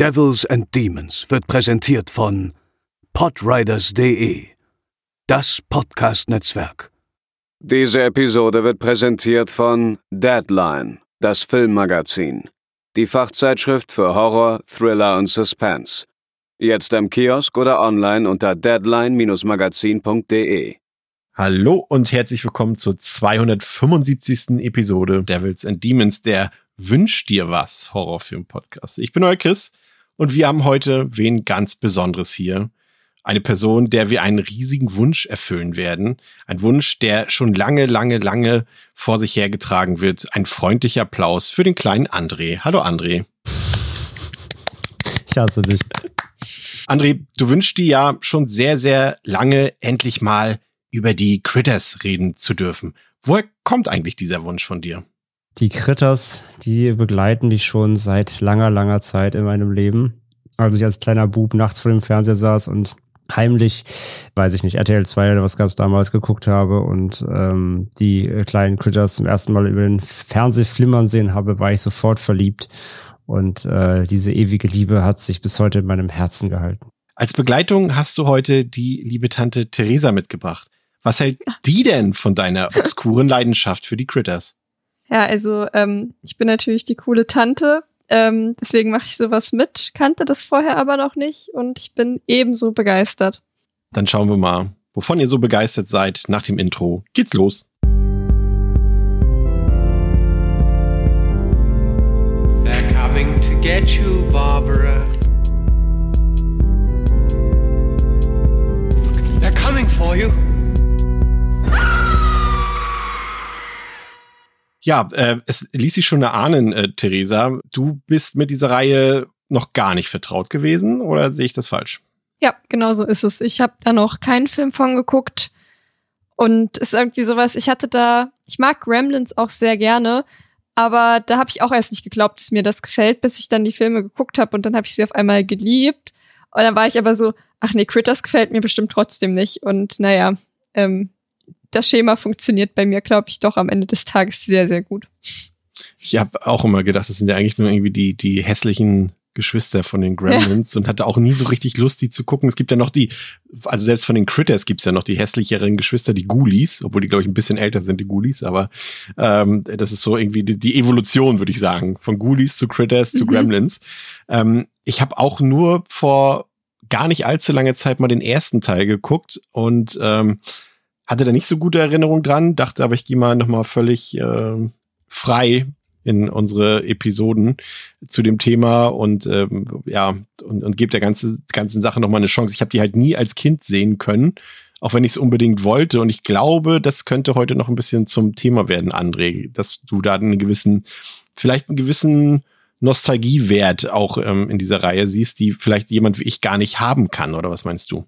Devils and Demons wird präsentiert von podriders.de, das Podcast-Netzwerk. Diese Episode wird präsentiert von Deadline, das Filmmagazin, die Fachzeitschrift für Horror, Thriller und Suspense. Jetzt im Kiosk oder online unter deadline-magazin.de. Hallo und herzlich willkommen zur 275. Episode Devils and Demons, der Wünsch dir was Horrorfilm-Podcast. Ich bin euer Chris und wir haben heute wen ganz Besonderes hier. Eine Person, der wir einen riesigen Wunsch erfüllen werden. Ein Wunsch, der schon lange, lange, lange vor sich hergetragen wird. Ein freundlicher Applaus für den kleinen André. Hallo André. Ich hasse dich. André, du wünschst dir ja schon sehr, sehr lange endlich mal über die Critters reden zu dürfen. Woher kommt eigentlich dieser Wunsch von dir? Die Critters, die begleiten mich schon seit langer, langer Zeit in meinem Leben. Als ich als kleiner Bub nachts vor dem Fernseher saß und heimlich, weiß ich nicht, RTL 2 oder was gab es damals, geguckt habe und ähm, die kleinen Critters zum ersten Mal über den Fernseher flimmern sehen habe, war ich sofort verliebt. Und äh, diese ewige Liebe hat sich bis heute in meinem Herzen gehalten. Als Begleitung hast du heute die liebe Tante Theresa mitgebracht. Was hält die denn von deiner obskuren Leidenschaft für die Critters? Ja, also ähm, ich bin natürlich die coole Tante, ähm, deswegen mache ich sowas mit, kannte das vorher aber noch nicht und ich bin ebenso begeistert. Dann schauen wir mal, wovon ihr so begeistert seid. Nach dem Intro geht's los. They're coming to get you, Barbara. They're coming for you. Ja, äh, es ließ sich schon erahnen, äh, Theresa. Du bist mit dieser Reihe noch gar nicht vertraut gewesen oder sehe ich das falsch? Ja, genau so ist es. Ich habe da noch keinen Film von geguckt und ist irgendwie sowas. Ich hatte da, ich mag Gremlins auch sehr gerne, aber da habe ich auch erst nicht geglaubt, dass mir das gefällt, bis ich dann die Filme geguckt habe und dann habe ich sie auf einmal geliebt. Und dann war ich aber so, ach nee, Critters gefällt mir bestimmt trotzdem nicht. Und naja, ähm, das Schema funktioniert bei mir, glaube ich, doch am Ende des Tages sehr, sehr gut. Ich habe auch immer gedacht, das sind ja eigentlich nur irgendwie die, die hässlichen Geschwister von den Gremlins ja. und hatte auch nie so richtig Lust, die zu gucken. Es gibt ja noch die, also selbst von den Critters gibt's ja noch die hässlicheren Geschwister, die Ghoulies, obwohl die, glaube ich, ein bisschen älter sind, die Ghoulies, aber ähm, das ist so irgendwie die, die Evolution, würde ich sagen, von Ghoulies zu Critters mhm. zu Gremlins. Ähm, ich habe auch nur vor gar nicht allzu lange Zeit mal den ersten Teil geguckt und ähm, hatte da nicht so gute Erinnerung dran, dachte aber, ich gehe mal nochmal völlig äh, frei in unsere Episoden zu dem Thema und ähm, ja, und, und gebe der ganze, ganzen Sache nochmal eine Chance. Ich habe die halt nie als Kind sehen können, auch wenn ich es unbedingt wollte. Und ich glaube, das könnte heute noch ein bisschen zum Thema werden, André, dass du da einen gewissen, vielleicht einen gewissen Nostalgiewert auch ähm, in dieser Reihe siehst, die vielleicht jemand wie ich gar nicht haben kann, oder was meinst du?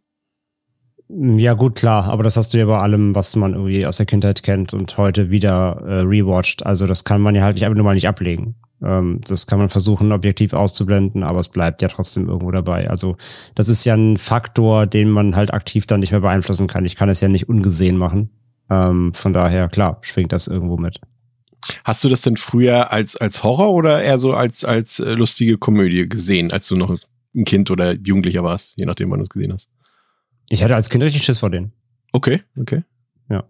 Ja, gut, klar, aber das hast du ja bei allem, was man irgendwie aus der Kindheit kennt und heute wieder äh, rewatcht. Also das kann man ja halt nicht einfach nur mal nicht ablegen. Ähm, das kann man versuchen, objektiv auszublenden, aber es bleibt ja trotzdem irgendwo dabei. Also das ist ja ein Faktor, den man halt aktiv dann nicht mehr beeinflussen kann. Ich kann es ja nicht ungesehen machen. Ähm, von daher, klar, schwingt das irgendwo mit. Hast du das denn früher als, als Horror oder eher so als, als äh, lustige Komödie gesehen, als du noch ein Kind oder Jugendlicher warst, je nachdem, wann du es gesehen hast? Ich hatte als Kind richtig Schiss vor denen. Okay, okay. Ja.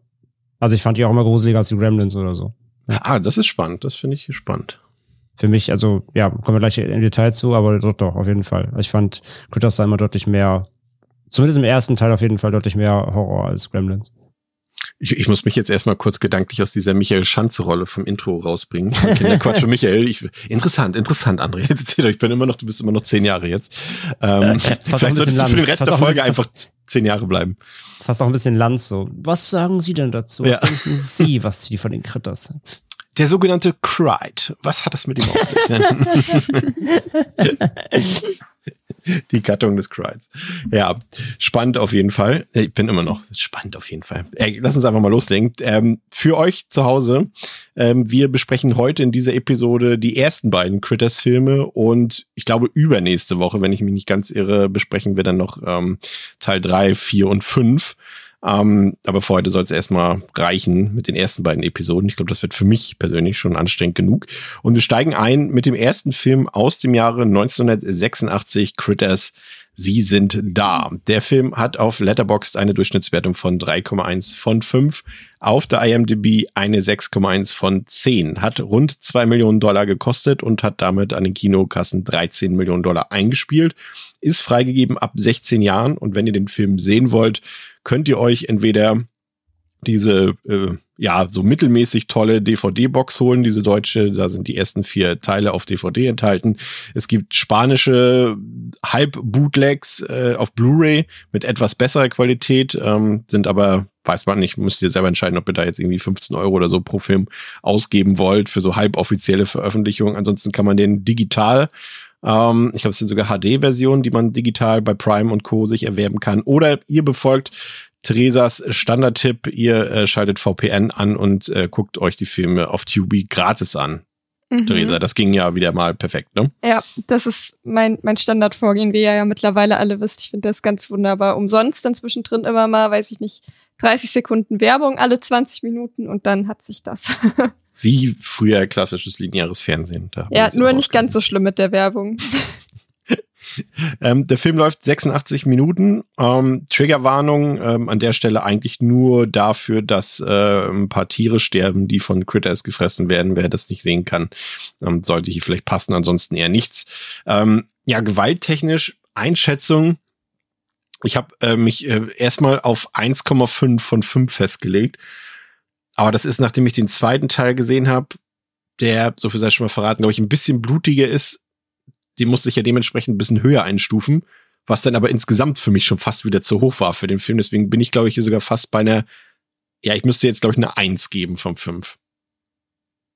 Also ich fand die auch immer gruseliger als die Gremlins oder so. Ja. Ah, das ist spannend. Das finde ich spannend. Für mich, also ja, kommen wir gleich in Detail zu, aber doch, doch, auf jeden Fall. Ich fand Critters da immer deutlich mehr, zumindest im ersten Teil auf jeden Fall deutlich mehr Horror als Gremlins. Ich, ich muss mich jetzt erstmal kurz gedanklich aus dieser Michael Schanze-Rolle vom Intro rausbringen. Kinderquatsch für Michael. Ich, interessant, interessant, André. Erzähl euch, ich bin immer noch, du bist immer noch zehn Jahre jetzt. Ähm, vielleicht solltest du für den Rest der Folge einfach zehn Jahre bleiben. Fast auch ein bisschen Lanz so. Was sagen Sie denn dazu? Was ja. denken Sie, was Sie von den Kritters sind? Der sogenannte Cried. Was hat das mit ihm auf sich? Die Gattung des Crides. Ja, spannend auf jeden Fall. Ich bin immer noch spannend auf jeden Fall. Ey, lass uns einfach mal loslegen. Ähm, für euch zu Hause, ähm, wir besprechen heute in dieser Episode die ersten beiden Critters-Filme und ich glaube übernächste Woche, wenn ich mich nicht ganz irre, besprechen wir dann noch ähm, Teil drei, vier und fünf. Ähm, aber für heute soll es erstmal reichen mit den ersten beiden Episoden. Ich glaube, das wird für mich persönlich schon anstrengend genug. Und wir steigen ein mit dem ersten Film aus dem Jahre 1986, Critters Sie sind da. Der Film hat auf Letterboxd eine Durchschnittswertung von 3,1 von 5, auf der IMDb eine 6,1 von 10, hat rund 2 Millionen Dollar gekostet und hat damit an den Kinokassen 13 Millionen Dollar eingespielt, ist freigegeben ab 16 Jahren und wenn ihr den Film sehen wollt, könnt ihr euch entweder diese äh, ja so mittelmäßig tolle DVD-Box holen, diese deutsche. Da sind die ersten vier Teile auf DVD enthalten. Es gibt spanische Halb-Bootlegs äh, auf Blu-ray mit etwas besserer Qualität, ähm, sind aber weiß man nicht, müsst ihr selber entscheiden, ob ihr da jetzt irgendwie 15 Euro oder so pro Film ausgeben wollt für so halboffizielle Veröffentlichungen. Ansonsten kann man den digital ähm, ich glaube, es sind sogar HD-Versionen, die man digital bei Prime und Co. sich erwerben kann. Oder ihr befolgt Theresas Standardtipp, ihr äh, schaltet VPN an und äh, guckt euch die Filme auf Tubi gratis an. Mhm. Theresa, das ging ja wieder mal perfekt, ne? Ja, das ist mein, mein Standardvorgehen, wie ihr ja mittlerweile alle wisst. Ich finde das ganz wunderbar. Umsonst dann zwischendrin immer mal, weiß ich nicht, 30 Sekunden Werbung alle 20 Minuten und dann hat sich das. Wie früher klassisches lineares Fernsehen. ja, nur nicht ganz so schlimm mit der Werbung. ähm, der Film läuft 86 Minuten. Ähm, Triggerwarnung ähm, an der Stelle eigentlich nur dafür, dass äh, ein paar Tiere sterben, die von Critters gefressen werden. Wer das nicht sehen kann, ähm, sollte hier vielleicht passen, ansonsten eher nichts. Ähm, ja, gewalttechnisch Einschätzung. Ich habe äh, mich äh, erstmal auf 1,5 von 5 festgelegt. Aber das ist, nachdem ich den zweiten Teil gesehen habe, der, so viel sei schon mal verraten, glaube ich, ein bisschen blutiger ist die musste ich ja dementsprechend ein bisschen höher einstufen, was dann aber insgesamt für mich schon fast wieder zu hoch war für den Film. Deswegen bin ich, glaube ich, hier sogar fast bei einer, ja, ich müsste jetzt, glaube ich, eine Eins geben von fünf.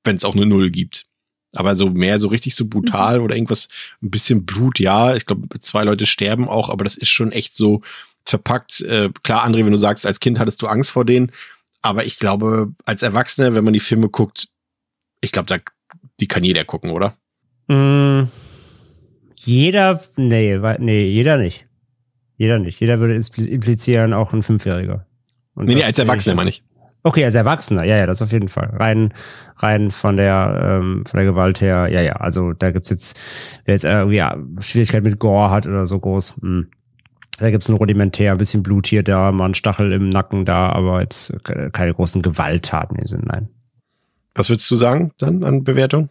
Wenn es auch eine Null gibt. Aber so mehr so richtig so brutal mhm. oder irgendwas, ein bisschen Blut, ja. Ich glaube, zwei Leute sterben auch, aber das ist schon echt so verpackt. Äh, klar, André, wenn du sagst, als Kind hattest du Angst vor denen. Aber ich glaube, als Erwachsener, wenn man die Filme guckt, ich glaube, da, die kann jeder gucken, oder? Mm, jeder, nee, nee, jeder nicht. Jeder nicht. Jeder würde implizieren, auch ein Fünfjähriger. Und nee, nee, als Erwachsener meine ich. Okay, als Erwachsener, ja, ja, das auf jeden Fall. Rein, rein von der, ähm, von der Gewalt her, ja, ja. Also da gibt's jetzt, wer jetzt irgendwie ja, Schwierigkeit mit Gore hat oder so groß, mh. Da gibt's ein rudimentär, ein bisschen Blut hier, da, mal ein Stachel im Nacken da, aber jetzt keine großen Gewalttaten im Sinn, nein. Was würdest du sagen dann an Bewertung?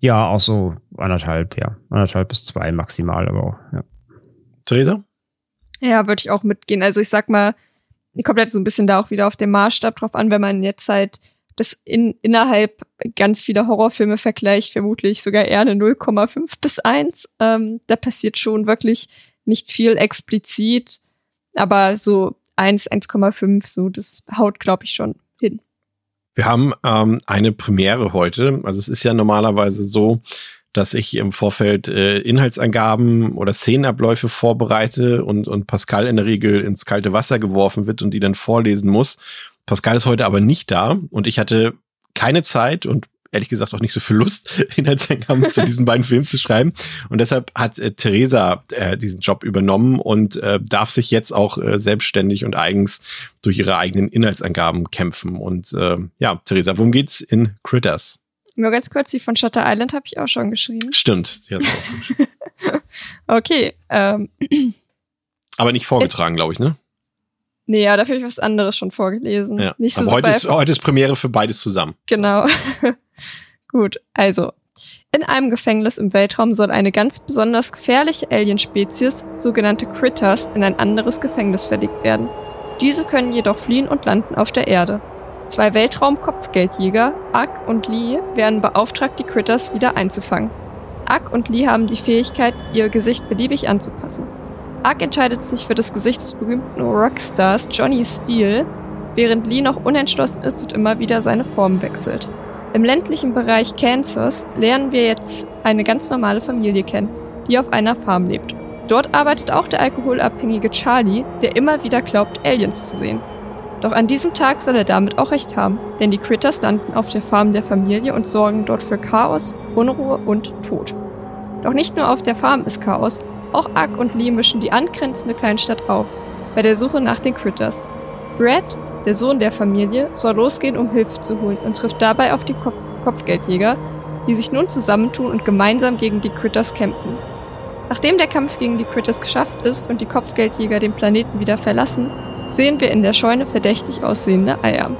Ja, auch so anderthalb, ja. Anderthalb bis zwei maximal, aber auch, ja. Theresa? Ja, würde ich auch mitgehen. Also ich sag mal, kommt halt so ein bisschen da auch wieder auf den Maßstab drauf an, wenn man jetzt halt das in, innerhalb ganz vieler Horrorfilme vergleicht, vermutlich sogar eher eine 0,5 bis 1. Ähm, da passiert schon wirklich nicht viel explizit, aber so 1, 1,5, so, das haut, glaube ich, schon hin. Wir haben ähm, eine Premiere heute. Also es ist ja normalerweise so, dass ich im Vorfeld äh, Inhaltsangaben oder Szenenabläufe vorbereite und, und Pascal in der Regel ins kalte Wasser geworfen wird und die dann vorlesen muss. Pascal ist heute aber nicht da und ich hatte keine Zeit und ehrlich gesagt auch nicht so viel Lust, Inhaltsangaben zu diesen beiden Filmen zu schreiben. Und deshalb hat äh, Theresa äh, diesen Job übernommen und äh, darf sich jetzt auch äh, selbstständig und eigens durch ihre eigenen Inhaltsangaben kämpfen. Und äh, ja, Theresa, worum geht's in Critters? Nur ganz kurz, die von Shutter Island habe ich auch schon geschrieben. Stimmt, die hast du auch geschrieben. okay. Ähm. Aber nicht vorgetragen, glaube ich, ne? Nee, ja, dafür habe ich was anderes schon vorgelesen. Ja. Nicht so Aber heute ist, heute ist Premiere für beides zusammen. Genau. Gut, also. In einem Gefängnis im Weltraum soll eine ganz besonders gefährliche Alienspezies, sogenannte Critters, in ein anderes Gefängnis verlegt werden. Diese können jedoch fliehen und landen auf der Erde. Zwei Weltraum-Kopfgeldjäger, Ak und Lee, werden beauftragt, die Critters wieder einzufangen. Ak und Lee haben die Fähigkeit, ihr Gesicht beliebig anzupassen. Ak entscheidet sich für das Gesicht des berühmten Rockstars Johnny Steele, während Lee noch unentschlossen ist und immer wieder seine Form wechselt. Im ländlichen Bereich Kansas lernen wir jetzt eine ganz normale Familie kennen, die auf einer Farm lebt. Dort arbeitet auch der alkoholabhängige Charlie, der immer wieder glaubt, Aliens zu sehen. Doch an diesem Tag soll er damit auch recht haben, denn die Critters landen auf der Farm der Familie und sorgen dort für Chaos, Unruhe und Tod. Doch nicht nur auf der Farm ist Chaos, auch Ack und Lee mischen die angrenzende Kleinstadt auf, bei der Suche nach den Critters, Brad, der Sohn der Familie, soll losgehen, um Hilfe zu holen und trifft dabei auf die Kopf Kopfgeldjäger, die sich nun zusammentun und gemeinsam gegen die Critters kämpfen. Nachdem der Kampf gegen die Critters geschafft ist und die Kopfgeldjäger den Planeten wieder verlassen, sehen wir in der Scheune verdächtig aussehende Eier.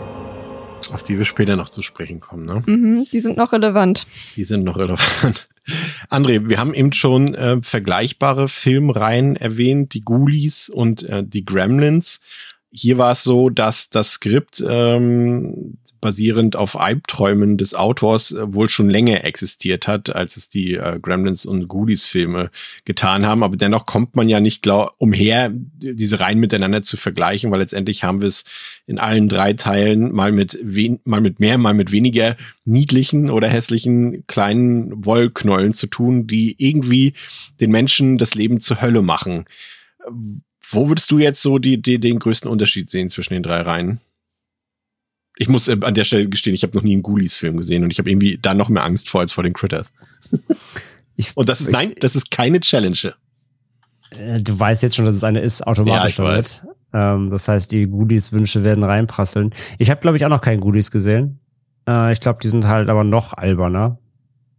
Auf die wir später noch zu sprechen kommen, ne? Mhm, die sind noch relevant. Die sind noch relevant. André, wir haben eben schon äh, vergleichbare Filmreihen erwähnt, die Ghoulies und äh, die Gremlins. Hier war es so, dass das Skript ähm, basierend auf Albträumen des Autors äh, wohl schon länger existiert hat, als es die äh, Gremlins und Ghoulies Filme getan haben. Aber dennoch kommt man ja nicht glaub, umher, diese Reihen miteinander zu vergleichen, weil letztendlich haben wir es in allen drei Teilen mal mit, wen mal mit mehr, mal mit weniger niedlichen oder hässlichen kleinen Wollknollen zu tun, die irgendwie den Menschen das Leben zur Hölle machen. Wo würdest du jetzt so die, die, den größten Unterschied sehen zwischen den drei Reihen? Ich muss äh, an der Stelle gestehen, ich habe noch nie einen Ghoulies-Film gesehen und ich habe irgendwie da noch mehr Angst vor als vor den Critters. Ich, und das ist, nein, das ist keine Challenge. Äh, du weißt jetzt schon, dass es eine ist, automatisch ja, damit. Ähm, das heißt, die Goodies-Wünsche werden reinprasseln. Ich habe, glaube ich, auch noch keinen Goodies gesehen. Äh, ich glaube, die sind halt aber noch alberner,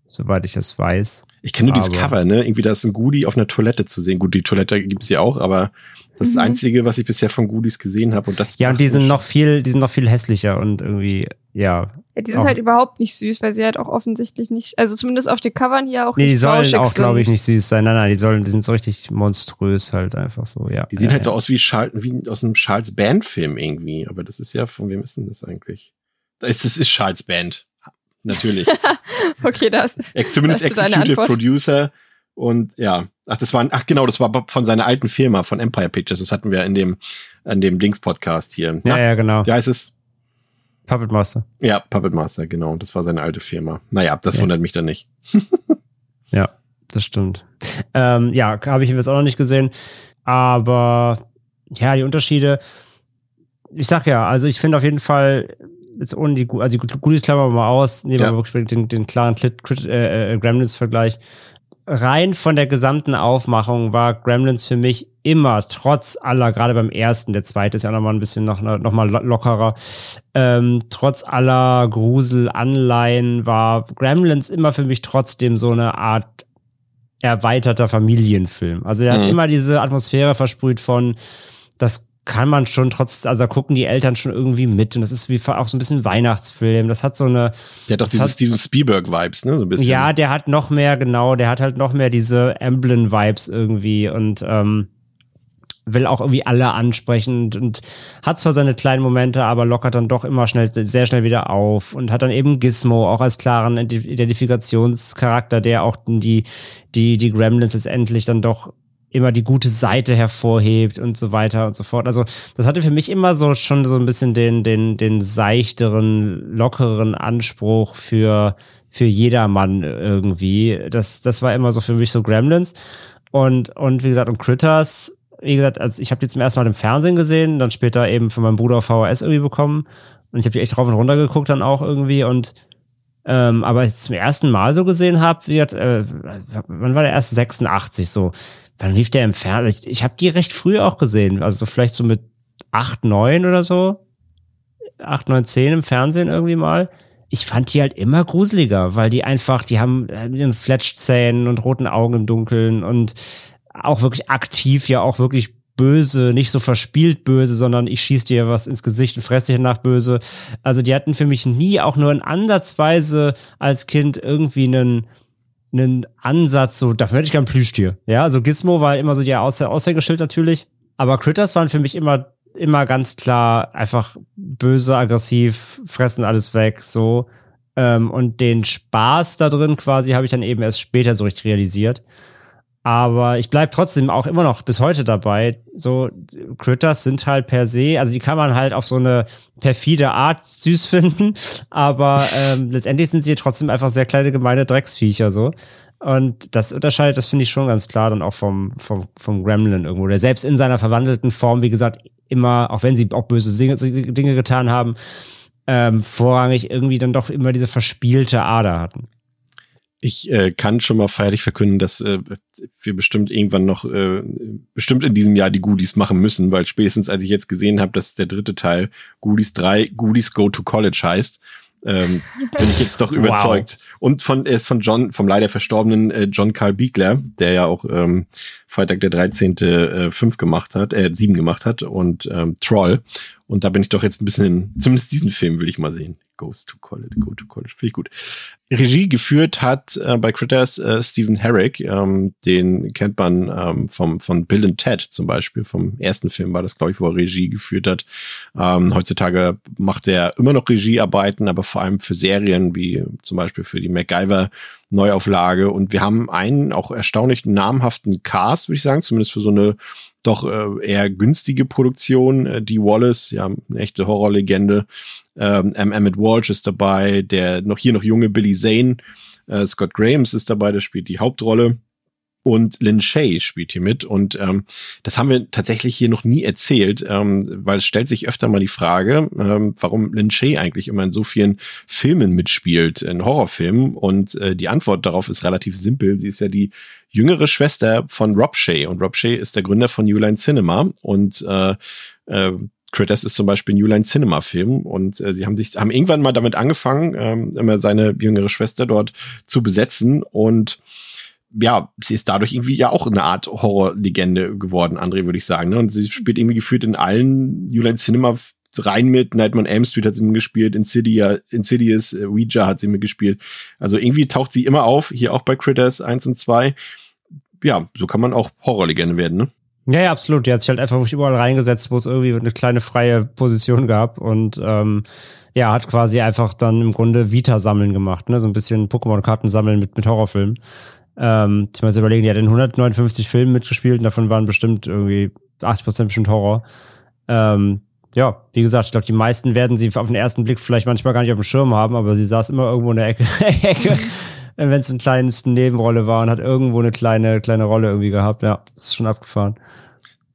soweit ich es weiß. Ich kenne nur dieses Cover, ne? Irgendwie da ist ein Goodie auf einer Toilette zu sehen. Gut, die Toilette gibt's ja auch, aber das ist das mhm. Einzige, was ich bisher von Goodies gesehen habe. Und das ja, und die sind noch viel, die sind noch viel hässlicher und irgendwie, ja. ja die sind halt überhaupt nicht süß, weil sie halt auch offensichtlich nicht, also zumindest auf den Covern hier auch nee, nicht die sollen auch, glaube ich, nicht süß sein. Nein, nein, die sollen, die sind so richtig monströs halt einfach so, ja. Die sehen ja, halt so aus wie, Charles, wie aus einem Charles Band Film irgendwie. Aber das ist ja, von wem ist denn das eigentlich? Das ist, ist Charles Band. Natürlich. okay, das. Zumindest Executive Producer und ja, ach, das war, ach genau, das war von seiner alten Firma, von Empire Pictures. Das hatten wir in dem, in dem Dings-Podcast hier. Ja, ja, genau. Wie heißt es? Puppet Master. Ja, Puppet Master, genau. Das war seine alte Firma. Naja, das ja. wundert mich dann nicht. ja, das stimmt. Ähm, ja, habe ich jetzt auch noch nicht gesehen. Aber ja, die Unterschiede. Ich sag ja, also ich finde auf jeden Fall, jetzt ohne die, also die Goodies klammern wir mal aus, nehmen wir wirklich den, den klaren äh, äh, Gremlins-Vergleich rein von der gesamten Aufmachung war Gremlins für mich immer, trotz aller, gerade beim ersten, der zweite ist ja nochmal ein bisschen noch, noch mal lockerer, ähm, trotz aller Gruselanleihen war Gremlins immer für mich trotzdem so eine Art erweiterter Familienfilm. Also er hat mhm. immer diese Atmosphäre versprüht von, das kann man schon trotz, also da gucken die Eltern schon irgendwie mit und das ist wie auch so ein bisschen Weihnachtsfilm. Das hat so eine. Der hat doch diese Steven Spielberg-Vibes, ne? So ein bisschen. Ja, der hat noch mehr, genau, der hat halt noch mehr diese Emblem-Vibes irgendwie und ähm, will auch irgendwie alle ansprechen und, und hat zwar seine kleinen Momente, aber lockert dann doch immer schnell, sehr schnell wieder auf und hat dann eben Gizmo auch als klaren Identifikationscharakter, der auch die, die, die Gremlins letztendlich dann doch immer die gute Seite hervorhebt und so weiter und so fort. Also das hatte für mich immer so schon so ein bisschen den, den, den seichteren, lockeren Anspruch für, für jedermann irgendwie. Das, das war immer so für mich so Gremlins. Und, und wie gesagt, und Critters, wie gesagt, also ich habe die zum ersten Mal im Fernsehen gesehen, dann später eben von meinem Bruder VHS irgendwie bekommen. Und ich habe die echt rauf und runter geguckt dann auch irgendwie und ähm, aber als ich zum ersten Mal so gesehen habe, äh, wann war der erst 86 so? Wann lief der im Fernsehen? Ich, ich habe die recht früh auch gesehen. Also vielleicht so mit 8, 9 oder so. 8, 9, 10 im Fernsehen irgendwie mal. Ich fand die halt immer gruseliger, weil die einfach, die haben mit ihren Fletschzähnen und roten Augen im Dunkeln und auch wirklich aktiv, ja auch wirklich böse, nicht so verspielt böse, sondern ich schieß dir was ins Gesicht und fress dich nach böse. Also die hatten für mich nie auch nur in Ansatzweise als Kind irgendwie einen einen Ansatz, so, dafür hätte ich gern Plüschtier. Ja, also Gizmo war immer so die Aushängeschild natürlich. Aber Critters waren für mich immer, immer ganz klar einfach böse, aggressiv, fressen alles weg, so. Ähm, und den Spaß da drin quasi habe ich dann eben erst später so richtig realisiert. Aber ich bleib trotzdem auch immer noch bis heute dabei. So, Critters sind halt per se, also die kann man halt auf so eine perfide Art süß finden, aber ähm, letztendlich sind sie trotzdem einfach sehr kleine, gemeine Drecksviecher so. Und das unterscheidet, das finde ich schon ganz klar dann auch vom, vom, vom Gremlin irgendwo. Der selbst in seiner verwandelten Form, wie gesagt, immer, auch wenn sie auch böse Dinge, Dinge getan haben, ähm, vorrangig irgendwie dann doch immer diese verspielte Ader hatten. Ich äh, kann schon mal feierlich verkünden, dass äh, wir bestimmt irgendwann noch, äh, bestimmt in diesem Jahr die Goodies machen müssen, weil spätestens als ich jetzt gesehen habe, dass der dritte Teil Goodies 3 Goodies Go to College heißt, ähm, bin ich jetzt doch überzeugt. Wow. Und von, er ist von John, vom leider verstorbenen äh, John Carl Biegler, der ja auch ähm, Freitag der 13. Äh, 5 gemacht hat, äh, 7 gemacht hat und ähm, Troll. Und da bin ich doch jetzt ein bisschen, in, zumindest diesen Film will ich mal sehen. Goes to College, Go to College, finde ich gut. Regie geführt hat äh, bei Critters äh, Stephen Herrick, ähm, den kennt man ähm, vom, von Bill and Ted zum Beispiel, vom ersten Film war das, glaube ich, wo er Regie geführt hat. Ähm, heutzutage macht er immer noch Regiearbeiten, aber vor allem für Serien, wie zum Beispiel für die MacGyver Neuauflage. Und wir haben einen auch erstaunlich namhaften Cast, würde ich sagen, zumindest für so eine doch äh, eher günstige Produktion. Äh, die Wallace, ja, eine echte Horrorlegende. Ähm. Emmett Walsh ist dabei, der noch hier noch junge Billy Zane. Äh, Scott Grahams ist dabei, der spielt die Hauptrolle und Lin Shay spielt hier mit. Und ähm, das haben wir tatsächlich hier noch nie erzählt, ähm, weil es stellt sich öfter mal die Frage, ähm, warum Lin Shay eigentlich immer in so vielen Filmen mitspielt, in Horrorfilmen. Und äh, die Antwort darauf ist relativ simpel. Sie ist ja die jüngere Schwester von Rob Shay. Und Rob Shay ist der Gründer von New Line Cinema. Und äh, äh, Critters ist zum Beispiel ein New Line Cinema Film und äh, sie haben sich haben irgendwann mal damit angefangen, ähm, immer seine jüngere Schwester dort zu besetzen und ja, sie ist dadurch irgendwie ja auch eine Art Horrorlegende geworden, André, würde ich sagen. Ne? Und sie spielt irgendwie gefühlt in allen Line Cinema rein mit. Nightmare on Elm Street hat sie mitgespielt, Insidia, Insidious, äh, Ouija hat sie mitgespielt. Also irgendwie taucht sie immer auf, hier auch bei Critters 1 und 2. Ja, so kann man auch Horrorlegende werden, ne? Ja, ja, absolut. Die hat sich halt einfach überall reingesetzt, wo es irgendwie eine kleine freie Position gab und ähm, ja, hat quasi einfach dann im Grunde Vita-Sammeln gemacht, ne? So ein bisschen Pokémon-Karten sammeln mit, mit Horrorfilmen. Ähm, ich muss überlegen, die hat in 159 Filmen mitgespielt und davon waren bestimmt irgendwie 80 Prozent bestimmt Horror. Ähm, ja, wie gesagt, ich glaube, die meisten werden sie auf den ersten Blick vielleicht manchmal gar nicht auf dem Schirm haben, aber sie saß immer irgendwo in der Ecke, Ecke wenn es eine kleinste Nebenrolle war und hat irgendwo eine kleine, kleine Rolle irgendwie gehabt. Ja, das ist schon abgefahren.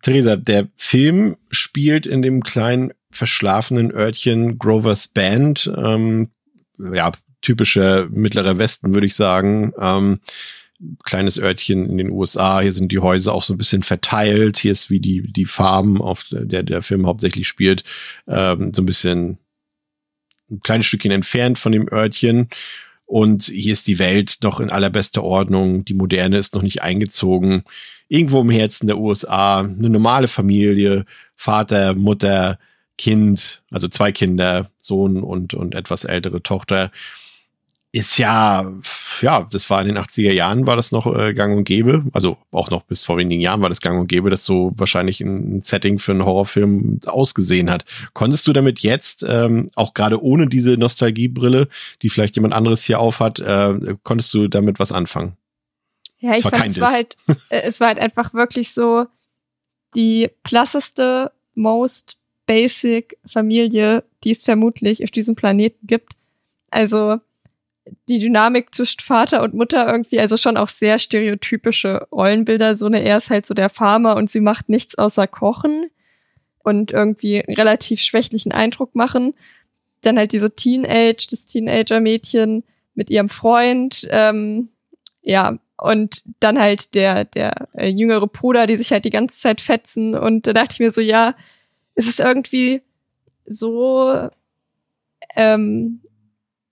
Theresa, der Film spielt in dem kleinen verschlafenen Örtchen Grover's Band. Ähm, ja, typischer mittlerer Westen, würde ich sagen. Ähm, kleines Örtchen in den USA. Hier sind die Häuser auch so ein bisschen verteilt. Hier ist wie die, die Farm, auf der der Film hauptsächlich spielt, ähm, so ein bisschen ein kleines Stückchen entfernt von dem Örtchen. Und hier ist die Welt noch in allerbester Ordnung. Die Moderne ist noch nicht eingezogen. Irgendwo im Herzen der USA eine normale Familie, Vater, Mutter, Kind, also zwei Kinder, Sohn und, und etwas ältere Tochter ist ja, ja, das war in den 80er Jahren war das noch äh, gang und gäbe. Also auch noch bis vor wenigen Jahren war das gang und gäbe, dass so wahrscheinlich ein Setting für einen Horrorfilm ausgesehen hat. Konntest du damit jetzt, ähm, auch gerade ohne diese Nostalgiebrille, die vielleicht jemand anderes hier aufhat, äh, konntest du damit was anfangen? Ja, ich fand, es war halt, äh, es war halt einfach wirklich so die klasseste, most basic Familie, die es vermutlich auf diesem Planeten gibt. Also, die Dynamik zwischen Vater und Mutter irgendwie, also schon auch sehr stereotypische Rollenbilder. So eine, er ist halt so der Farmer und sie macht nichts außer kochen und irgendwie relativ schwächlichen Eindruck machen. Dann halt diese Teenage, das Teenager-Mädchen mit ihrem Freund, ähm, ja, und dann halt der, der äh, jüngere Bruder, die sich halt die ganze Zeit fetzen. Und da dachte ich mir so, ja, es ist irgendwie so ähm,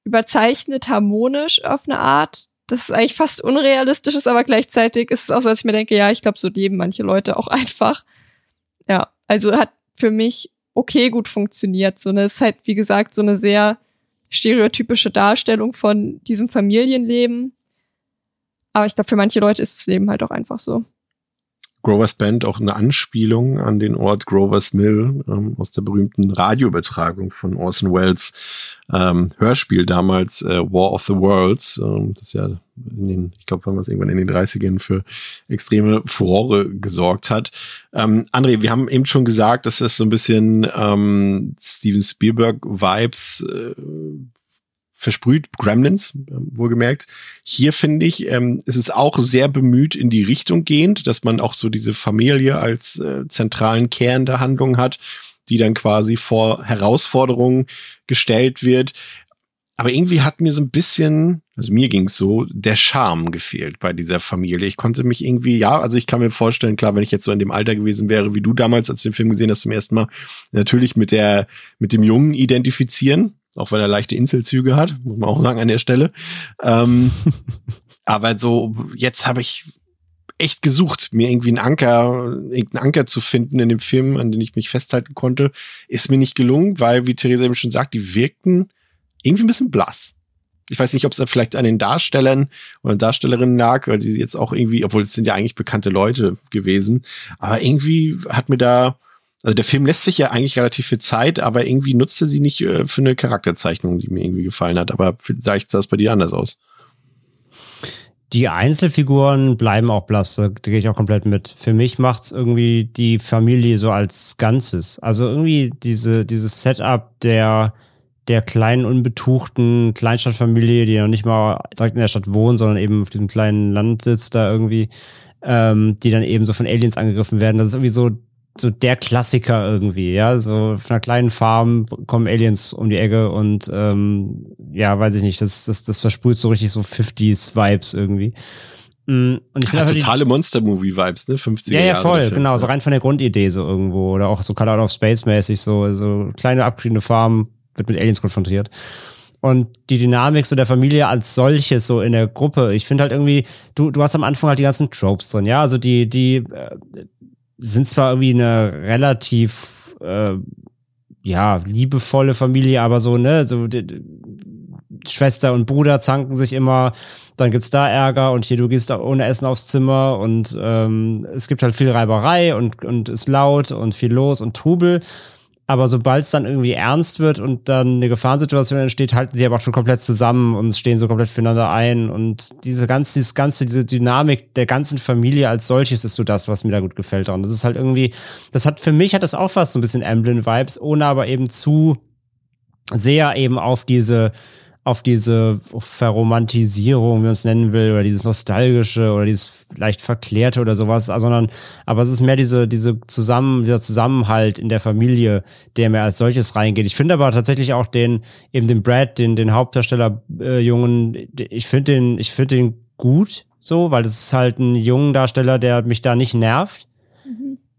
überzeichnet harmonisch auf eine Art. Das ist eigentlich fast unrealistisch ist, aber gleichzeitig ist es auch so, dass ich mir denke, ja, ich glaube, so leben manche Leute auch einfach. Ja, also hat für mich okay gut funktioniert. So eine ist halt, wie gesagt, so eine sehr stereotypische Darstellung von diesem Familienleben. Aber ich glaube, für manche Leute ist das Leben halt auch einfach so. Grover's Band auch eine Anspielung an den Ort Grover's Mill ähm, aus der berühmten Radioübertragung von Orson Welles ähm, Hörspiel damals, äh, War of the Worlds, ähm, das ja in den, ich glaube, wann es irgendwann in den 30ern für extreme Furore gesorgt hat. Ähm, André, wir haben eben schon gesagt, dass das so ein bisschen ähm, Steven Spielberg-Vibes äh, versprüht, Gremlins, ähm, wohlgemerkt. Hier finde ich, ähm, ist es auch sehr bemüht in die Richtung gehend, dass man auch so diese Familie als äh, zentralen Kern der Handlung hat, die dann quasi vor Herausforderungen gestellt wird. aber irgendwie hat mir so ein bisschen, also mir ging's so, der Charme gefehlt bei dieser Familie. Ich konnte mich irgendwie, ja, also ich kann mir vorstellen, klar, wenn ich jetzt so in dem Alter gewesen wäre, wie du damals, als du den Film gesehen hast zum ersten Mal, natürlich mit der, mit dem Jungen identifizieren, auch wenn er leichte Inselzüge hat, muss man auch sagen an der Stelle. Ähm, aber so, jetzt habe ich echt gesucht, mir irgendwie einen Anker, irgendeinen Anker zu finden in dem Film, an den ich mich festhalten konnte. Ist mir nicht gelungen, weil, wie Theresa eben schon sagt, die wirkten irgendwie ein bisschen blass. Ich weiß nicht, ob es da vielleicht an den Darstellern oder Darstellerinnen lag, weil die jetzt auch irgendwie, obwohl es sind ja eigentlich bekannte Leute gewesen, aber irgendwie hat mir da, also der Film lässt sich ja eigentlich relativ viel Zeit, aber irgendwie nutzte sie nicht äh, für eine Charakterzeichnung, die mir irgendwie gefallen hat. Aber vielleicht sah es bei dir anders aus. Die Einzelfiguren bleiben auch blass, da gehe ich auch komplett mit. Für mich macht's irgendwie die Familie so als Ganzes. Also irgendwie diese, dieses Setup der, der kleinen, unbetuchten Kleinstadtfamilie, die noch nicht mal direkt in der Stadt wohnen, sondern eben auf diesem kleinen Landsitz da irgendwie, ähm, die dann eben so von Aliens angegriffen werden. Das ist irgendwie so, so der Klassiker irgendwie, ja. So von einer kleinen Farm kommen Aliens um die Ecke und ähm, ja, weiß ich nicht, das, das, das versprüht so richtig so 50s-Vibes irgendwie. Mm, Und ich finde Ja, die- totale Monster-Movie-Vibes, ne? 50er ja, ja, Jahre voll, Film. genau, so rein von der Grundidee so irgendwo. Oder auch so Call Out of Space mäßig, so, so kleine abgeschnittene Farm wird mit Aliens konfrontiert. Und die Dynamik so der Familie als solches, so in der Gruppe, ich finde halt irgendwie, du, du hast am Anfang halt die ganzen Tropes drin, ja, also die, die äh, sind zwar irgendwie eine relativ, äh, ja, liebevolle Familie, aber so, ne, so, Schwester und Bruder zanken sich immer, dann gibt's da Ärger und hier du gehst ohne Essen aufs Zimmer und ähm, es gibt halt viel Reiberei und, und ist laut und viel los und Trubel. Aber sobald es dann irgendwie ernst wird und dann eine Gefahrensituation entsteht, halten sie aber auch schon komplett zusammen und stehen so komplett füreinander ein. Und diese ganze, dieses ganze, diese Dynamik der ganzen Familie als solches ist so das, was mir da gut gefällt daran. Das ist halt irgendwie, das hat für mich hat das auch fast so ein bisschen Emblem-Vibes, ohne aber eben zu sehr eben auf diese auf diese Verromantisierung, wie man es nennen will, oder dieses nostalgische oder dieses leicht verklärte oder sowas, sondern aber es ist mehr diese diese zusammen dieser Zusammenhalt in der Familie, der mir als solches reingeht. Ich finde aber tatsächlich auch den eben den Brad, den den Hauptdarsteller äh, ich finde den ich finde den gut so, weil das ist halt ein jungen Darsteller, der mich da nicht nervt.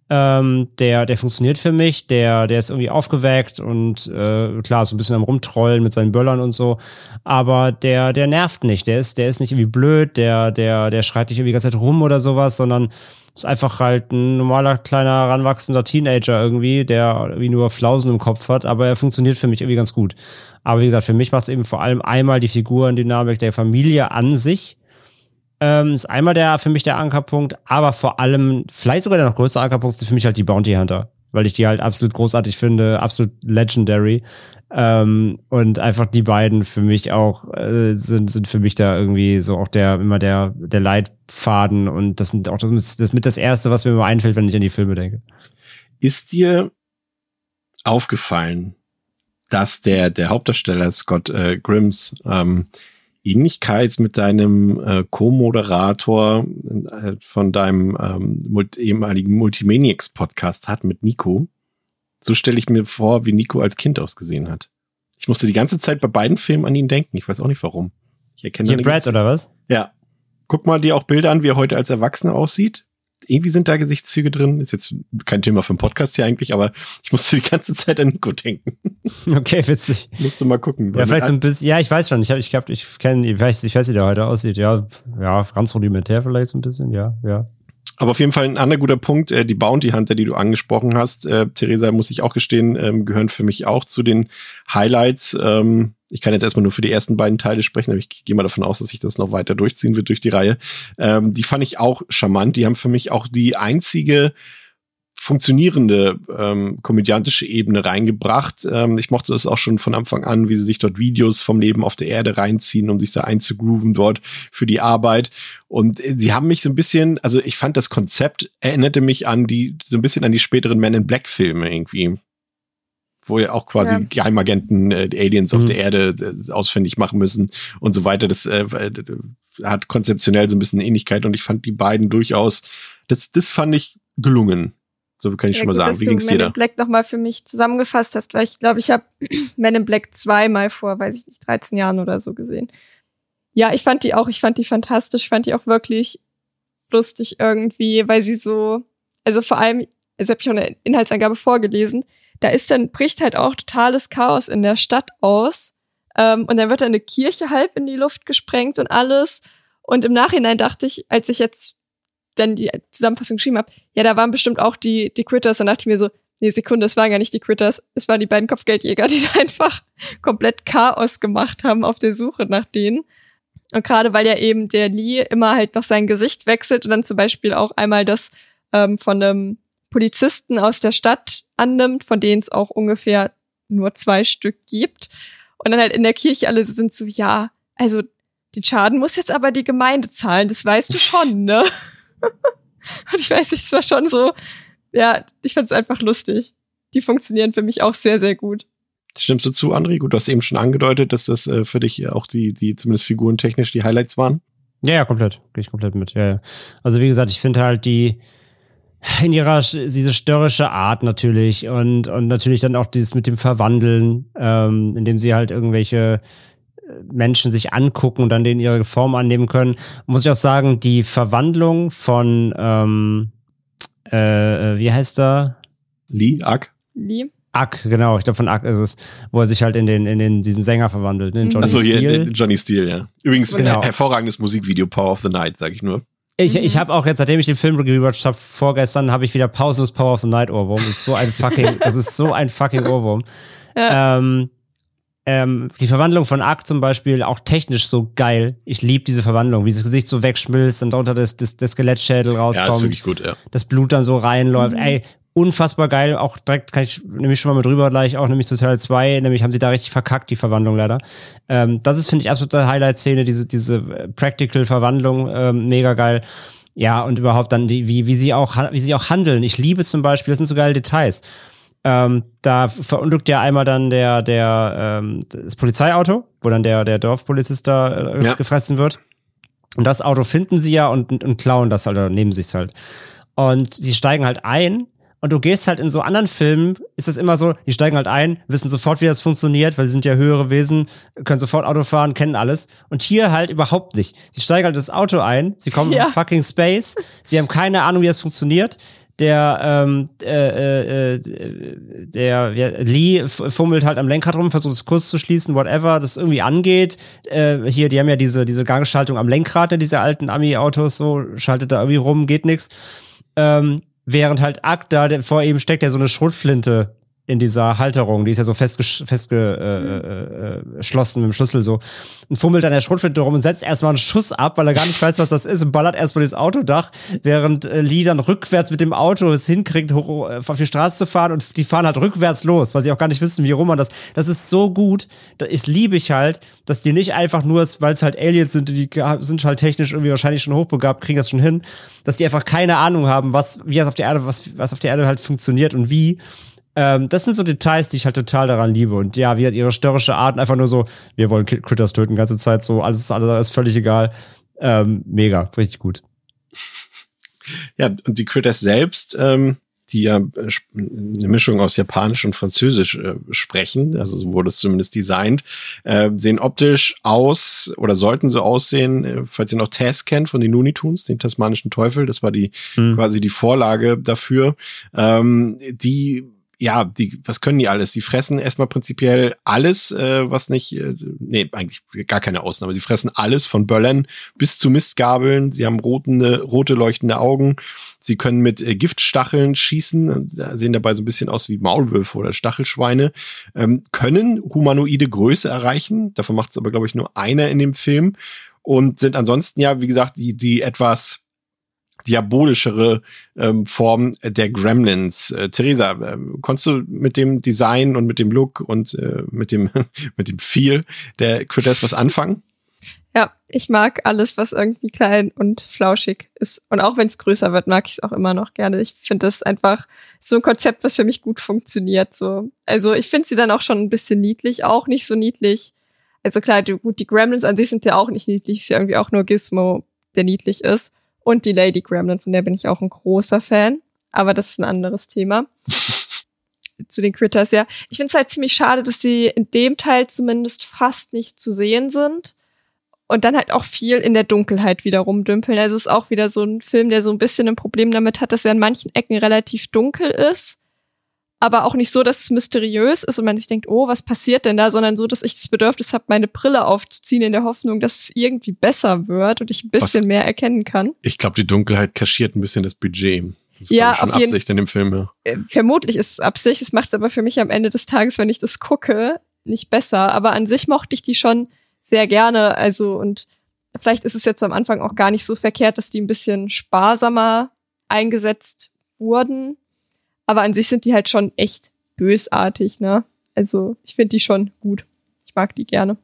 Ähm, der, der funktioniert für mich, der, der ist irgendwie aufgeweckt und äh, klar, so ein bisschen am Rumtrollen mit seinen Böllern und so. Aber der, der nervt nicht. Der ist, der ist nicht irgendwie blöd, der, der, der schreit nicht irgendwie die ganze Zeit rum oder sowas, sondern ist einfach halt ein normaler, kleiner, ranwachsender Teenager irgendwie, der irgendwie nur Flausen im Kopf hat, aber er funktioniert für mich irgendwie ganz gut. Aber wie gesagt, für mich macht es eben vor allem einmal die Figurendynamik der Familie an sich, ähm, ist einmal der für mich der Ankerpunkt, aber vor allem, vielleicht sogar der noch größere Ankerpunkt ist für mich halt die Bounty Hunter, weil ich die halt absolut großartig finde, absolut legendary. Ähm, und einfach die beiden für mich auch äh, sind, sind für mich da irgendwie so auch der immer der, der Leitfaden und das sind auch das, das mit das Erste, was mir immer einfällt, wenn ich an die Filme denke. Ist dir aufgefallen, dass der, der Hauptdarsteller Scott äh, Grimms ähm, Ähnlichkeit mit deinem äh, Co-Moderator äh, von deinem ähm, mul- ehemaligen Multimaniacs-Podcast hat mit Nico? So stelle ich mir vor, wie Nico als Kind ausgesehen hat. Ich musste die ganze Zeit bei beiden Filmen an ihn denken. Ich weiß auch nicht warum. Ich erkenne Hier Brad oder was? Ja. Guck mal dir auch Bilder an, wie er heute als Erwachsener aussieht. Irgendwie sind da Gesichtszüge drin. Ist jetzt kein Thema für einen Podcast hier eigentlich, aber ich musste die ganze Zeit an Nico denken. Okay, witzig. Musst du mal gucken. Ja, vielleicht so ein bisschen, ja, ich weiß schon, ich habe, ich glaube, ich kenne, ich weiß, ich weiß, wie der heute aussieht, ja, ja, ganz rudimentär vielleicht so ein bisschen, ja, ja. Aber auf jeden Fall ein anderer guter Punkt, äh, die Bounty Hunter, die du angesprochen hast, äh, Theresa, muss ich auch gestehen, ähm, gehören für mich auch zu den Highlights. Ähm, ich kann jetzt erstmal nur für die ersten beiden Teile sprechen, aber ich gehe mal davon aus, dass sich das noch weiter durchziehen wird durch die Reihe. Ähm, die fand ich auch charmant. Die haben für mich auch die einzige funktionierende ähm, komödiantische Ebene reingebracht. Ähm, ich mochte es auch schon von Anfang an, wie sie sich dort Videos vom Leben auf der Erde reinziehen, um sich da einzugrooven dort für die Arbeit. Und äh, sie haben mich so ein bisschen, also ich fand das Konzept erinnerte mich an die, so ein bisschen an die späteren Men in Black Filme irgendwie. Wo ja auch quasi Ja. Geheimagenten äh, Aliens auf Mhm. der Erde äh, ausfindig machen müssen und so weiter. Das äh, äh, hat konzeptionell so ein bisschen Ähnlichkeit und ich fand die beiden durchaus, das, das fand ich gelungen. So kann ich Ja, schon mal gut, sagen. Wie ging's dir da? in Black nochmal für mich zusammengefasst hast, weil ich glaube, ich habe Men in Black 2 mal vor, weiß ich nicht, 13 Jahren oder so gesehen. Ja, ich fand die auch, ich fand die fantastisch, fand die auch wirklich lustig irgendwie, weil sie so, also vor allem, also habe ich auch eine Inhaltsangabe vorgelesen, da ist dann, bricht halt auch totales Chaos in der Stadt aus. Ähm, und dann wird da eine Kirche halb in die Luft gesprengt und alles. Und im Nachhinein dachte ich, als ich jetzt dann die Zusammenfassung geschrieben habe, ja, da waren bestimmt auch die, die Critters. Und dachte ich mir so, nee, Sekunde, es waren gar nicht die Critters, es waren die beiden Kopfgeldjäger, die da einfach komplett Chaos gemacht haben auf der Suche nach denen. Und gerade weil ja eben der Lee immer halt noch sein Gesicht wechselt und dann zum Beispiel auch einmal das ähm, von einem Polizisten aus der Stadt annimmt, von denen es auch ungefähr nur zwei Stück gibt. Und dann halt in der Kirche alle sind so, ja, also den Schaden muss jetzt aber die Gemeinde zahlen, das weißt du schon, ne? Und ich weiß nicht, es war schon so, ja, ich fand es einfach lustig. Die funktionieren für mich auch sehr, sehr gut. Stimmst du zu, André? Gut, du hast eben schon angedeutet, dass das äh, für dich auch die, die zumindest figurentechnisch die Highlights waren. Ja, ja, komplett. Gehe ich komplett mit. Ja, ja. Also wie gesagt, ich finde halt die in ihrer diese störrische Art natürlich und und natürlich dann auch dieses mit dem Verwandeln, ähm, indem sie halt irgendwelche Menschen sich angucken und dann denen ihre Form annehmen können. Muss ich auch sagen, die Verwandlung von ähm, äh, wie heißt er? Lee, Ack. Lee? Ack, genau, ich glaube von Ack ist es, wo er sich halt in den in den diesen Sänger verwandelt, ne? in Johnny Achso, hier Steele. äh, Johnny Steele, ja. Übrigens Genau. ein hervorragendes Musikvideo, Power of the Night, sag ich nur. Ich, Mhm. ich habe auch jetzt, seitdem ich den Film rewatcht habe, vorgestern, habe ich wieder pausenlos Power of the Night Ohrwurm. Das ist so ein fucking, das ist so ein fucking Ohrwurm. Ja. Ähm, ähm, die Verwandlung von Ark zum Beispiel, auch technisch so geil. Ich liebe diese Verwandlung, wie das Gesicht so wegschmilzt und darunter das, das, das Skelettschädel Ja, ist rauskommt, wirklich gut, ja. das Blut dann so reinläuft. Mhm. Ey, unfassbar geil. Auch direkt kann ich nämlich schon mal mit rüber gleich, auch nämlich zu Teil 2, nämlich haben sie da richtig verkackt, die Verwandlung leider. Ähm, das ist, finde ich, absolute Highlight-Szene, diese, diese äh, Practical-Verwandlung, ähm, mega geil. Ja, und überhaupt dann, die, wie, wie sie auch, wie sie auch handeln. Ich liebe zum Beispiel, das sind so geile Details. Ähm, da verunglückt ja einmal dann der, der, ähm, das Polizeiauto, wo dann der, der Dorfpolizist da äh, Ja. gefressen wird. Und das Auto finden sie ja und, und, und klauen das halt oder nehmen sich's halt. Und sie steigen halt ein und du gehst halt in so anderen Filmen, ist es immer so, die steigen halt ein, wissen sofort, wie das funktioniert, weil sie sind ja höhere Wesen, können sofort Auto fahren, kennen alles. Und hier halt überhaupt nicht. Sie steigen halt das Auto ein, sie kommen Ja. vom fucking Space, sie haben keine Ahnung, wie das funktioniert. Der, ähm, äh, äh, äh, der ja, Lee fummelt halt am Lenkrad rum, versucht es kurz zu schließen, whatever, das irgendwie angeht. Äh, hier, die haben ja diese, diese Gangschaltung am Lenkrad, ne, diese alten Ami-Autos, so, schaltet da irgendwie rum, geht nix. Ähm, während halt der, vor ihm steckt ja so eine Schrotflinte in dieser Halterung, die ist ja so festgeschlossen festge, äh, äh, geschlossen mit dem Schlüssel so. Und fummelt an der Schrotflinte rum und setzt erstmal einen Schuss ab, weil er gar nicht weiß, was das ist und ballert erstmal das Autodach, während äh, Lee dann rückwärts mit dem Auto es hinkriegt, hoch, äh, auf die Straße zu fahren und die fahren halt rückwärts los, weil sie auch gar nicht wissen, wie rum man das. Das ist so gut. Das liebe ich halt, dass die nicht einfach nur, weil es halt Aliens sind, die sind halt technisch irgendwie wahrscheinlich schon hochbegabt, kriegen das schon hin, dass die einfach keine Ahnung haben, was, wie das auf der Erde, was, was auf der Erde halt funktioniert und wie. Ähm, das sind so Details, die ich halt total daran liebe. Und ja, wie hat ihre störrische Art einfach nur so, wir wollen Critters töten, ganze Zeit so, alles, alles ist völlig egal. Ähm, mega, richtig gut. Ja, und die Critters selbst, ähm, die ja äh, eine Mischung aus Japanisch und Französisch äh, sprechen, also so wurde es zumindest designt, äh, sehen optisch aus oder sollten so aussehen, äh, falls ihr noch Taz kennt von den Looney Tunes, den tasmanischen Teufel, das war die Hm. quasi die Vorlage dafür. Ähm, die ja, die, was können die alles? Die fressen erstmal prinzipiell alles, äh, was nicht, äh, nee, eigentlich gar keine Ausnahme. Sie fressen alles von Böllern bis zu Mistgabeln. Sie haben rotende, rote leuchtende Augen. Sie können mit äh, Giftstacheln schießen, sehen dabei so ein bisschen aus wie Maulwürfe oder Stachelschweine, ähm, können humanoide Größe erreichen. Davon macht es aber, glaube ich, nur einer in dem Film. Und sind ansonsten ja, wie gesagt, die, die etwas diabolischere ähm, Form der Gremlins. Äh, Theresa, ähm, konntest du mit dem Design und mit dem Look und äh, mit dem mit dem Feel der Critters was anfangen? Ja, ich mag alles, was irgendwie klein und flauschig ist. Und auch wenn es größer wird, mag ich es auch immer noch gerne. Ich finde das einfach so ein Konzept, was für mich gut funktioniert. So. Also ich finde sie dann auch schon ein bisschen niedlich, auch nicht so niedlich. Also klar, die, gut, die Gremlins an sich sind ja auch nicht niedlich, ist ja irgendwie auch nur Gizmo, der niedlich ist. Und die Lady Gremlin, von der bin ich auch ein großer Fan. Aber das ist ein anderes Thema. zu den Critters, ja. Ich finde es halt ziemlich schade, dass sie in dem Teil zumindest fast nicht zu sehen sind. Und dann halt auch viel in der Dunkelheit wieder rumdümpeln. Also ist auch wieder so ein Film, der so ein bisschen ein Problem damit hat, dass er an manchen Ecken relativ dunkel ist. Aber auch nicht so, dass es mysteriös ist und man sich denkt, oh, was passiert denn da, sondern so, dass ich das Bedürfnis habe, meine Brille aufzuziehen in der Hoffnung, dass es irgendwie besser wird und ich ein bisschen was? mehr erkennen kann. Ich glaube, die Dunkelheit kaschiert ein bisschen das Budget. Das ist ja, schon Absicht in dem Film. Ja. Äh, vermutlich ist es Absicht. Es macht es aber für mich am Ende des Tages, wenn ich das gucke, nicht besser. Aber an sich mochte ich die schon sehr gerne. Also, und vielleicht ist es jetzt am Anfang auch gar nicht so verkehrt, dass die ein bisschen sparsamer eingesetzt wurden. Aber an sich sind die halt schon echt bösartig, ne? Also, ich finde die schon gut. Ich mag die gerne.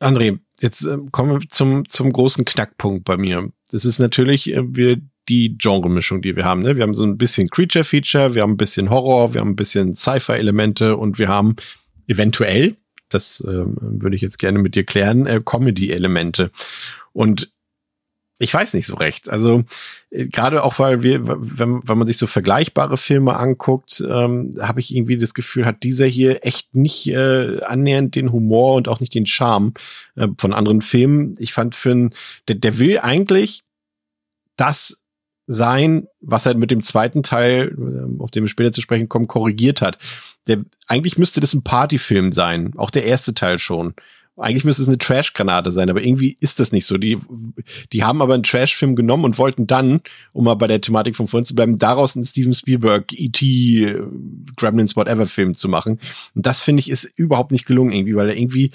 André, jetzt äh, kommen wir zum, zum großen Knackpunkt bei mir. Das ist natürlich, äh, die Genre-Mischung, die wir haben. Ne? Wir haben so ein bisschen Creature-Feature, wir haben ein bisschen Horror, wir haben ein bisschen Sci-Fi-Elemente und wir haben eventuell, das äh, würde ich jetzt gerne mit dir klären, äh, Comedy-Elemente. Und ich weiß nicht so recht. Also äh, gerade auch, weil wir, wenn, wenn man sich so vergleichbare Filme anguckt, ähm, habe ich irgendwie das Gefühl, hat dieser hier echt nicht äh, annähernd den Humor und auch nicht den Charme äh, von anderen Filmen. Ich fand für ein, der, der will eigentlich das sein, was er mit dem zweiten Teil, ähm, auf den wir später zu sprechen kommen, korrigiert hat. Der, eigentlich müsste das ein Partyfilm sein, auch der erste Teil schon. Eigentlich müsste es eine Trash-Granate sein, aber irgendwie ist das nicht so. Die, die haben aber einen Trash-Film genommen und wollten dann, um mal bei der Thematik von vorhin zu bleiben, daraus einen Steven Spielberg, E.T., Gremlins, whatever Film zu machen. Und das finde ich ist überhaupt nicht gelungen irgendwie, weil er irgendwie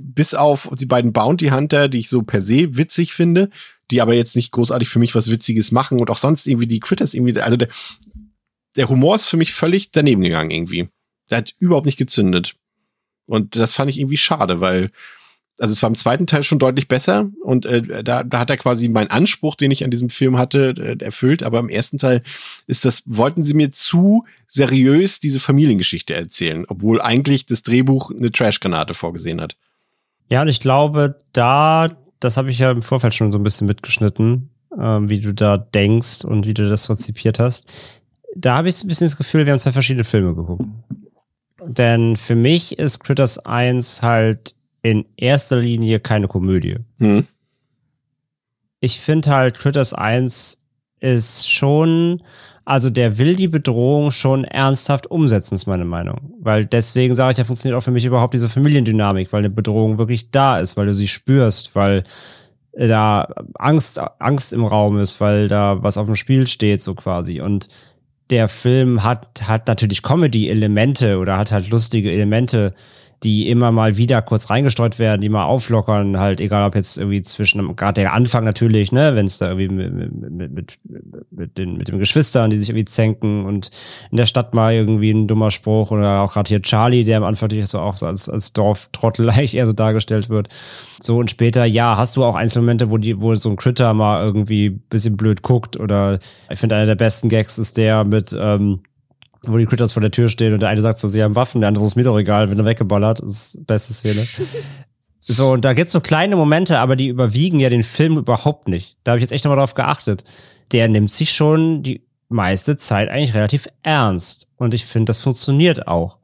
bis auf die beiden Bounty Hunter, die ich so per se witzig finde, die aber jetzt nicht großartig für mich was Witziges machen und auch sonst irgendwie die Critters irgendwie, also der, der Humor ist für mich völlig daneben gegangen irgendwie. Der hat überhaupt nicht gezündet. Und das fand ich irgendwie schade, weil, also es war im zweiten Teil schon deutlich besser und äh, da, da hat er quasi meinen Anspruch, den ich an diesem Film hatte, äh, erfüllt. Aber im ersten Teil ist das, wollten sie mir zu seriös diese Familiengeschichte erzählen, obwohl eigentlich das Drehbuch eine Trashgranate vorgesehen hat. Ja, und ich glaube, da das habe ich ja im Vorfeld schon so ein bisschen mitgeschnitten, ähm, wie du da denkst und wie du das rezipiert hast. Da habe ich ein bisschen das Gefühl, wir haben zwei verschiedene Filme geguckt. Denn für mich ist Critters 1 halt in erster Linie keine Komödie. Hm. Ich finde halt, Critters 1 ist schon also der will die Bedrohung schon ernsthaft umsetzen, ist meine Meinung. Weil deswegen sage ich, da funktioniert auch für mich überhaupt diese Familiendynamik, weil eine Bedrohung wirklich da ist, weil du sie spürst, weil da Angst, Angst im Raum ist, weil da was auf dem Spiel steht, so quasi. Und der Film hat, hat natürlich Comedy-Elemente oder hat halt lustige Elemente, die immer mal wieder kurz reingestreut werden, die mal auflockern, halt, egal ob jetzt irgendwie zwischen, gerade der Anfang natürlich, ne, wenn es da irgendwie mit, mit, mit, mit, den, mit den Geschwistern, die sich irgendwie zänken und in der Stadt mal irgendwie ein dummer Spruch oder auch gerade hier Charlie, der am Anfang natürlich so auch als, als Dorftrottel eigentlich eher so dargestellt wird. So und später, ja, hast du auch Einzelmomente, wo die, wo so ein Critter mal irgendwie bisschen blöd guckt oder ich finde einer der besten Gags ist der mit, ähm, wo die Critters vor der Tür stehen und der eine sagt so, sie haben Waffen, der andere ist mir doch egal, wenn er weggeballert. Das ist beste Szene. so, und da gibt's so kleine Momente, aber die überwiegen ja den Film überhaupt nicht. Da habe ich jetzt echt nochmal drauf geachtet. Der nimmt sich schon die meiste Zeit eigentlich relativ ernst. Und ich finde, das funktioniert auch.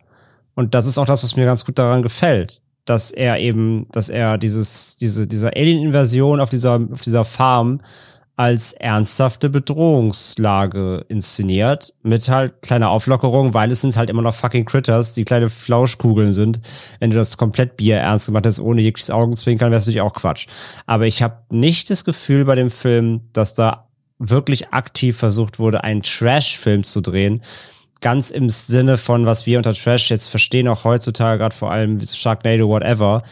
Und das ist auch das, was mir ganz gut daran gefällt. Dass er eben, dass er dieses, diese, dieser Alien-Invasion auf dieser, auf dieser Farm als ernsthafte Bedrohungslage inszeniert, mit halt kleiner Auflockerung, weil es sind halt immer noch fucking Critters, die kleine Flauschkugeln sind. Wenn du das komplett Bier ernst gemacht hast, ohne jegliches Augenzwinkern, wäre es natürlich auch Quatsch. Aber ich habe nicht das Gefühl bei dem Film, dass da wirklich aktiv versucht wurde, einen Trash-Film zu drehen. Ganz im Sinne von, was wir unter Trash jetzt verstehen, auch heutzutage, gerade vor allem wie Sharknado, whatever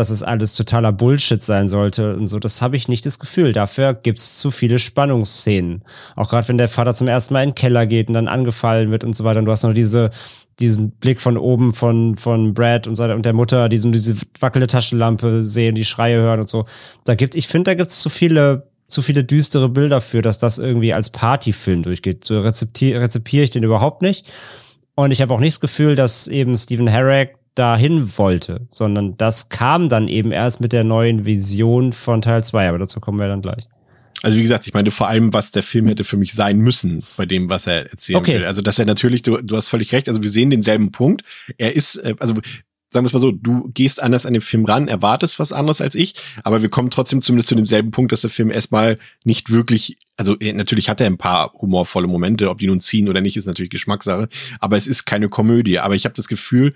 dass es alles totaler Bullshit sein sollte und so. Das habe ich nicht das Gefühl. Dafür gibt's zu viele Spannungsszenen. Auch gerade wenn der Vater zum ersten Mal in den Keller geht und dann angefallen wird und so weiter. Und du hast noch diese, diesen Blick von oben von, von Brad und so und der Mutter, diesen, diese wackelnde Taschenlampe sehen, die Schreie hören und so. Da gibt, ich finde, da gibt's zu viele zu viele düstere Bilder für, dass das irgendwie als Partyfilm durchgeht. So rezipiere ich den überhaupt nicht. Und ich habe auch nicht das Gefühl, dass eben Stephen Herrick dahin wollte, sondern das kam dann eben erst mit der neuen Vision von Teil 2, aber dazu kommen wir dann gleich. Also wie gesagt, ich meine vor allem, was der Film hätte für mich sein müssen bei dem, was er erzählen Okay. will. Also dass er natürlich, du, du hast völlig recht, also wir sehen denselben Punkt. Er ist, äh, also sagen wir es mal so, du gehst anders an den Film ran, erwartest was anderes als ich, aber wir kommen trotzdem zumindest zu demselben Punkt, dass der Film erstmal nicht wirklich, also er, natürlich hat er ein paar humorvolle Momente, ob die nun ziehen oder nicht, ist natürlich Geschmackssache, aber es ist keine Komödie. Aber ich habe das Gefühl,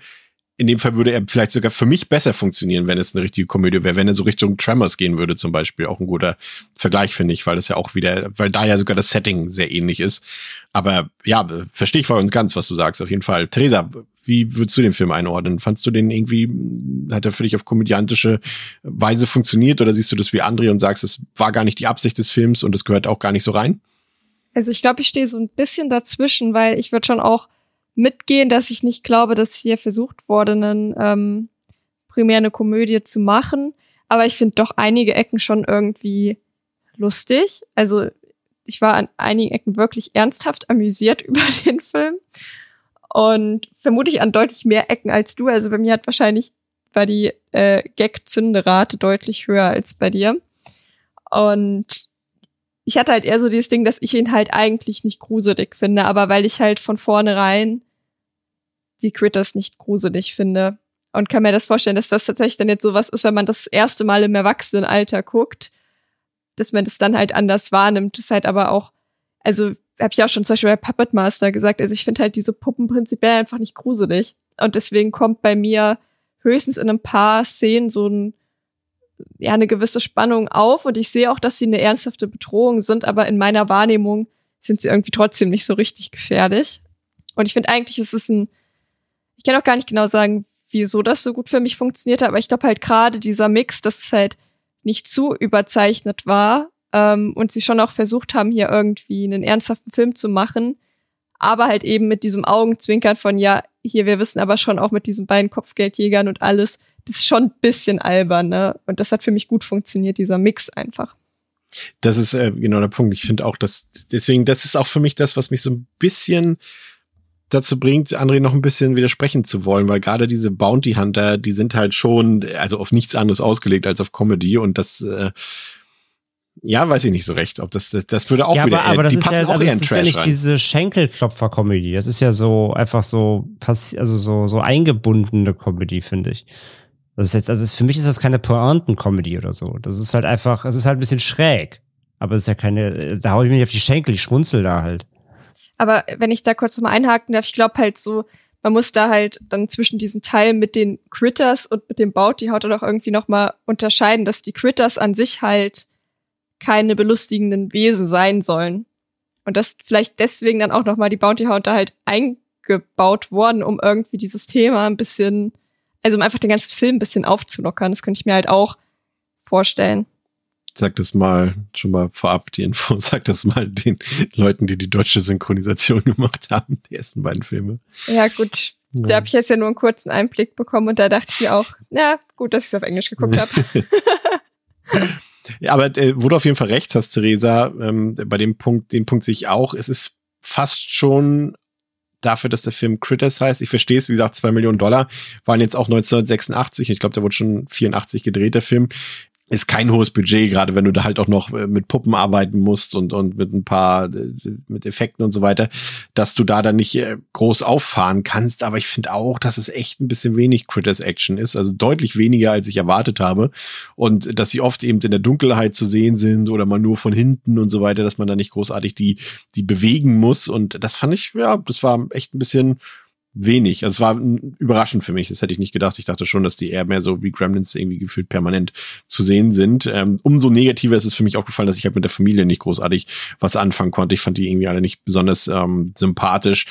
in dem Fall würde er vielleicht sogar für mich besser funktionieren, wenn es eine richtige Komödie wäre, wenn er so Richtung Tremors gehen würde zum Beispiel. Auch ein guter Vergleich, finde ich, weil das ja auch wieder, weil da ja sogar das Setting sehr ähnlich ist. Aber ja, verstehe ich voll und ganz, was du sagst, auf jeden Fall. Theresa, wie würdest du den Film einordnen? Fandst du den irgendwie, hat er für dich auf komödiantische Weise funktioniert oder siehst du das wie André und sagst, es war gar nicht die Absicht des Films und es gehört auch gar nicht so rein? Also ich glaube, ich stehe so ein bisschen dazwischen, weil ich würde schon auch mitgehen, dass ich nicht glaube, dass hier versucht wurde, ähm, primär eine Komödie zu machen. Aber ich finde doch einige Ecken schon irgendwie lustig. Also ich war an einigen Ecken wirklich ernsthaft amüsiert über den Film. Und vermutlich an deutlich mehr Ecken als du. Also bei mir hat wahrscheinlich war die äh, Gag-Zünderate deutlich höher als bei dir. Und ich hatte halt eher so dieses Ding, dass ich ihn halt eigentlich nicht gruselig finde, aber weil ich halt von vornherein die Critters nicht gruselig finde. Und kann mir das vorstellen, dass das tatsächlich dann jetzt sowas ist, wenn man das erste Mal im Erwachsenenalter guckt, dass man das dann halt anders wahrnimmt. Das ist halt aber auch, also habe ich auch schon zum Beispiel bei Puppet Master gesagt, also ich finde halt diese Puppen prinzipiell einfach nicht gruselig. Und deswegen kommt bei mir höchstens in ein paar Szenen so ein, ja, eine gewisse Spannung auf und ich sehe auch, dass sie eine ernsthafte Bedrohung sind, aber in meiner Wahrnehmung sind sie irgendwie trotzdem nicht so richtig gefährlich. Und ich finde eigentlich, ist es ein, ich kann auch gar nicht genau sagen, wieso das so gut für mich funktioniert hat, aber ich glaube halt gerade dieser Mix, dass es halt nicht zu überzeichnet war ähm, und sie schon auch versucht haben, hier irgendwie einen ernsthaften Film zu machen, aber halt eben mit diesem Augenzwinkern von, ja, hier, wir wissen aber schon auch mit diesen beiden Kopfgeldjägern und alles, das ist schon ein bisschen albern, ne? Und das hat für mich gut funktioniert, dieser Mix einfach. Das ist äh, genau der Punkt. Ich finde auch, dass deswegen, das ist auch für mich das, was mich so ein bisschen dazu bringt, André noch ein bisschen widersprechen zu wollen, weil gerade diese Bounty Hunter, die sind halt schon, also auf nichts anderes ausgelegt als auf Comedy und das, äh, ja, weiß ich nicht so recht, ob das, das, das würde auch ja, wieder, aber, aber das die ist ja, auch aber eher das ist ja nicht rein. diese Schenkelklopfer-Comedy. Das ist ja so einfach so also so so eingebundene Comedy, finde ich. Das ist jetzt, also für mich ist das keine Pointen-Comedy oder so. Das ist halt einfach, es ist halt ein bisschen schräg. Aber es ist ja keine, da hau ich mich auf die Schenkel, ich schmunzel da halt. Aber wenn ich da kurz nochmal einhaken darf, ich glaube halt so, man muss da halt dann zwischen diesen Teilen mit den Critters und mit dem Bounty Hunter doch irgendwie nochmal unterscheiden, dass die Critters an sich halt keine belustigenden Wesen sein sollen. Und dass vielleicht deswegen dann auch nochmal die Bounty Hunter halt eingebaut worden, um irgendwie dieses Thema ein bisschen, also um einfach den ganzen Film ein bisschen aufzulockern. Das könnte ich mir halt auch vorstellen. Sag das mal schon mal vorab, die Info. Sag das mal den Leuten, die die deutsche Synchronisation gemacht haben, die ersten beiden Filme. Ja, gut. Da Ja. habe ich jetzt ja nur einen kurzen Einblick bekommen und da dachte ich mir auch, ja, gut, dass ich es auf Englisch geguckt habe. Ja, aber äh, wo du auf jeden Fall recht hast, Theresa, ähm, bei dem Punkt, den Punkt sehe ich auch. Es ist fast schon dafür, dass der Film Critters heißt. Ich verstehe es, wie gesagt, zwei Millionen Dollar waren jetzt auch 1986. Ich glaube, der wurde schon 84 gedreht, der Film. Ist kein hohes Budget, gerade wenn du da halt auch noch äh, mit Puppen arbeiten musst und, und mit ein paar, äh, mit Effekten und so weiter, dass du da dann nicht äh, groß auffahren kannst. Aber ich finde auch, dass es echt ein bisschen wenig Critters Action ist. Also deutlich weniger, als ich erwartet habe. Und dass sie oft eben in der Dunkelheit zu sehen sind oder mal nur von hinten und so weiter, dass man da nicht großartig die, die bewegen muss. Und das fand ich, ja, das war echt ein bisschen wenig. Also es war überraschend für mich. Das hätte ich nicht gedacht. Ich dachte schon, dass die eher mehr so wie Gremlins irgendwie gefühlt permanent zu sehen sind. Ähm, umso negativer ist es für mich auch gefallen, dass ich halt mit der Familie nicht großartig was anfangen konnte. Ich fand die irgendwie alle nicht besonders ähm, sympathisch.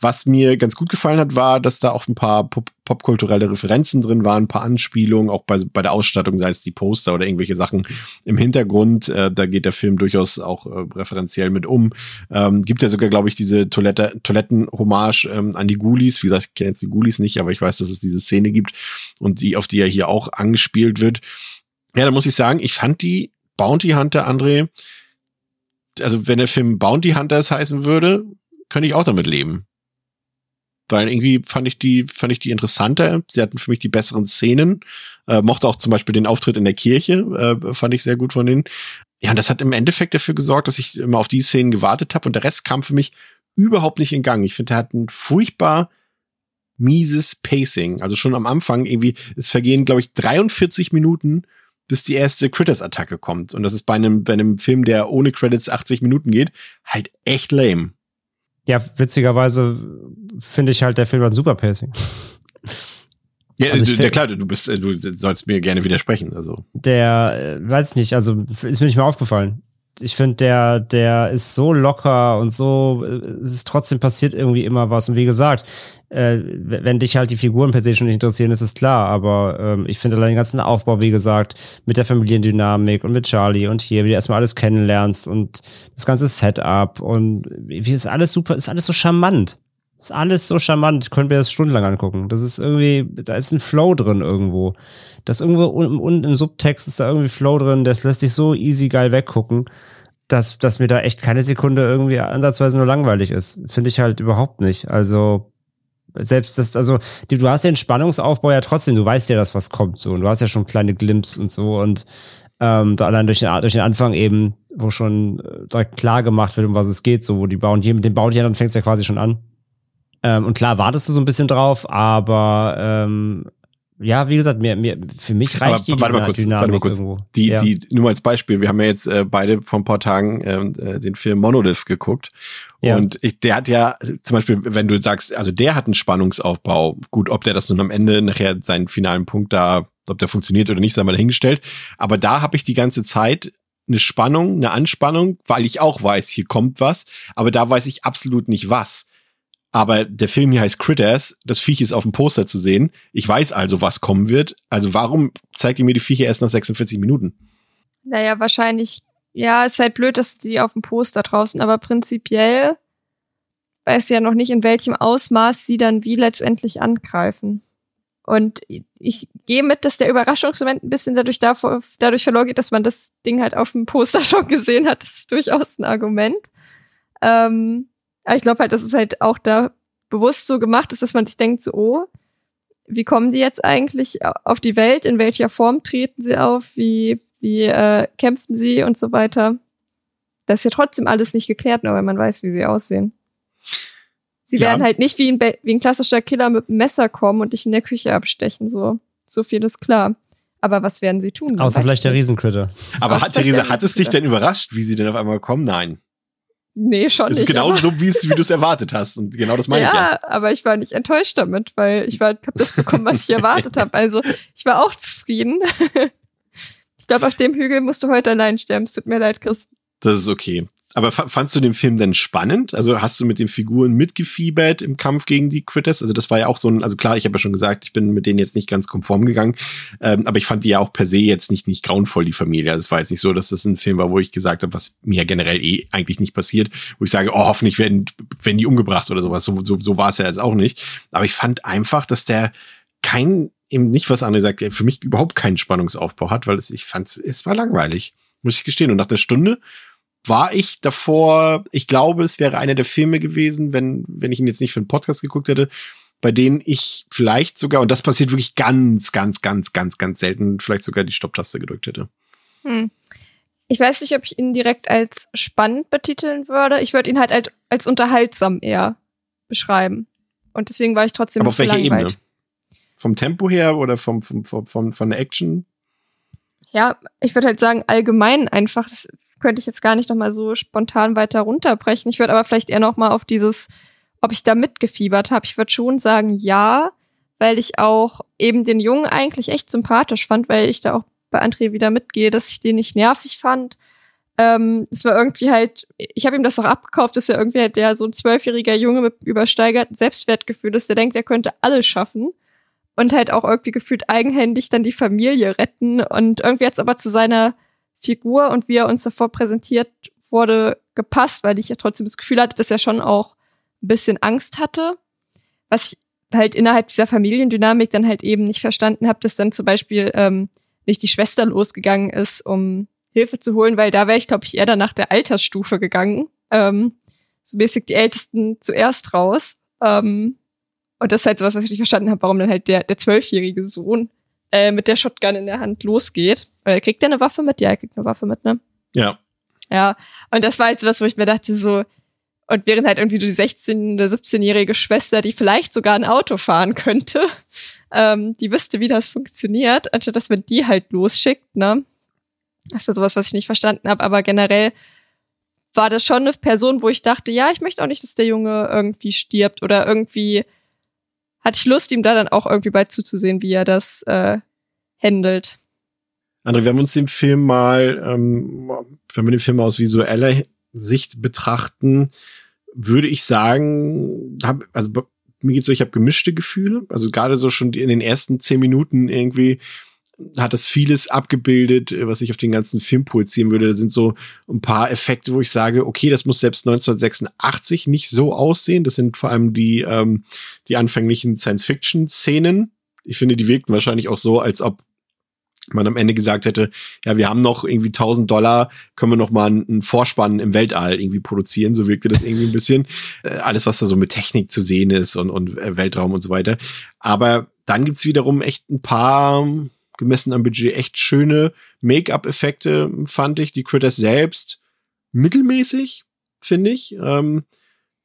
Was mir ganz gut gefallen hat, war, dass da auch ein paar pop popkulturelle Referenzen drin waren, ein paar Anspielungen, auch bei, bei der Ausstattung, sei es die Poster oder irgendwelche Sachen im Hintergrund. Äh, da geht der Film durchaus auch äh, referenziell mit um. Ähm, gibt ja sogar, glaube ich, diese Toilette, Toiletten-Hommage ähm, an die Ghoulies. Wie gesagt, ich kenne jetzt die Ghoulies nicht, aber ich weiß, dass es diese Szene gibt und die, auf die ja hier auch angespielt wird. Ja, da muss ich sagen, ich fand die Bounty Hunter, André, also wenn der Film Bounty Hunters heißen würde, könnte ich auch damit leben. Weil irgendwie fand ich die, fand ich die interessanter. Sie hatten für mich die besseren Szenen. Äh, mochte auch zum Beispiel den Auftritt in der Kirche, äh, fand ich sehr gut von denen. Ja, und das hat im Endeffekt dafür gesorgt, dass ich immer auf die Szenen gewartet habe und der Rest kam für mich überhaupt nicht in Gang. Ich finde, er hat ein furchtbar mieses Pacing. Also schon am Anfang irgendwie, es vergehen, glaube ich, 43 Minuten, bis die erste Critters-Attacke kommt. Und das ist bei einem, bei einem Film, der ohne Credits 80 Minuten geht, halt echt lame. Ja, witzigerweise finde ich halt, der Film hat ein super Pacing. Ja, Also also, ja find- klar, du bist, äh, du sollst mir gerne widersprechen. Also Der, äh, weiß ich nicht, also ist mir nicht mehr aufgefallen. Ich finde, der, der ist so locker und so, äh, es ist trotzdem passiert irgendwie immer was. Und wie gesagt, äh, wenn dich halt die Figuren per se schon nicht interessieren, ist es klar. Aber ähm, ich finde allein den ganzen Aufbau, wie gesagt, mit der Familiendynamik und mit Charlie und hier, wie du erstmal alles kennenlernst und das ganze Setup und wie ist alles super, ist alles so charmant. Ist alles so charmant, können wir das stundenlang angucken. Das ist irgendwie, da ist ein Flow drin irgendwo. Das irgendwo unten un, im Subtext ist da irgendwie Flow drin, das lässt sich so easy geil weggucken, dass, dass mir da echt keine Sekunde irgendwie ansatzweise nur langweilig ist. Finde ich halt überhaupt nicht. Also, selbst das, also, du hast den Spannungsaufbau ja trotzdem, du weißt ja, dass was kommt, so, und du hast ja schon kleine Glimps und so, und ähm, da allein durch den, durch den Anfang eben, wo schon äh, direkt klar gemacht wird, um was es geht, so, wo die bauen, hier mit dem Bounty, dann fängst du ja quasi schon an. Ähm, und klar wartest du so ein bisschen drauf, aber ähm, ja, wie gesagt, mir, mir, für mich reicht Aber die warte mal kurz, Dynamik warte mal kurz. irgendwo. Die, ja. die, nur mal als Beispiel, wir haben ja jetzt äh, beide vor ein paar Tagen ähm, äh, den Film Monolith geguckt. Ja. Und ich, der hat ja, zum Beispiel, wenn du sagst, also der hat einen Spannungsaufbau. Gut, ob der das nun am Ende nachher seinen finalen Punkt da, ob der funktioniert oder nicht, sei mal dahingestellt. Aber da habe ich die ganze Zeit eine Spannung, eine Anspannung, weil ich auch weiß, hier kommt was. Aber da weiß ich absolut nicht was. Aber der Film hier heißt Critters, das Viech ist auf dem Poster zu sehen. Ich weiß also, was kommen wird. Also warum zeigt ihr mir die Viecher erst nach 46 Minuten? Naja, wahrscheinlich, ja, ist halt blöd, dass die auf dem Poster draußen, aber prinzipiell weiß ja noch nicht, in welchem Ausmaß sie dann wie letztendlich angreifen. Und ich gehe mit, dass der Überraschungsmoment ein bisschen dadurch, davor, dadurch verloren geht, dass man das Ding halt auf dem Poster schon gesehen hat. Das ist durchaus ein Argument. Ähm, aber ich glaube halt, dass es halt auch da bewusst so gemacht ist, dass man sich denkt, so, oh, wie kommen die jetzt eigentlich auf die Welt? In welcher Form treten sie auf? Wie, wie äh, kämpfen sie und so weiter? Das ist ja trotzdem alles nicht geklärt, nur weil man weiß, wie sie aussehen. Sie Ja. werden halt nicht wie ein, wie ein klassischer Killer mit einem Messer kommen und dich in der Küche abstechen, so. So viel ist klar. Aber was werden sie tun? Außer vielleicht der nicht. Riesencritter. Aber hat Theresa, verstanden hat es dich denn überrascht, wie sie denn auf einmal kommen? Nein. Nee, schon Es ist nicht. genauso aber- so, wie es, wie du es erwartet hast. Und genau das meine ich ja. ja, aber ich war nicht enttäuscht damit, weil ich war, habe das bekommen, was ich erwartet habe. Also ich war auch zufrieden. Ich glaube, auf dem Hügel musst du heute allein sterben. Es tut mir leid, Chris. Das ist okay. Aber fa- fandst du den Film denn spannend? Also hast du mit den Figuren mitgefiebert im Kampf gegen die Critters? Also das war ja auch so ein, also klar, ich habe ja schon gesagt, ich bin mit denen jetzt nicht ganz konform gegangen, ähm, aber ich fand die ja auch per se jetzt nicht nicht grauenvoll, die Familie. Also es war jetzt nicht so, dass das ein Film war, wo ich gesagt habe, was mir generell eh eigentlich nicht passiert, wo ich sage, oh, hoffentlich werden, werden die umgebracht oder sowas. So, so, so war es ja jetzt auch nicht. Aber ich fand einfach, dass der kein, eben nicht was andere sagt, für mich überhaupt keinen Spannungsaufbau hat, weil es, ich fand es war langweilig, muss ich gestehen. Und nach einer Stunde war ich davor, ich glaube, es wäre einer der Filme gewesen, wenn, wenn ich ihn jetzt nicht für einen Podcast geguckt hätte, bei denen ich vielleicht sogar, und das passiert wirklich ganz, ganz, ganz, ganz, ganz selten, vielleicht sogar die Stopptaste gedrückt hätte. Hm. Ich weiß nicht, ob ich ihn direkt als spannend betiteln würde. Ich würde ihn halt als, als unterhaltsam eher beschreiben. Und deswegen war ich trotzdem Aber auf welcher Ebene? Vom Tempo her oder vom, vom, vom, vom von der Action? Ja, ich würde halt sagen, allgemein einfach, das könnte ich jetzt gar nicht nochmal so spontan weiter runterbrechen. Ich würde aber vielleicht eher nochmal auf dieses, ob ich da mitgefiebert habe. Ich würde schon sagen, ja, weil ich auch eben den Jungen eigentlich echt sympathisch fand, weil ich da auch bei André wieder mitgehe, dass ich den nicht nervig fand. Ähm, es war irgendwie halt, ich habe ihm das auch abgekauft, dass er irgendwie halt der so ein zwölfjähriger Junge mit übersteigertem Selbstwertgefühl ist, der denkt, er könnte alles schaffen und halt auch irgendwie gefühlt eigenhändig dann die Familie retten. Und irgendwie hat's aber zu seiner Figur und wie er uns davor präsentiert wurde, gepasst, weil ich ja trotzdem das Gefühl hatte, dass er schon auch ein bisschen Angst hatte. Was ich halt innerhalb dieser Familiendynamik dann halt eben nicht verstanden habe, dass dann zum Beispiel ähm, nicht die Schwester losgegangen ist, um Hilfe zu holen, weil da wäre ich, glaube ich, eher dann nach der Altersstufe gegangen. Ähm, so mäßig die Ältesten zuerst raus. Ähm, und das ist halt sowas, was ich nicht verstanden habe, warum dann halt der, der zwölfjährige Sohn äh, mit der Shotgun in der Hand losgeht. Oder kriegt der eine Waffe mit? Ja, er kriegt eine Waffe mit, ne? Ja. Ja, und das war halt so was, wo ich mir dachte, so, und während halt irgendwie die 16- oder 17-jährige Schwester, die vielleicht sogar ein Auto fahren könnte, ähm, die wüsste, wie das funktioniert, anstatt dass man die halt losschickt, ne? Das war sowas, was ich nicht verstanden habe, aber generell war das schon eine Person, wo ich dachte, ja, ich möchte auch nicht, dass der Junge irgendwie stirbt oder irgendwie hatte ich Lust, ihm da dann auch irgendwie bei zuzusehen, wie er das äh, handelt. André, wenn wir uns den Film mal, ähm, wenn wir den Film aus visueller Sicht betrachten, würde ich sagen, hab, also mir geht's so, ich habe gemischte Gefühle. Also gerade so schon in den ersten zehn Minuten irgendwie hat das vieles abgebildet, was ich auf den ganzen Film projizieren würde. Da sind so ein paar Effekte, wo ich sage, okay, das muss selbst 1986 nicht so aussehen. Das sind vor allem die, ähm, die anfänglichen Science-Fiction-Szenen. Ich finde, die wirkten wahrscheinlich auch so, als ob man am Ende gesagt hätte, ja, wir haben noch irgendwie 1000 Dollar, können wir noch mal einen Vorspann im Weltall irgendwie produzieren, so wirkte das irgendwie ein bisschen. Äh, alles, was da so mit Technik zu sehen ist und, und äh, Weltraum und so weiter. Aber dann gibt's wiederum echt ein paar, gemessen am Budget, echt schöne Make-up-Effekte, fand ich. Die Critters selbst mittelmäßig, finde ich. Ähm,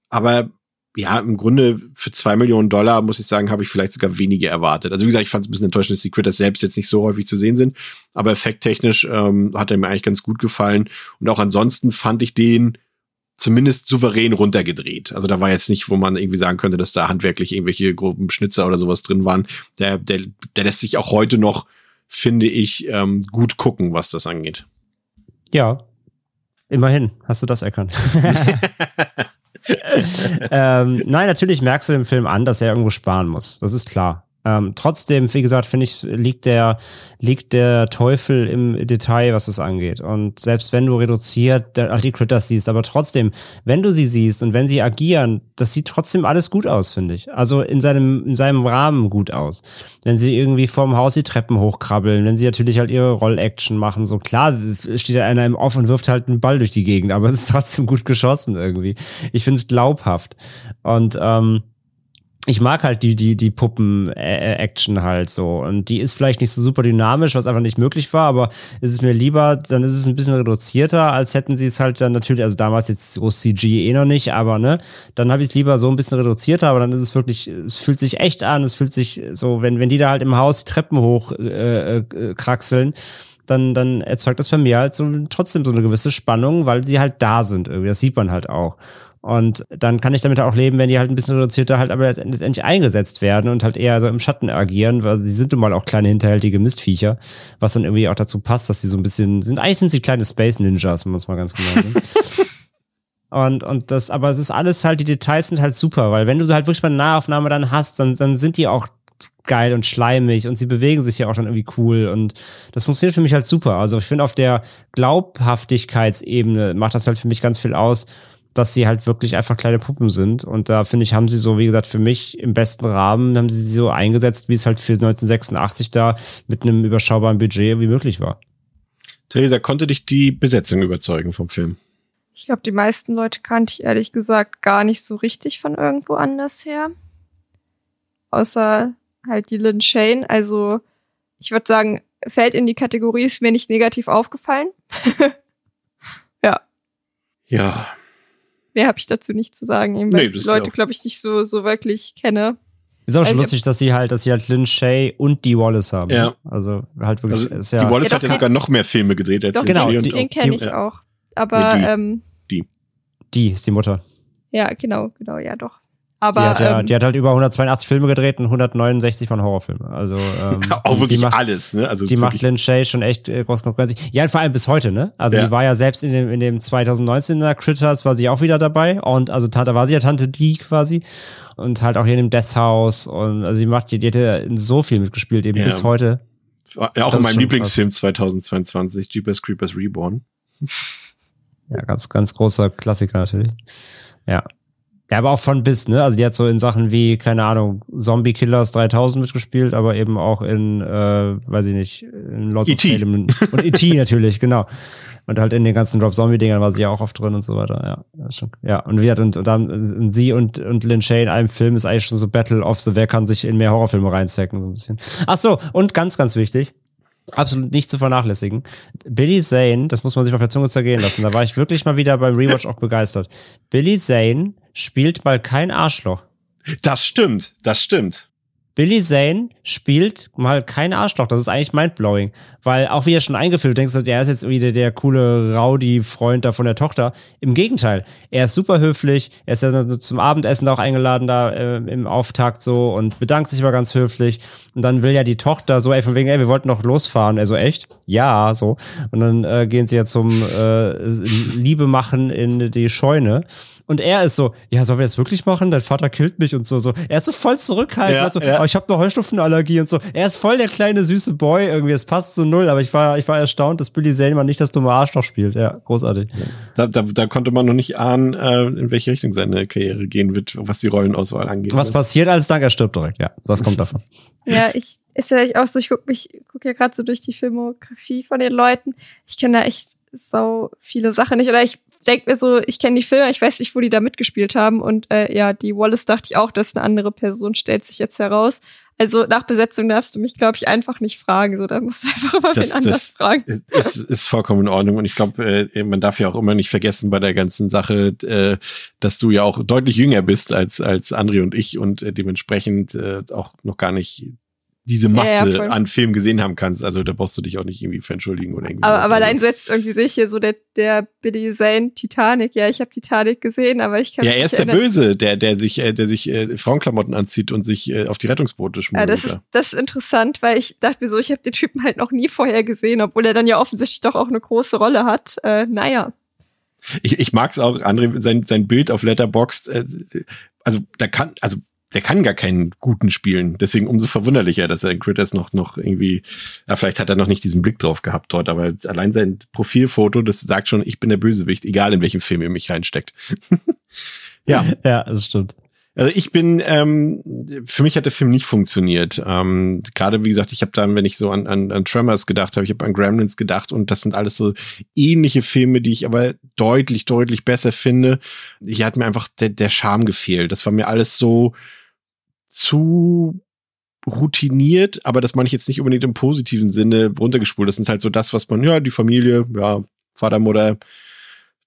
aber ja, im Grunde für zwei Millionen Dollar, muss ich sagen, habe ich vielleicht sogar weniger erwartet. Also wie gesagt, ich fand es ein bisschen enttäuschend, dass die Critters selbst jetzt nicht so häufig zu sehen sind. Aber effekttechnisch ähm, hat er mir eigentlich ganz gut gefallen. Und auch ansonsten fand ich den zumindest souverän runtergedreht. Also da war jetzt nicht, wo man irgendwie sagen könnte, dass da handwerklich irgendwelche groben Schnitzer oder sowas drin waren. Der, der, der lässt sich auch heute noch, finde ich, ähm, gut gucken, was das angeht. Ja, immerhin hast du das erkannt. ähm, nein, natürlich merkst du dem Film an, dass er irgendwo sparen muss. Das ist klar. Ähm, trotzdem, wie gesagt, finde ich, liegt der, liegt der Teufel im Detail, was das angeht. Und selbst wenn du reduziert die Critters siehst, aber trotzdem, wenn du sie siehst und wenn sie agieren, das sieht trotzdem alles gut aus, finde ich. Also in seinem, in seinem Rahmen gut aus. Wenn sie irgendwie vorm Haus die Treppen hochkrabbeln, wenn sie natürlich halt ihre Roll-Action machen, so klar steht da einer im Off und wirft halt einen Ball durch die Gegend, aber es ist trotzdem gut geschossen irgendwie. Ich finde es glaubhaft. Und ähm, ich mag halt die, die, die Puppen-Action halt so. Und die ist vielleicht nicht so super dynamisch, was einfach nicht möglich war, aber ist es mir lieber, dann ist es ein bisschen reduzierter, als hätten sie es halt dann natürlich, also damals jetzt so CG eh noch nicht, aber ne, dann habe ich es lieber so ein bisschen reduzierter, aber dann ist es wirklich, es fühlt sich echt an, es fühlt sich so, wenn, wenn die da halt im Haus die Treppen hoch äh, äh, kraxeln, dann, dann erzeugt das bei mir halt so trotzdem so eine gewisse Spannung, weil sie halt da sind irgendwie. Das sieht man halt auch. Und dann kann ich damit auch leben, wenn die halt ein bisschen reduzierter halt aber letztendlich eingesetzt werden und halt eher so im Schatten agieren, weil sie sind nun mal auch kleine hinterhältige Mistviecher, was dann irgendwie auch dazu passt, dass sie so ein bisschen sind. Eigentlich sind sie kleine Space Ninjas, wenn man es mal ganz genau nimmt. Und, und das, aber es ist alles halt, die Details sind halt super, weil wenn du sie halt wirklich mal eine Nahaufnahme dann hast, dann, dann sind die auch geil und schleimig und sie bewegen sich ja auch dann irgendwie cool und das funktioniert für mich halt super. Also ich finde auf der Glaubhaftigkeitsebene macht das halt für mich ganz viel aus dass sie halt wirklich einfach kleine Puppen sind. Und da finde ich, haben sie so, wie gesagt, für mich im besten Rahmen, haben sie sie so eingesetzt, wie es halt für 1986 da mit einem überschaubaren Budget wie möglich war. Theresa, konnte dich die Besetzung überzeugen vom Film? Ich glaube, die meisten Leute kannte ich ehrlich gesagt gar nicht so richtig von irgendwo anders her. Außer halt die Lynn Shane. Also, ich würde sagen, fällt in die Kategorie, ist mir nicht negativ aufgefallen. ja. Ja, mehr habe ich dazu nicht zu sagen, eben, weil nee, ich die Leute, glaube ich, nicht so, so wirklich kenne. Ist auch schon also, lustig, dass sie halt, dass sie halt Lynn Shay und Dee Wallace haben. Ja. Also halt wirklich. Also, ist ja, Dee Wallace ja, hat ja sogar noch mehr Filme gedreht als doch, Lynn genau, Shay. Den kenne ich auch. Aber die, ähm, die. Die ist die Mutter. Ja, genau, genau, ja doch. Aber, die, hat ja, ähm, die hat halt über 182 Filme gedreht und 169 von Horrorfilmen. Also ähm, auch wirklich macht, alles, ne? Also die macht Lynn Shay schon echt äh, groß Konkurrenz. Ja, vor allem bis heute, ne? Also ja. die war ja selbst in dem in dem 2019er Critters war sie auch wieder dabei und also da war sie ja Tante D quasi und halt auch hier in dem Death House und also sie macht die, die hätte so viel mitgespielt eben ja. bis heute. Ja, auch das in meinem Lieblingsfilm krass. 2022 Jeepers Creepers Reborn. Ja, ganz ganz großer Klassiker natürlich. Ja. Ja, aber auch von bis, ne? Also die hat so in Sachen wie, keine Ahnung, Zombie Killers 3000 mitgespielt, aber eben auch in, äh, weiß ich nicht, in Lords of e Salem und E.T. natürlich, genau. Und halt in den ganzen Rob Zombie-Dingern war sie ja auch oft drin und so weiter, ja. Schon, ja, und hat, und, und dann und sie und, und Lynn Shay in einem Film ist eigentlich schon so Battle of the, wer kann sich in mehr Horrorfilme reinstecken, so ein bisschen. Ach so, und ganz, ganz wichtig, absolut nicht zu vernachlässigen. Billy Zane, das muss man sich auf der Zunge zergehen lassen, da war ich wirklich mal wieder beim Rewatch auch begeistert. Billy Zane spielt mal kein Arschloch. Das stimmt, das stimmt. Billy Zane spielt mal kein Arschloch. Das ist eigentlich mindblowing. Weil auch wie er schon eingeführt, denkst du, er ist jetzt wieder der coole Rowdy-Freund da von der Tochter. Im Gegenteil. Er ist super höflich. Er ist ja zum Abendessen auch eingeladen da äh, im Auftakt so und bedankt sich mal ganz höflich. Und dann will ja die Tochter so, ey, von wegen, ey, wir wollten noch losfahren. Er so, echt? Ja, so. Und dann äh, gehen sie ja zum äh, Liebe machen in die Scheune. Und er ist so, ja, sollen wir das wirklich machen? Dein Vater killt mich und so. so. Er ist so voll zurückhaltend. Ja, so, ja. oh, ich habe eine Heuschnupfenallergie und so. Er ist voll der kleine süße Boy irgendwie. Es passt zu null, aber ich war, ich war erstaunt, dass Billy mal nicht das dumme Arschloch spielt. Ja, großartig. Da, da, da konnte man noch nicht ahnen, äh, in welche Richtung seine Karriere gehen wird, was die Rollenauswahl angeht. Was ne? passiert als Dank? Er stirbt direkt. Ja, das kommt davon. Ja, ich ist ja echt auch so, ich gucke mich, gucke ja gerade so durch die Filmografie von den Leuten. Ich kenne da echt so viele Sachen nicht. Oder ich denke mir so, ich kenne die Filme, ich weiß nicht, wo die da mitgespielt haben. Und äh, ja, die Wallace dachte ich auch, das ist eine andere Person, stellt sich jetzt heraus. Also nach Besetzung darfst du mich, glaube ich, einfach nicht fragen. So, da musst du einfach immer Das- wen anders das- fragen. ist, ist vollkommen in Ordnung. Und ich glaube, äh, man darf ja auch immer nicht vergessen bei der ganzen Sache, äh, dass du ja auch deutlich jünger bist als, als André und ich und äh, dementsprechend äh, auch noch gar nicht diese Ja, Masse ja, voll. an Filmen gesehen haben kannst. Also da brauchst du dich auch nicht irgendwie für entschuldigen oder irgendwie. Aber, aber allein so jetzt irgendwie sehe ich hier so der, der Billy Zane Titanic. Ja, ich habe Titanic gesehen, aber ich kann ja, er ist der. Böse, der, der sich, äh, der sich äh, Frauenklamotten anzieht und sich äh, auf die Rettungsboote schmuggelt. Ja, das ist, das ist interessant, weil ich dachte mir so, ich habe den Typen halt noch nie vorher gesehen, obwohl er dann ja offensichtlich doch auch eine große Rolle hat. Äh, naja. ich, ich mag's auch, André, sein, sein Bild auf Letterboxd, äh, also da kann, also der kann gar keinen guten spielen. Deswegen umso verwunderlicher, dass er in Critters noch, noch irgendwie, ja, vielleicht hat er noch nicht diesen Blick drauf gehabt dort, aber allein sein Profilfoto, das sagt schon, ich bin der Bösewicht, egal in welchem Film ihr mich reinsteckt. ja. Ja, das stimmt. Also ich bin, ähm, für mich hat der Film nicht funktioniert. Ähm, Gerade wie gesagt, ich habe dann, wenn ich so an, an, an Tremors gedacht habe, ich habe an Gremlins gedacht und das sind alles so ähnliche Filme, die ich aber deutlich, deutlich besser finde. Hier hat mir einfach der, der Charme gefehlt. Das war mir alles so zu routiniert, aber das meine ich jetzt nicht unbedingt im positiven Sinne runtergespult. Das ist halt so das, was man, ja, die Familie, ja, Vater, Mutter,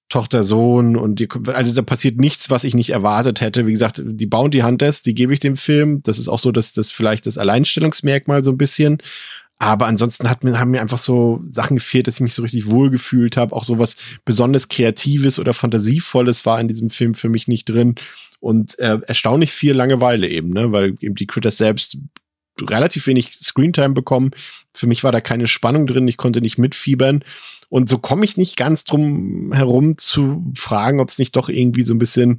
Tochter, Sohn und die, also da passiert nichts, was ich nicht erwartet hätte. Wie gesagt, die Bounty Hunters, die gebe ich dem Film. Das ist auch so, dass das vielleicht das Alleinstellungsmerkmal so ein bisschen. Aber ansonsten hat mir, haben mir einfach so Sachen gefehlt, dass ich mich so richtig wohlgefühlt habe. Auch so was besonders Kreatives oder Fantasievolles war in diesem Film für mich nicht drin. Und äh, erstaunlich viel Langeweile eben, ne? weil eben die Critters selbst relativ wenig Screentime bekommen. Für mich war da keine Spannung drin, ich konnte nicht mitfiebern. Und so komme ich nicht ganz drum herum zu fragen, ob es nicht doch irgendwie so ein bisschen,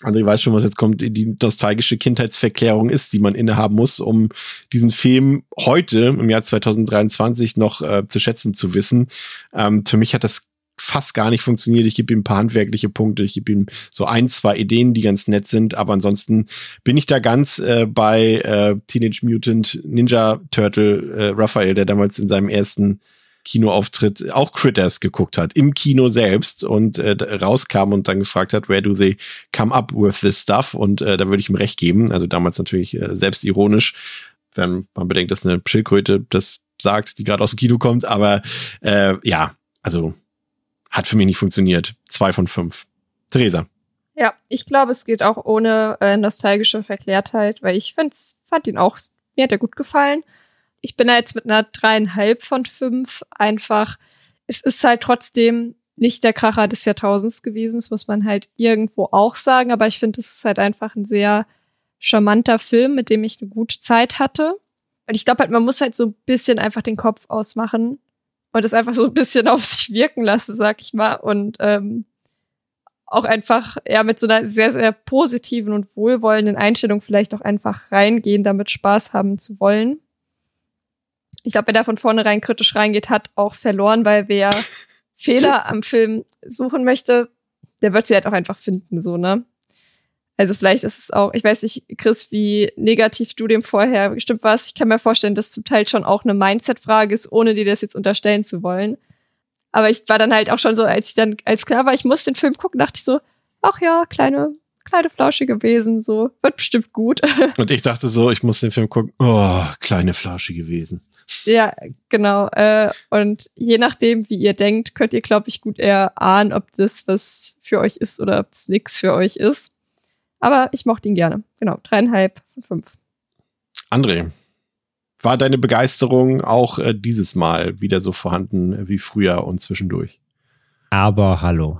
André weiß schon, was jetzt kommt, die nostalgische Kindheitsverklärung ist, die man innehaben muss, um diesen Film heute im Jahr 2023 noch äh, zu schätzen zu wissen. Ähm, für mich hat das fast gar nicht funktioniert. Ich gebe ihm ein paar handwerkliche Punkte, ich gebe ihm so ein, zwei Ideen, die ganz nett sind, aber ansonsten bin ich da ganz äh, bei äh, Teenage Mutant Ninja Turtle äh, Raphael, der damals in seinem ersten Kinoauftritt auch Critters geguckt hat, im Kino selbst und äh, rauskam und dann gefragt hat, where do they come up with this stuff? Und äh, da würde ich ihm recht geben. Also damals natürlich äh, selbstironisch, wenn man bedenkt, dass eine Schildkröte das sagt, die gerade aus dem Kino kommt. Aber äh, ja, also hat für mich nicht funktioniert. Zwei von fünf. Theresa. Ja, ich glaube, es geht auch ohne äh, nostalgische Verklärtheit, weil ich find's, fand ihn auch, mir hat er gut gefallen. Ich bin da jetzt mit einer dreieinhalb von fünf einfach, es ist halt trotzdem nicht der Kracher des Jahrtausends gewesen, das muss man halt irgendwo auch sagen, aber ich finde, es ist halt einfach ein sehr charmanter Film, mit dem ich eine gute Zeit hatte. Und ich glaube halt, man muss halt so ein bisschen einfach den Kopf ausmachen und es einfach so ein bisschen auf sich wirken lassen, sag ich mal. Und ähm, auch einfach ja mit so einer sehr, sehr positiven und wohlwollenden Einstellung vielleicht auch einfach reingehen, damit Spaß haben zu wollen. Ich glaube, wer da von vornherein kritisch reingeht, hat auch verloren, weil wer Fehler am Film suchen möchte, der wird sie halt auch einfach finden, so, ne? Also vielleicht ist es auch, ich weiß nicht, Chris, wie negativ du dem vorher gestimmt warst. Ich kann mir vorstellen, dass zum Teil schon auch eine Mindset-Frage ist, ohne dir das jetzt unterstellen zu wollen. Aber ich war dann halt auch schon so, als ich dann, als klar war, ich muss den Film gucken, dachte ich so, ach ja, kleine, kleine flauschige Wesen, so, wird bestimmt gut. Und ich dachte so, ich muss den Film gucken. Oh, kleine Flasche gewesen. Ja, genau. Äh, und je nachdem, wie ihr denkt, könnt ihr, glaube ich, gut eher ahnen, ob das was für euch ist oder ob es nichts für euch ist. Aber ich mochte ihn gerne. Genau, dreieinhalb von fünf. André, war deine Begeisterung auch äh, dieses Mal wieder so vorhanden wie früher und zwischendurch? Aber hallo.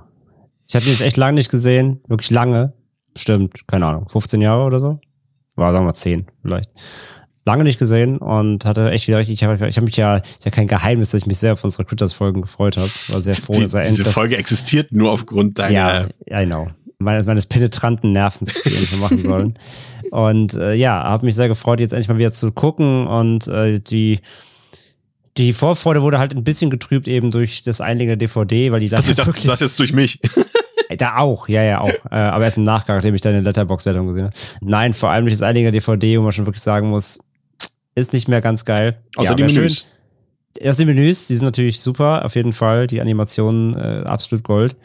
Ich hatte ihn jetzt echt lange nicht gesehen, wirklich lange. Stimmt, keine Ahnung, 15 Jahre oder so? War, sagen wir 10 vielleicht. Lange nicht gesehen und hatte echt wieder richtig, ich habe ich hab mich ja, ist ja kein Geheimnis, dass ich mich sehr auf unsere Critters-Folgen gefreut habe. War sehr froh, Die, dass er diese endlich. Folge existiert nur aufgrund deiner. Ja, ja, genau. Meines, meines penetranten Nervens, wir irgendwie machen sollen. Und äh, ja, habe mich sehr gefreut, jetzt endlich mal wieder zu gucken und äh, die die Vorfreude wurde halt ein bisschen getrübt eben durch das Einlegen der DVD, weil die Also ich dachte, wirklich, das jetzt durch mich. da auch, ja, ja, auch. Äh, aber erst im Nachgang, nachdem ich deine Letterbox-Wertung gesehen habe. Nein, vor allem durch das Einlegen der DVD, wo man schon wirklich sagen muss, ist nicht mehr ganz geil. Außer ja, die wär schön. Menüs. Erst die Menüs, die sind natürlich super, auf jeden Fall. Die Animationen äh, absolut Gold.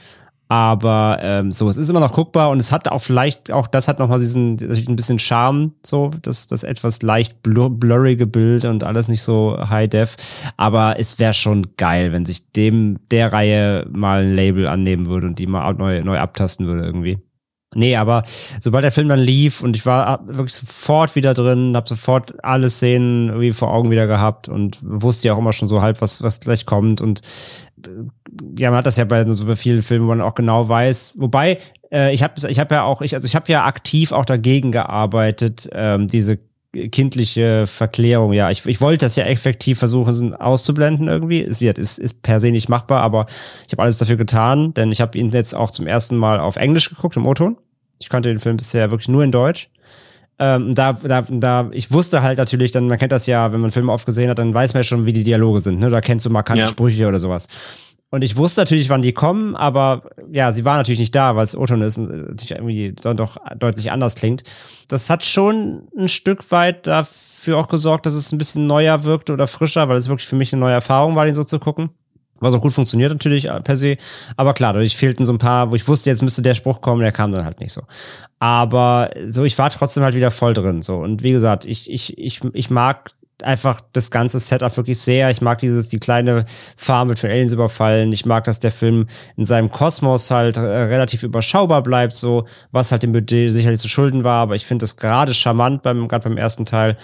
Aber ähm, so, es ist immer noch guckbar und es hat auch vielleicht, auch das hat nochmal diesen, ein bisschen Charme, so, das, das etwas leicht blur blurrige Bild und alles nicht so high def. Aber es wäre schon geil, wenn sich dem der Reihe mal ein Label annehmen würde und die mal neu, neu abtasten würde irgendwie. Nee, aber sobald der Film dann lief und ich war wirklich sofort wieder drin, habe sofort alle Szenen irgendwie vor Augen wieder gehabt und wusste ja auch immer schon so halb, was, was gleich kommt. Und äh, ja, man hat das ja bei so vielen Filmen, wo man auch genau weiß. Wobei, äh, ich habe ich hab ja auch, ich, also ich habe ja aktiv auch dagegen gearbeitet, ähm, diese kindliche Verklärung. Ja, ich, ich wollte das ja effektiv versuchen auszublenden irgendwie. Es wird, ist, ist per se nicht machbar, aber ich habe alles dafür getan, denn ich habe ihn jetzt auch zum ersten Mal auf Englisch geguckt im O-Ton. Ich kannte den Film bisher wirklich nur in Deutsch. Ähm, da, da, da, ich wusste halt natürlich, dann, man kennt das ja, wenn man Filme oft gesehen hat, dann weiß man ja schon, wie die Dialoge sind. Ne? Da kennst du markante Ja. Sprüche oder sowas. Und ich wusste natürlich, wann die kommen, aber ja, sie waren natürlich nicht da, weil es O-Ton ist und äh, natürlich irgendwie dann doch deutlich anders klingt. Das hat schon ein Stück weit dafür auch gesorgt, dass es ein bisschen neuer wirkte oder frischer, weil es wirklich für mich eine neue Erfahrung war, den so zu gucken. Was auch gut funktioniert natürlich äh, per se. Aber klar, dadurch fehlten so ein paar, wo ich wusste, jetzt müsste der Spruch kommen, der kam dann halt nicht so. Aber so, ich war trotzdem halt wieder voll drin. So. Und wie gesagt, ich, ich, ich, ich mag einfach das ganze Setup wirklich sehr. Ich mag dieses, die kleine Farm wird von Aliens überfallen. Ich mag, dass der Film in seinem Kosmos halt äh, relativ überschaubar bleibt, so, was halt dem Budget sicherlich zu schulden war. Aber ich finde das gerade charmant beim, gerade beim ersten Teil.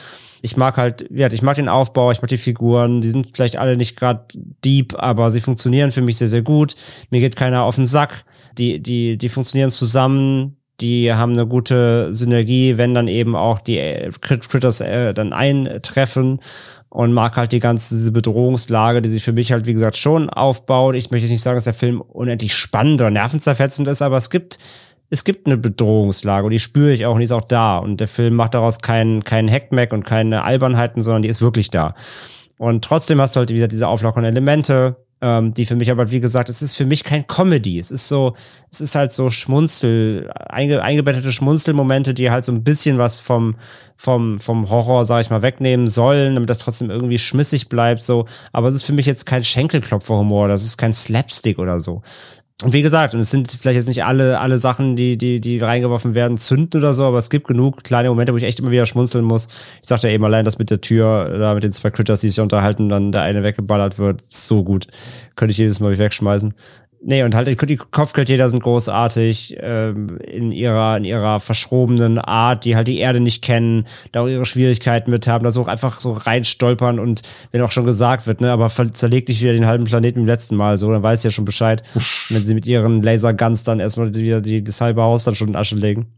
Ich mag halt, ja, ich mag den Aufbau, ich mag die Figuren, die sind vielleicht alle nicht gerade deep, aber sie funktionieren für mich sehr, sehr gut. Mir geht keiner auf den Sack. Die, die, die funktionieren zusammen, die haben eine gute Synergie, wenn dann eben auch die äh, Crit Critters äh, dann eintreffen und mag halt die ganze diese Bedrohungslage, die sich für mich halt wie gesagt schon aufbaut. Ich möchte jetzt nicht sagen, dass der Film unendlich spannend oder nervenzerfetzend ist, aber es gibt es gibt eine Bedrohungslage und die spüre ich auch und die ist auch da und der Film macht daraus keinen keinen Hackmack und keine Albernheiten, sondern die ist wirklich da. Und trotzdem hast du halt wieder diese auflockeren Elemente, ähm, die für mich aber, wie gesagt, es ist für mich kein Comedy. Es ist so, es ist halt so Schmunzel, einge, eingebettete Schmunzelmomente, die halt so ein bisschen was vom, vom, vom Horror, sag ich mal, wegnehmen sollen, damit das trotzdem irgendwie schmissig bleibt, so. Aber es ist für mich jetzt kein Schenkelklopferhumor, das ist kein Slapstick oder so. Und wie gesagt, und es sind vielleicht jetzt nicht alle, alle Sachen, die, die, die reingeworfen werden, zünden oder so, aber es gibt genug kleine Momente, wo ich echt immer wieder schmunzeln muss. Ich sagte ja eben allein, das mit der Tür, da mit den zwei Critters, die sich unterhalten, dann der eine weggeballert wird, so gut. Könnte ich jedes Mal wegschmeißen. Nee, und halt die Kopfgeldjäger sind großartig ähm, in ihrer in ihrer verschrobenen Art, die halt die Erde nicht kennen, da auch ihre Schwierigkeiten mit haben, da so auch einfach so reinstolpern und wenn auch schon gesagt wird, ne, aber zerlegt nicht wieder den halben Planeten im letzten Mal, so, dann weiß ja schon Bescheid, wenn sie mit ihren Laserguns dann erstmal wieder die, das halbe Haus dann schon in Asche legen.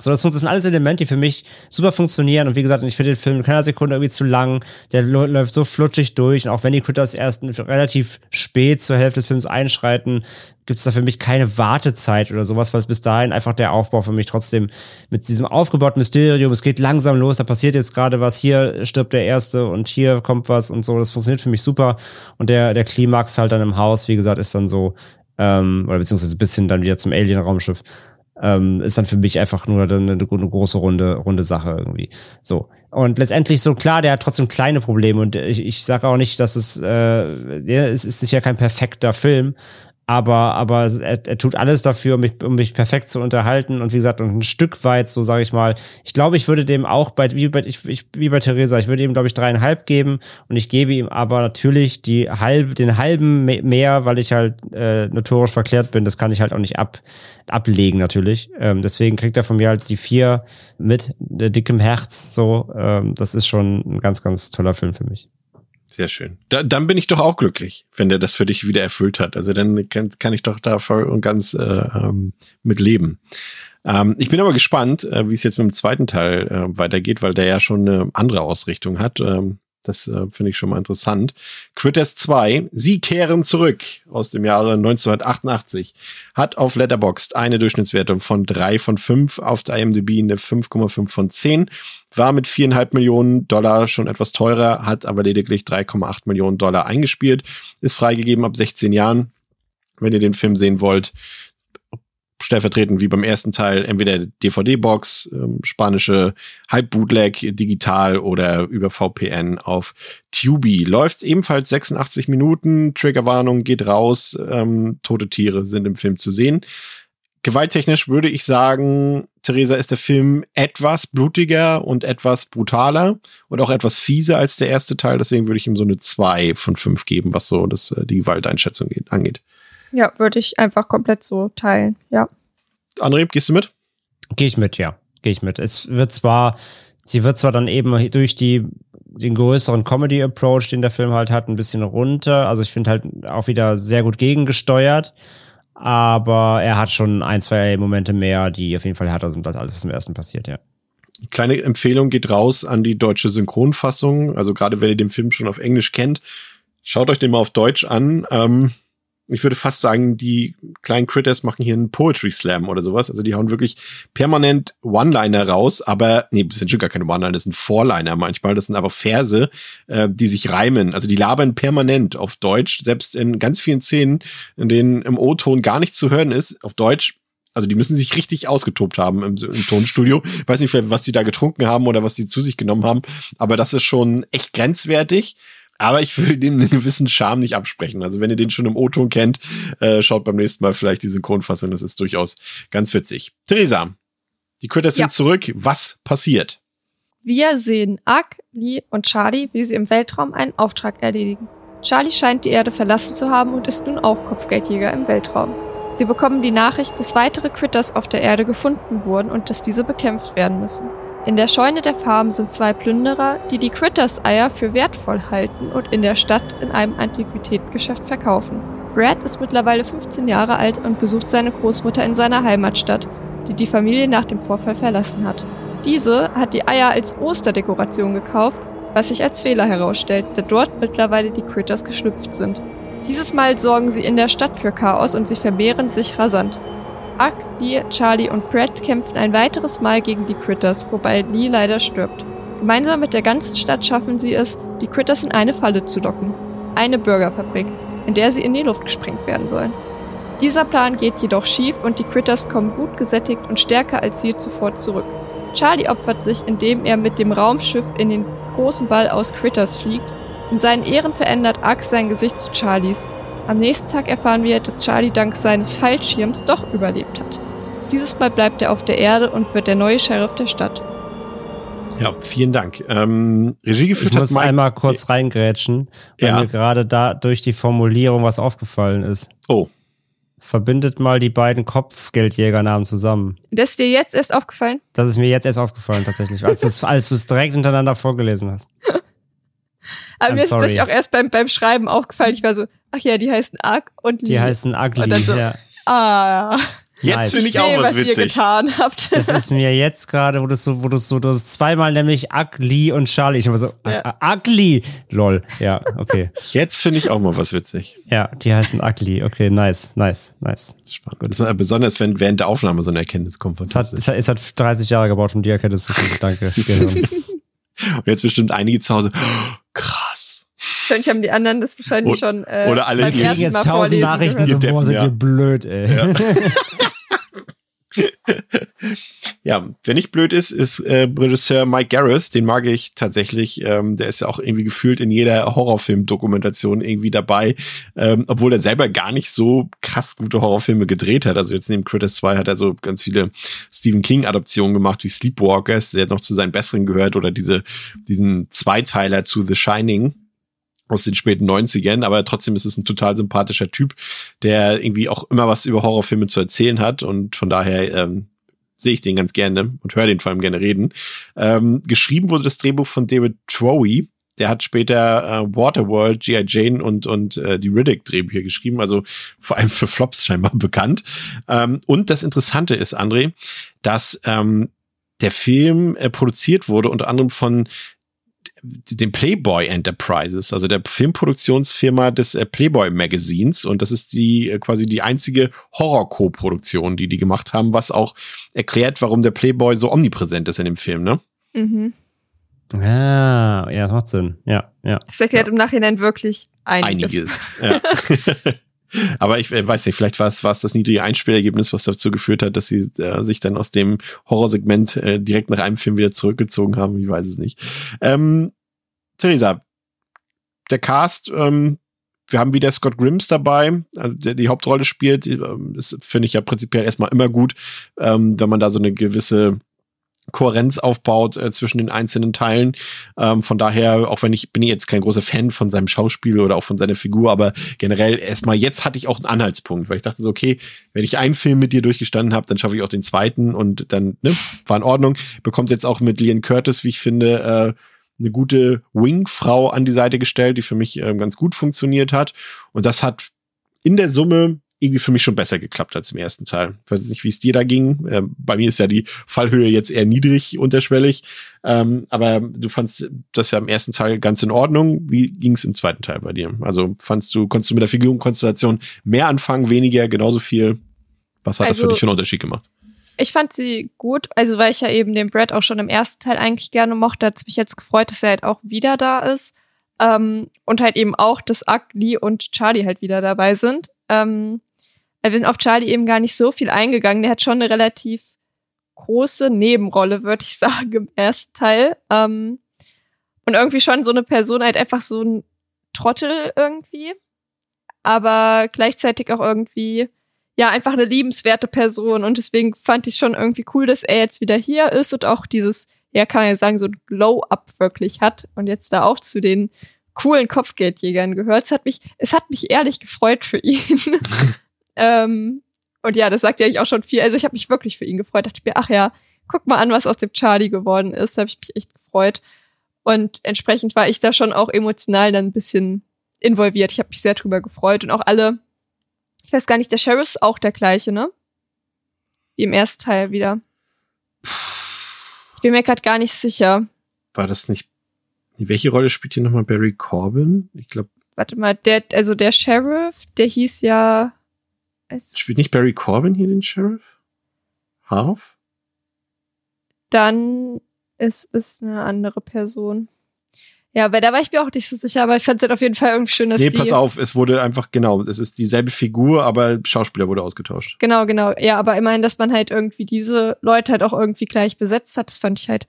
So, das, sind alles Elemente, die für mich super funktionieren. Und wie gesagt, ich finde den Film in keiner Sekunde irgendwie zu lang. Der läuft so flutschig durch. Und auch wenn die Critters erst relativ spät zur Hälfte des Films einschreiten, gibt es da für mich keine Wartezeit oder sowas, weil bis dahin einfach der Aufbau für mich trotzdem mit diesem aufgebauten Mysterium, es geht langsam los, da passiert jetzt gerade was, hier stirbt der Erste und hier kommt was und so. Das funktioniert für mich super. Und der, der Klimax halt dann im Haus, wie gesagt, ist dann so, ähm, oder beziehungsweise ein bisschen dann wieder zum Alien-Raumschiff ähm, ist dann für mich einfach nur eine, eine große runde, runde Sache irgendwie. So. Und letztendlich so klar, der hat trotzdem kleine Probleme und ich, ich sage auch nicht, dass es, äh, der, es ist sicher kein perfekter Film, aber, aber er, er tut alles dafür, um mich, um mich perfekt zu unterhalten und wie gesagt, und ein Stück weit, so sage ich mal, ich glaube, ich würde dem auch bei, wie bei, ich, ich, wie bei Theresa, ich würde ihm, glaube ich, dreieinhalb geben und ich gebe ihm aber natürlich die halb, den halben mehr, weil ich halt äh, notorisch verklärt bin, das kann ich halt auch nicht ab, ablegen natürlich. Ähm, deswegen kriegt er von mir halt die vier mit äh, dickem Herz, so, ähm, das ist schon ein ganz, ganz toller Film für mich. Sehr schön. Da, dann bin ich doch auch glücklich, wenn der das für dich wieder erfüllt hat. Also dann kann, kann ich doch da voll und ganz äh, ähm, mit leben. Ähm, ich bin aber gespannt, äh, wie es jetzt mit dem zweiten Teil äh, weitergeht, weil der ja schon eine andere Ausrichtung hat. Ähm, das äh, finde ich schon mal interessant. Critters 2, Sie kehren zurück aus dem Jahre 1988, hat auf Letterboxd eine Durchschnittswertung von 3 von 5, auf der IMDb eine 5,5 von 10, war mit 4,5 Millionen Dollar schon etwas teurer, hat aber lediglich 3,8 Millionen Dollar eingespielt, ist freigegeben ab 16 Jahren. Wenn ihr den Film sehen wollt, stellvertretend wie beim ersten Teil entweder DVD-Box, ähm, spanische Halb-Bootleg digital oder über VPN auf Tubi. Läuft ebenfalls 86 Minuten, Triggerwarnung geht raus, ähm, tote Tiere sind im Film zu sehen. Gewalttechnisch würde ich sagen, Theresa ist der Film etwas blutiger und etwas brutaler und auch etwas fieser als der erste Teil. Deswegen würde ich ihm so eine 2 von 5 geben, was so das, äh, die Gewalteinschätzung geht, angeht. Ja, würde ich einfach komplett so teilen, ja. André, gehst du mit? Gehe ich mit, ja. Gehe ich mit. Es wird zwar, sie wird zwar dann eben durch die, den größeren Comedy-Approach, den der Film halt hat, ein bisschen runter. Also ich finde halt auch wieder sehr gut gegengesteuert. Aber er hat schon ein, zwei Momente mehr, die auf jeden Fall härter sind als alles, was im ersten passiert, ja. Kleine Empfehlung geht raus an die deutsche Synchronfassung. Also gerade wenn ihr den Film schon auf Englisch kennt, schaut euch den mal auf Deutsch an. Ähm, ich würde fast sagen, die kleinen Critters machen hier einen Poetry Slam oder sowas. Also die hauen wirklich permanent One-Liner raus, aber nee, das sind schon gar keine One-Liner, das sind Four-Liner manchmal. Das sind aber Verse, äh, die sich reimen. Also die labern permanent auf Deutsch, selbst in ganz vielen Szenen, in denen im O-Ton gar nichts zu hören ist, auf Deutsch also die müssen sich richtig ausgetobt haben im, im Tonstudio. Ich weiß nicht, was die da getrunken haben oder was die zu sich genommen haben, aber das ist schon echt grenzwertig. Aber ich will dem einen gewissen Charme nicht absprechen. Also wenn ihr den schon im O-Ton kennt, äh, schaut beim nächsten Mal vielleicht die Synchronfassung. Das ist durchaus ganz witzig. Theresa, die Critters ja. sind zurück. Was passiert? Wir sehen Ark, Lee und Charlie, wie sie im Weltraum einen Auftrag erledigen. Charlie scheint die Erde verlassen zu haben und ist nun auch Kopfgeldjäger im Weltraum. Sie bekommen die Nachricht, dass weitere Critters auf der Erde gefunden wurden und dass diese bekämpft werden müssen. In der Scheune der Farm sind zwei Plünderer, die die Critters-Eier für wertvoll halten und in der Stadt in einem Antiquitätengeschäft verkaufen. Brad ist mittlerweile 15 Jahre alt und besucht seine Großmutter in seiner Heimatstadt, die die Familie nach dem Vorfall verlassen hat. Diese hat die Eier als Osterdekoration gekauft, was sich als Fehler herausstellt, da dort mittlerweile die Critters geschlüpft sind. Dieses Mal sorgen sie in der Stadt für Chaos und sie vermehren sich rasant. Huck, Lee, Charlie und Brad kämpfen ein weiteres Mal gegen die Critters, wobei Lee leider stirbt. Gemeinsam mit der ganzen Stadt schaffen sie es, die Critters in eine Falle zu locken. Eine Burgerfabrik, in der sie in die Luft gesprengt werden sollen. Dieser Plan geht jedoch schief und die Critters kommen gut gesättigt und stärker als je zuvor zurück. Charlie opfert sich, indem er mit dem Raumschiff in den großen Ball aus Critters fliegt. In seinen Ehren verändert Axe sein Gesicht zu Charlies, am nächsten Tag erfahren wir, dass Charlie dank seines Fallschirms doch überlebt hat. Dieses Mal bleibt er auf der Erde und wird der neue Sheriff der Stadt. Ja, vielen Dank. Ähm, Regie geführt ich muss Mike einmal kurz reingrätschen, weil ja. mir gerade da durch die Formulierung was aufgefallen ist. Oh. Verbindet mal die beiden Kopfgeldjägernamen zusammen. Das ist dir jetzt erst aufgefallen? Das ist mir jetzt erst aufgefallen, tatsächlich, als du es direkt hintereinander vorgelesen hast. Aber I'm mir sorry. ist das auch erst beim, beim Schreiben aufgefallen. Ich war so, ach ja, die heißen Ag und Lee. Die heißen Ugly, so, ja. Ah, Jetzt nice. finde ich auch was, was witzig. ihr getan habt. Das ist mir jetzt gerade, wo du so, wo du so, du hast zweimal nämlich Ugly und Charlie. Ich habe so, ja. Ugly, lol. Ja, okay. Jetzt finde ich auch mal was witzig. Ja, die heißen Ugly. Okay, nice, nice, nice. Spannend. Das besonders, wenn während der Aufnahme so eine Erkenntnis kommt. Es hat, es, hat, es hat 30 Jahre gebraucht, um die Erkenntnis zu finden. Danke. und jetzt bestimmt einige zu Hause. krass. Wahrscheinlich haben die anderen das wahrscheinlich oder, schon. Äh, oder alle kriegen jetzt tausend Nachrichten so, boah, sind ja. ihr blöd, ey. Ja. Ja, wer nicht blöd ist, ist äh, Regisseur Mike Garris. Den mag ich tatsächlich. Ähm, der ist ja auch irgendwie gefühlt in jeder Horrorfilm-Dokumentation irgendwie dabei. Ähm, obwohl er selber gar nicht so krass gute Horrorfilme gedreht hat. Also jetzt neben Critters 2 hat er so ganz viele Stephen King-Adaptionen gemacht, wie Sleepwalkers, der noch zu seinen besseren gehört, oder diese, diesen Zweiteiler zu The Shining aus den späten 90ern, aber trotzdem ist es ein total sympathischer Typ, der irgendwie auch immer was über Horrorfilme zu erzählen hat und von daher ähm, sehe ich den ganz gerne und höre den vor allem gerne reden. Ähm, geschrieben wurde das Drehbuch von David Trowie, der hat später äh, Waterworld, G.I. Jane und, und äh, die Riddick-Drehbücher geschrieben, also vor allem für Flops scheinbar bekannt. Ähm, und das Interessante ist, André, dass ähm, der Film äh, produziert wurde unter anderem von den Playboy Enterprises, also der Filmproduktionsfirma des äh, Playboy Magazins. Und das ist die äh, quasi die einzige Horror-Co-Produktion, die die gemacht haben, was auch erklärt, warum der Playboy so omnipräsent ist in dem Film, ne? Mhm. Ja, ja, das macht Sinn. Ja, ja. Das erklärt Ja. im Nachhinein wirklich einiges. Einiges. ja. Aber ich äh, weiß nicht, vielleicht war es, das niedrige Einspielergebnis, was dazu geführt hat, dass sie äh, sich dann aus dem Horrorsegment äh, direkt nach einem Film wieder zurückgezogen haben. Ich weiß es nicht. Ähm, Theresa, der Cast, ähm, wir haben wieder Scott Grimms dabei, also der die Hauptrolle spielt. Ähm, Das finde ich ja prinzipiell erstmal immer gut, ähm, wenn man da so eine gewisse Kohärenz aufbaut äh, zwischen den einzelnen Teilen. Ähm, von daher, auch wenn ich bin ich jetzt kein großer Fan von seinem Schauspiel oder auch von seiner Figur, aber generell erstmal jetzt hatte ich auch einen Anhaltspunkt, weil ich dachte so, okay, wenn ich einen Film mit dir durchgestanden habe, dann schaffe ich auch den zweiten und dann ne, war in Ordnung. Bekommt jetzt auch mit Lian Curtis, wie ich finde, äh, eine gute Wing-Frau an die Seite gestellt, die für mich ähm, ganz gut funktioniert hat. Und das hat in der Summe irgendwie für mich schon besser geklappt als im ersten Teil. Ich weiß nicht, wie es dir da ging. Ähm, bei mir ist ja die Fallhöhe jetzt eher niedrig, unterschwellig. Ähm, aber du fandst das ja im ersten Teil ganz in Ordnung. Wie ging es im zweiten Teil bei dir? Also fandst du, konntest du mit der Figurenkonstellation mehr anfangen, weniger, genauso viel? Was hat das für Also- dich für einen Unterschied gemacht? Ich fand sie gut, also weil ich ja eben den Brad auch schon im ersten Teil eigentlich gerne mochte, hat es mich jetzt gefreut, dass er halt auch wieder da ist. Ähm, und halt eben auch, dass Ugly und Charlie halt wieder dabei sind. Ähm, ich bin auf Charlie eben gar nicht so viel eingegangen. Der hat schon eine relativ große Nebenrolle, würde ich sagen, im ersten Teil. Ähm, und irgendwie schon so eine Person, halt einfach so ein Trottel irgendwie. Aber gleichzeitig auch irgendwie ja, einfach eine liebenswerte Person. Und deswegen fand ich schon irgendwie cool, dass er jetzt wieder hier ist und auch dieses, ja, kann man ja sagen, so ein Glow-Up wirklich hat und jetzt da auch zu den coolen Kopfgeldjägern gehört. Es hat mich, es hat mich ehrlich gefreut für ihn. ähm, und ja, das sagt ja eigentlich auch schon viel. Also ich habe mich wirklich für ihn gefreut. Dachte ich mir, ach ja, guck mal an, was aus dem Charlie geworden ist. Da habe ich mich echt gefreut. Und entsprechend war ich da schon auch emotional dann ein bisschen involviert. Ich habe mich sehr drüber gefreut und auch alle, ich weiß gar nicht, der Sheriff ist auch der gleiche, ne? Wie im ersten Teil wieder. Ich bin mir gerade gar nicht sicher. War das nicht. Welche Rolle spielt hier nochmal Barry Corbin? Ich glaube, Warte mal, der, also der Sheriff, der hieß ja. Es, spielt nicht Barry Corbin hier den Sheriff? Harf? dann ist es eine andere Person. Ja, weil da war ich mir auch nicht so sicher, aber ich fand es halt auf jeden Fall irgendwie schön, dass Nee, pass auf, es wurde einfach, genau, es ist dieselbe Figur, aber Schauspieler wurde ausgetauscht. Genau, genau. Ja, aber immerhin, dass man halt irgendwie diese Leute halt auch irgendwie gleich besetzt hat, das fand ich halt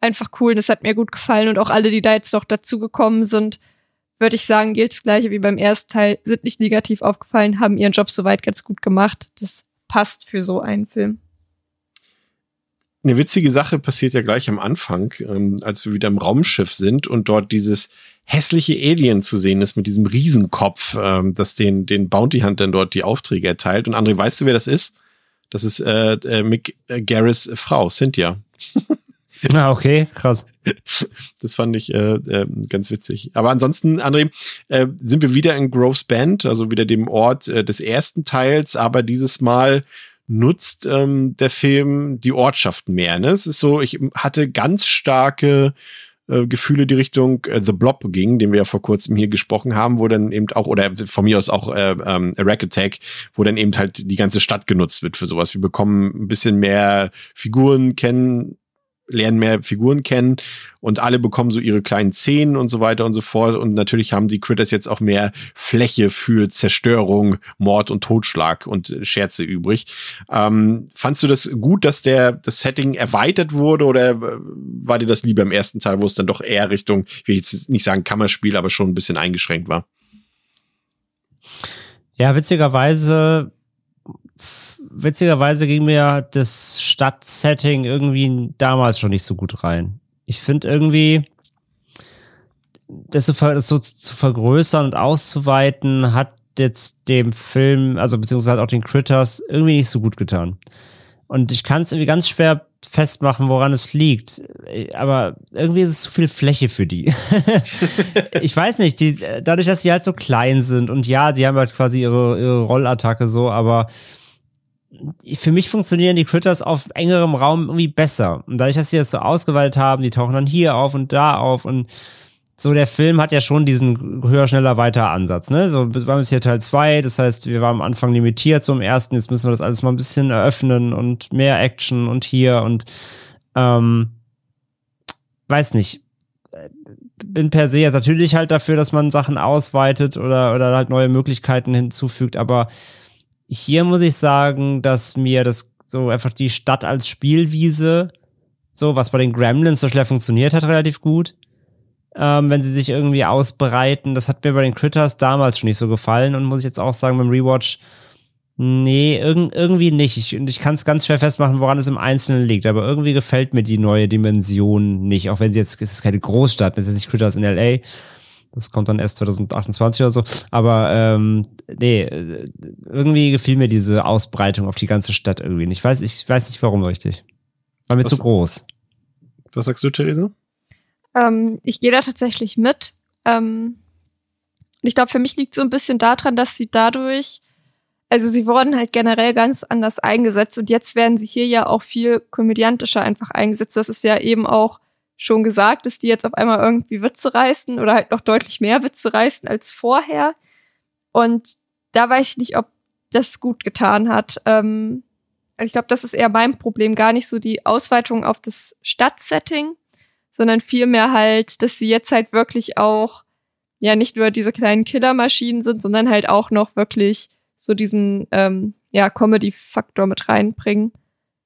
einfach cool. Das hat mir gut gefallen. Und auch alle, die da jetzt noch dazugekommen sind, würde ich sagen, gilt das gleiche wie beim ersten Teil, sind nicht negativ aufgefallen, haben ihren Job soweit ganz gut gemacht. Das passt für so einen Film. Eine witzige Sache passiert ja gleich am Anfang, ähm, als wir wieder im Raumschiff sind und dort dieses hässliche Alien zu sehen ist mit diesem Riesenkopf, ähm, das den, den Bounty Huntern dort die Aufträge erteilt. Und André, weißt du, wer das ist? Das ist äh, äh, Mick äh, Garris Frau, Cynthia. Ah, okay, krass. Das fand ich äh, äh, ganz witzig. Aber ansonsten, André, äh, sind wir wieder in Groves Bend, also wieder dem Ort äh, des ersten Teils, aber dieses Mal nutzt ähm, der Film die Ortschaften mehr. Ne? Es ist so, ich hatte ganz starke äh, Gefühle, die Richtung äh, The Blob ging, den wir ja vor kurzem hier gesprochen haben, wo dann eben auch, oder von mir aus auch äh, ähm, A Rack Attack, wo dann eben halt die ganze Stadt genutzt wird für sowas. Wir bekommen ein bisschen mehr Figuren kennen, lernen mehr Figuren kennen und alle bekommen so ihre kleinen Szenen und so weiter und so fort. Und natürlich haben die Critters jetzt auch mehr Fläche für Zerstörung, Mord und Totschlag und Scherze übrig. Ähm, fandst du das gut, dass der das Setting erweitert wurde oder äh, war dir das lieber im ersten Teil, wo es dann doch eher Richtung, ich will jetzt nicht sagen Kammerspiel, aber schon ein bisschen eingeschränkt war? Ja, witzigerweise witzigerweise ging mir das Stadtsetting irgendwie damals schon nicht so gut rein. Ich finde irgendwie, das so, zu vergrößern und auszuweiten, hat jetzt dem Film, also beziehungsweise auch den Critters, irgendwie nicht so gut getan. Und ich kann es irgendwie ganz schwer festmachen, woran es liegt. Aber irgendwie ist es zu viel Fläche für die. ich weiß nicht, die, dadurch, dass sie halt so klein sind und ja, sie haben halt quasi ihre, ihre Rollattacke so, aber für mich funktionieren die Critters auf engerem Raum irgendwie besser. Und dadurch, dass sie das so ausgeweitet haben, die tauchen dann hier auf und da auf und so der Film hat ja schon diesen höher, schneller, weiter Ansatz, ne? So, wir waren jetzt hier Teil 2, das heißt, wir waren am Anfang limitiert zum ersten, jetzt müssen wir das alles mal ein bisschen eröffnen und mehr Action und hier und ähm, weiß nicht. Bin per se jetzt natürlich halt dafür, dass man Sachen ausweitet oder, oder halt neue Möglichkeiten hinzufügt, aber hier muss ich sagen, dass mir das so einfach die Stadt als Spielwiese, so was bei den Gremlins so schwer funktioniert hat, relativ gut. Ähm, wenn sie sich irgendwie ausbreiten. Das hat mir bei den Critters damals schon nicht so gefallen und muss ich jetzt auch sagen beim Rewatch, nee, irg irgendwie nicht. Ich, ich kann es ganz schwer festmachen, woran es im Einzelnen liegt. Aber irgendwie gefällt mir die neue Dimension nicht. Auch wenn sie jetzt, es ist keine Großstadt, es ist nicht Critters in L.A., das kommt dann erst 2028 oder so. Aber ähm, nee, irgendwie gefiel mir diese Ausbreitung auf die ganze Stadt irgendwie nicht. Ich weiß, ich weiß nicht warum richtig. War mir was, zu groß. Was sagst du, Theresa? Ähm, ich gehe da tatsächlich mit. Ähm, ich glaube, für mich liegt so ein bisschen daran, dass sie dadurch, also sie wurden halt generell ganz anders eingesetzt und jetzt werden sie hier ja auch viel komödiantischer einfach eingesetzt. Das ist ja eben auch schon gesagt, dass die jetzt auf einmal irgendwie Witze reißen oder halt noch deutlich mehr Witze reißen als vorher. Und da weiß ich nicht, ob das gut getan hat. Ähm, ich glaube, das ist eher mein Problem, gar nicht so die Ausweitung auf das Stadtsetting, sondern vielmehr halt, dass sie jetzt halt wirklich auch ja nicht nur diese kleinen Killermaschinen sind, sondern halt auch noch wirklich so diesen ähm, ja Comedy-Faktor mit reinbringen.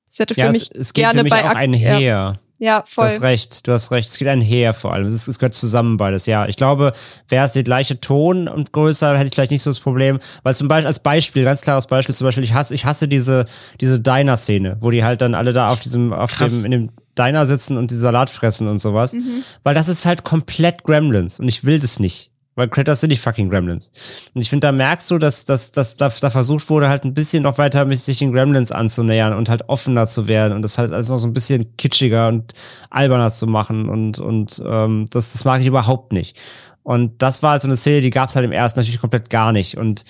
Das hätte für ja, mich es, es gerne für mich bei auch einher. Ja. Ja, voll. Du hast recht, du hast recht. Es geht einher vor allem. Es, ist, es gehört zusammen beides. Ja, ich glaube, wäre es der gleiche Ton und größer, hätte ich vielleicht nicht so das Problem. Weil zum Beispiel, als Beispiel, ganz klares Beispiel, zum Beispiel, ich hasse, ich hasse diese, diese Diner-Szene, wo die halt dann alle da auf diesem, auf dem, in dem Diner sitzen und die Salat fressen und sowas. Mhm. Weil das ist halt komplett Gremlins und ich will das nicht. Weil Critters sind die fucking Gremlins. Und ich finde, da merkst du, dass, dass, dass, dass da versucht wurde, halt ein bisschen noch weiter mit sich den Gremlins anzunähern und halt offener zu werden und das halt alles noch so ein bisschen kitschiger und alberner zu machen. Und, und ähm, das, das mag ich überhaupt nicht. Und das war halt so eine Szene, die gab es halt im ersten natürlich komplett gar nicht. Und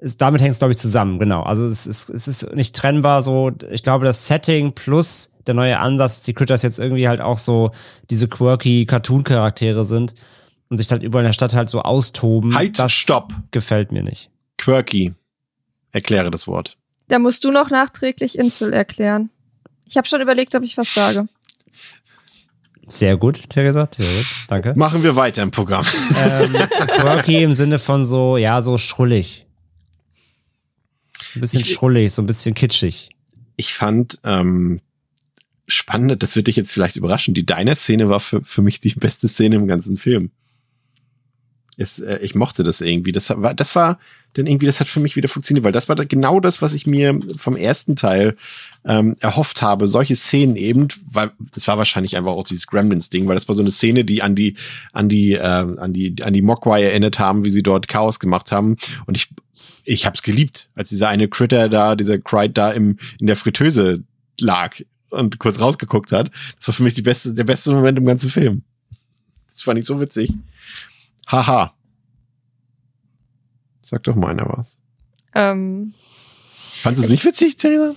es, damit hängt es, glaube ich, zusammen, genau. Also es ist, es ist nicht trennbar so. Ich glaube, das Setting plus der neue Ansatz, die Critters jetzt irgendwie halt auch so diese quirky Cartoon-Charaktere sind und sich halt überall in der Stadt halt so austoben. Halt, das stopp. Gefällt mir nicht. Quirky. Erkläre das Wort. Da musst du noch nachträglich Insel erklären. Ich habe schon überlegt, ob ich was sage. Sehr gut, Theresa. Sehr gut. Danke. Machen wir weiter im Programm. Ähm, quirky im Sinne von so, ja, so schrullig. Ein bisschen ich, schrullig, so ein bisschen kitschig. Ich fand ähm, spannend, das wird dich jetzt vielleicht überraschen, die Diner-Szene war für, für mich die beste Szene im ganzen Film. Es, äh, ich mochte das irgendwie. Das war, das war dann irgendwie, das hat für mich wieder funktioniert, weil das war genau das, was ich mir vom ersten Teil ähm, erhofft habe. Solche Szenen eben, weil das war wahrscheinlich einfach auch dieses Gremlins-Ding, weil das war so eine Szene, die an die, an die, äh, an die, an die Mogwai erinnert haben, wie sie dort Chaos gemacht haben. Und ich, ich hab's geliebt, als dieser eine Critter da, dieser Cried da im, in der Fritteuse lag und kurz rausgeguckt hat. Das war für mich die beste, der beste Moment im ganzen Film. Das fand ich so witzig. Haha. Sag doch mal einer was. Ähm, Fandest du es nicht witzig, Taylor?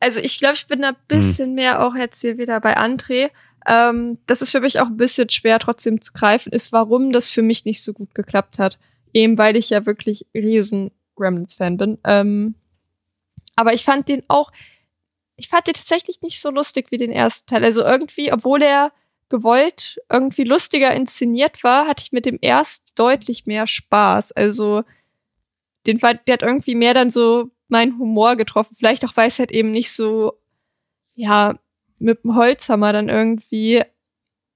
Also ich glaube, ich bin ein bisschen hm. mehr auch jetzt hier wieder bei André. Ähm, das ist für mich auch ein bisschen schwer trotzdem zu greifen, ist, warum das für mich nicht so gut geklappt hat. Eben weil ich ja wirklich riesen Gremlins-Fan bin. Ähm, aber ich fand den auch, ich fand den tatsächlich nicht so lustig wie den ersten Teil. Also irgendwie, obwohl er gewollt irgendwie lustiger inszeniert war, hatte ich mit dem erst deutlich mehr Spaß. Also den fand, der hat irgendwie mehr dann so meinen Humor getroffen. Vielleicht auch, weil es halt eben nicht so, ja, mit dem Holzhammer dann irgendwie,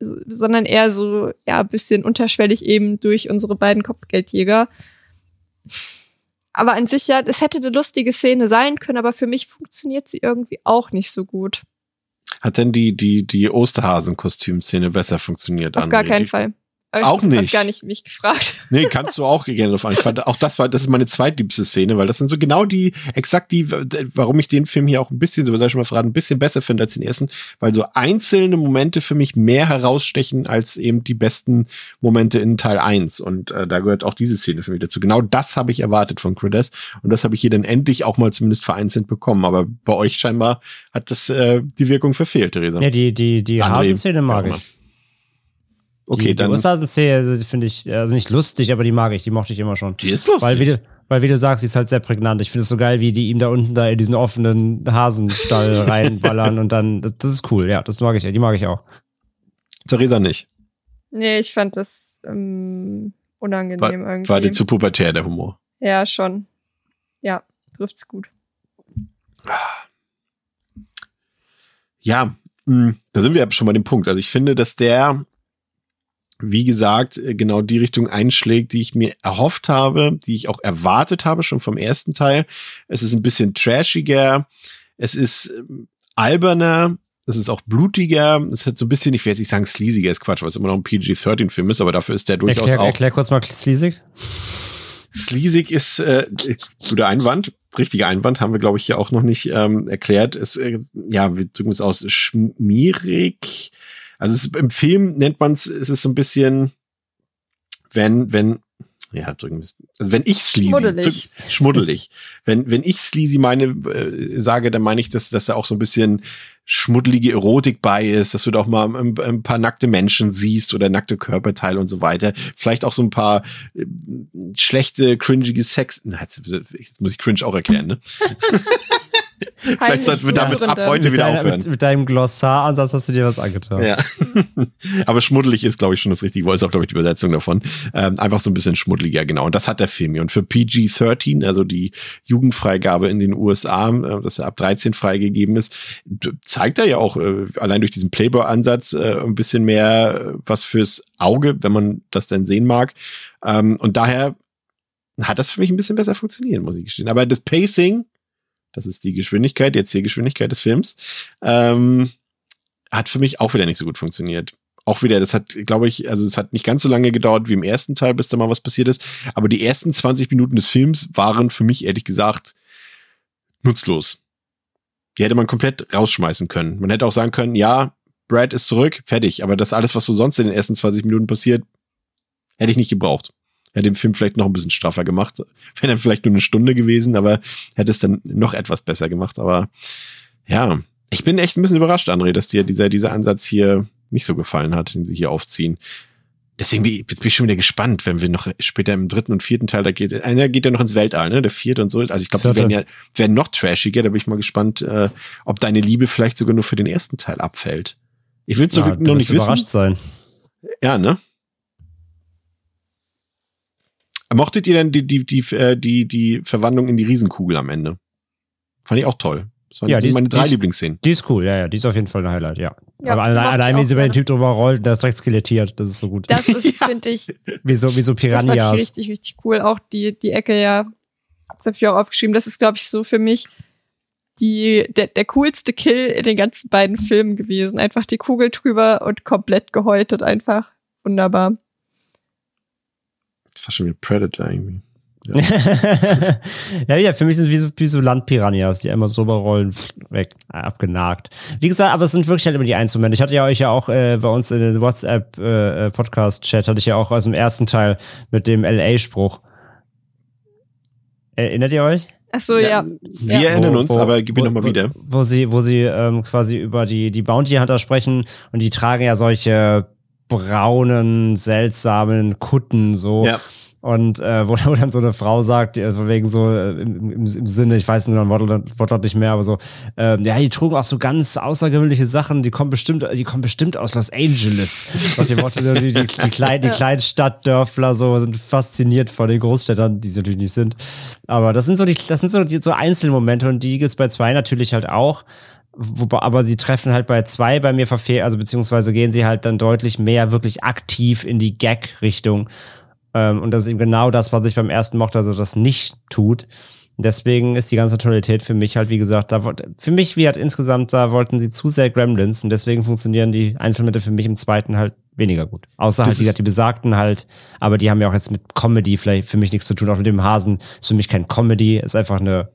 sondern eher so, ja, ein bisschen unterschwellig eben durch unsere beiden Kopfgeldjäger. Aber an sich ja, es hätte eine lustige Szene sein können, aber für mich funktioniert sie irgendwie auch nicht so gut. Hat denn die, die, die Osterhasen-Kostümszene besser funktioniert? Auf André? gar keinen Fall. Aber Auch ich nicht. hast gar nicht mich gefragt. Nee, kannst du auch gerne drauf an. Ich fand, auch das war, das ist meine zweitliebste Szene, weil das sind so genau die, exakt die, warum ich den Film hier auch ein bisschen, so soll ich mal verraten, ein bisschen besser finde als den ersten, weil so einzelne Momente für mich mehr herausstechen als eben die besten Momente in Teil 1. Und äh, da gehört auch diese Szene für mich dazu. Genau das habe ich erwartet von Critters und das habe ich hier dann endlich auch mal zumindest vereinzelt bekommen. Aber bei euch scheinbar hat das äh, die Wirkung verfehlt, Theresa. Ja, die, die, die André, Hasenszene mag ich. Okay, die, dann. Die Osterhasenszene also, finde ich, also nicht lustig, aber die mag ich, die mochte ich immer schon. die ist lustig. Weil wie, du, weil wie du sagst, sie ist halt sehr prägnant. Ich finde es so geil, wie die ihm da unten da in diesen offenen Hasenstall reinballern und dann, das, das ist cool, ja, das mag ich, die mag ich auch. Theresa nicht. Nee, ich fand das ähm, unangenehm War, irgendwie. war dir zu pubertär, der Humor. ja, schon. Ja, trifft's gut. Ja, mh, da sind wir ja schon bei dem Punkt. Also ich finde, dass der, wie gesagt, äh, genau die Richtung einschlägt, die ich mir erhofft habe, die ich auch erwartet habe, schon vom ersten Teil. Es ist ein bisschen trashiger, es ist ähm, alberner, es ist auch blutiger, es hat so ein bisschen, ich werde jetzt nicht sagen sleasiger ist Quatsch, weil es immer noch ein PG-13-Film ist, aber dafür ist der durchaus Erklär, auch erklär kurz mal Sleasig. Sleasig ist äh, guter Einwand, richtiger Einwand, haben wir, glaube ich, hier auch noch nicht ähm, erklärt. Es, äh, ja, wir drücken es aus, schmierig. Also es, im Film nennt man es, es ist so ein bisschen, wenn, wenn, ja, drücken. Also wenn ich sleazy, Schmuddelig. zu- schmuddelig. wenn, wenn ich sleazy meine, äh, sage, dann meine ich, dass, dass da auch so ein bisschen schmuddelige Erotik bei ist, dass du da auch mal ein, ein paar nackte Menschen siehst oder nackte Körperteile und so weiter. Vielleicht auch so ein paar äh, schlechte, cringige Sex. Na, jetzt, jetzt muss ich cringe auch erklären, ne? Vielleicht sollten wir damit ab heute wieder deiner, aufhören. mit, mit deinem Glossaransatz hast du dir was angetan. Ja. Aber schmuddelig ist, glaube ich, schon das richtige Wort. Ist auch, glaube ich, die Übersetzung davon. Ähm, einfach so ein bisschen schmuddeliger, genau. Und das hat der Film hier. Und für PG-13, also die Jugendfreigabe in den USA, äh, dass er ab 13 freigegeben ist, zeigt er ja auch äh, allein durch diesen Playboy-Ansatz äh, ein bisschen mehr äh, was fürs Auge, wenn man das denn sehen mag. Ähm, und daher hat das für mich ein bisschen besser funktioniert, muss ich gestehen. Aber das Pacing, das ist die Geschwindigkeit, die Erzählgeschwindigkeit des Films, ähm, hat für mich auch wieder nicht so gut funktioniert. Auch wieder, das hat, glaube ich, also es hat nicht ganz so lange gedauert wie im ersten Teil, bis da mal was passiert ist. Aber die ersten 20 Minuten des Films waren für mich ehrlich gesagt nutzlos. Die hätte man komplett rausschmeißen können. Man hätte auch sagen können, ja, Brad ist zurück, fertig. Aber das alles, was so sonst in den ersten 20 Minuten passiert, hätte ich nicht gebraucht. Hätte den Film vielleicht noch ein bisschen straffer gemacht. Wäre dann vielleicht nur eine Stunde gewesen, aber hätte es dann noch etwas besser gemacht. Aber ja, ich bin echt ein bisschen überrascht, André, dass dir dieser, dieser Ansatz hier nicht so gefallen hat, den sie hier aufziehen. Deswegen bin bin ich schon wieder gespannt, wenn wir noch später im dritten und vierten Teil, da geht, einer geht ja noch ins Weltall, ne? Der vierte und so. Also ich glaube, die werden ja, werden noch trashiger, da bin ich mal gespannt, äh, ob deine Liebe vielleicht sogar nur für den ersten Teil abfällt. Ich will es Ja, noch nicht überrascht wissen. sein. Ja, ne? Mochtet ihr denn die, die, die, äh, die, die Verwandlung in die Riesenkugel am Ende? Fand ich auch toll. Das waren Ja, das die meine drei Lieblingsszenen. Die ist cool, ja, ja, die ist auf jeden Fall ein Highlight, ja. Ja, Aber allein, allein wie sie über den. Typ drüber rollt, der ist direkt skelettiert, das ist so gut. Das ist, finde ich, Wie so, wie so das fand ich Piranhas. richtig, richtig cool. Auch die, die Ecke, ja, hab's dafür auch aufgeschrieben. Das ist, glaube ich, so für mich die, der, der coolste Kill in den ganzen beiden Filmen gewesen. Einfach die Kugel drüber und komplett gehäutet. Einfach wunderbar. Das war schon wie Predator irgendwie. ja, ja, für mich sind es wie so, wie so Landpiranhas, die einmal so überrollen, pff, weg, abgenagt. Wie gesagt, aber es sind wirklich halt immer die Einzelmomente. Ich hatte ja euch ja auch äh, bei uns in den WhatsApp-Podcast-Chat, hatte ich ja auch aus dem ersten Teil mit dem LA-Spruch. Erinnert ihr euch? Ach so, ja. Wir Ja. erinnern uns, wo- aber gib ihn wo- nochmal wieder. Wo sie, wo sie ähm, quasi über die, die Bounty Hunter sprechen und die tragen ja solche braunen, seltsamen Kutten so. Ja. Und äh, wo, wo dann so eine Frau sagt, also wegen so äh, im, im, im Sinne, ich weiß nur ein Wortlaut, Wortlaut nicht mehr, aber so, ähm, ja, die trugen auch so ganz außergewöhnliche Sachen, die kommen bestimmt, die kommen bestimmt aus Los Angeles. Und die, die, die, die, die, kleinen, die kleinen Stadtdörfler so sind fasziniert von den Großstädtern, die sie natürlich nicht sind. Aber das sind so die, das sind so die so Einzelmomente und die gibt's bei zwei natürlich halt auch. Wobei, aber sie treffen halt bei zwei bei mir verfehlt, also beziehungsweise gehen sie halt dann deutlich mehr wirklich aktiv in die Gag-Richtung. Ähm, und das ist eben genau das, was ich beim ersten mochte, dass er das nicht tut. Deswegen ist die ganze Tonalität für mich halt, wie gesagt, da, für mich, wie halt insgesamt, da wollten sie zu sehr Gremlins und deswegen funktionieren die Einzelmittel für mich im zweiten halt weniger gut. Außer das halt, wie gesagt, die besagten halt, aber die haben ja auch jetzt mit Comedy vielleicht für mich nichts zu tun. Auch mit dem Hasen ist für mich kein Comedy, ist einfach eine